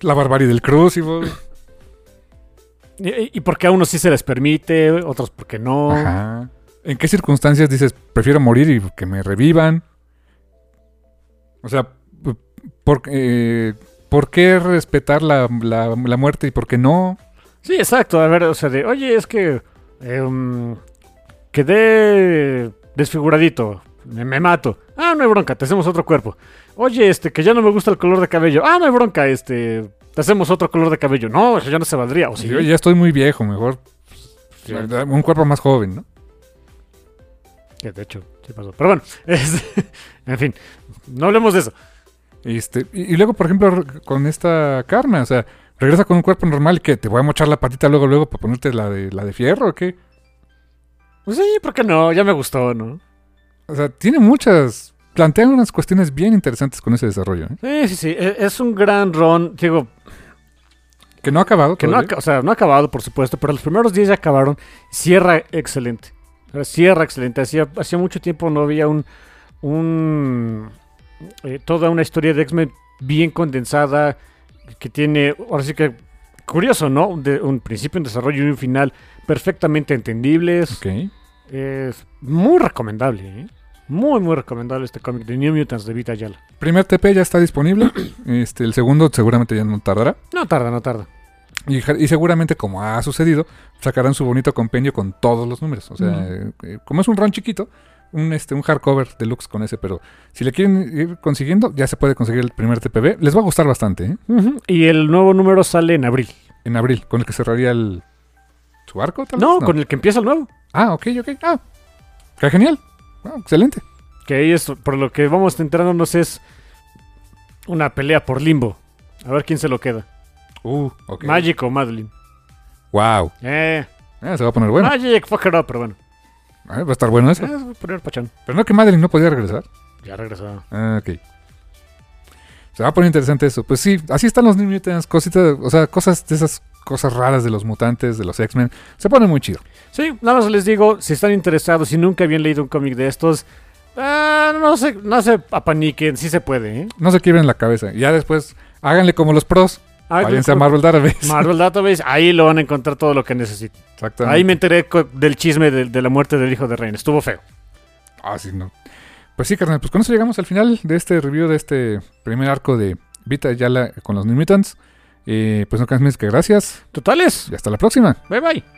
La barbarie del Crucible. Y, y- y por qué a unos sí se les permite, otros por qué no. Ajá. ¿En qué circunstancias dices, prefiero morir y que me revivan? O sea, p- ¿por, eh, ¿por qué respetar la, la- la muerte y por qué no? Sí, exacto. A ver, o sea, de, oye, es que em, quedé desfiguradito, me, me mato. Ah, no hay bronca, te hacemos otro cuerpo. Oye, este, que ya no me gusta el color de cabello. Ah, no hay bronca, este, te hacemos otro color de cabello. No, eso ya no se valdría. O sí. Yo ya estoy muy viejo, mejor Sí. un cuerpo más joven, ¿no? Que de hecho, sí pasó. Pero bueno, es- en fin, no hablemos de eso. Este, y, y luego, por ejemplo, con esta Karma, o sea, regresa con un cuerpo normal y que te voy a mochar la patita luego, luego para ponerte la de, la de fierro o qué? Pues sí, ¿por qué no? Ya me gustó, ¿no? O sea, tiene muchas, plantea unas cuestiones bien interesantes con ese desarrollo, ¿eh? Sí, sí, sí. e- Es un gran ron. Digo, Que no ha acabado que no, ha, o sea, no ha acabado, por supuesto, pero los primeros 10 ya acabaron. Cierra excelente. Cierra excelente. Hacía, hacía mucho tiempo no había un. un eh, toda una historia de X-Men bien condensada. Que tiene. Ahora sí que. Curioso, ¿no? Un, de- un principio, un desarrollo y un final perfectamente entendibles. Ok. Es muy recomendable, ¿eh? Muy, muy recomendable este cómic de New Mutants de Vita Ayala. Primer TP ya está disponible. Este, el segundo seguramente ya no tardará. No tarda, no tarda. Y, seguramente, como ha sucedido, sacarán su bonito compendio con todos los números. O sea, eh, eh, como es un run chiquito, un, este, un hardcover deluxe con ese, pero si le quieren ir consiguiendo, ya se puede conseguir el primer TPB. Les va a gustar bastante, ¿eh? Y el nuevo número sale en abril. En abril, con el que cerraría el... ¿Su arco, tal No, vez? con el que empieza el nuevo. Ah, ok, ok. Ah, qué genial. Ah, excelente. Que ahí es, por lo que vamos enterándonos, es una pelea por limbo. A ver quién se lo queda. Uh, ok. Magic o Madeline. Wow. Eh, Ah, se va a poner bueno. Magic, fuck it up, pero bueno. Ah, va a estar bueno eso. Eh, voy a poner pachón. Pero no que Madeline no podía regresar. Ya regresó. Ah, ok. Se va a poner interesante eso. Pues sí, así están los New Mutants, cositas, o sea, cosas de esas cosas raras de los mutantes, de los X-Men. Se pone muy chido. Sí, nada más les digo, si están interesados, si nunca habían leído un cómic de estos, ah, no se, no se apaniquen, sí se puede, ¿eh? No se quiebren la cabeza. Ya después, háganle como los pros. Ah, Váyanse a Marvel Database. Marvel Database, ahí lo van a encontrar todo lo que necesiten. Exactamente. Ahí me enteré del chisme de, de la muerte del hijo de Reina. Estuvo feo. Ah, sí, no. Pues sí, carnal. Pues con eso llegamos al final de este review de este primer arco de Vita Yala con los New Mutants. Eh, pues no más que gracias. Totales. Y hasta la próxima. Bye bye.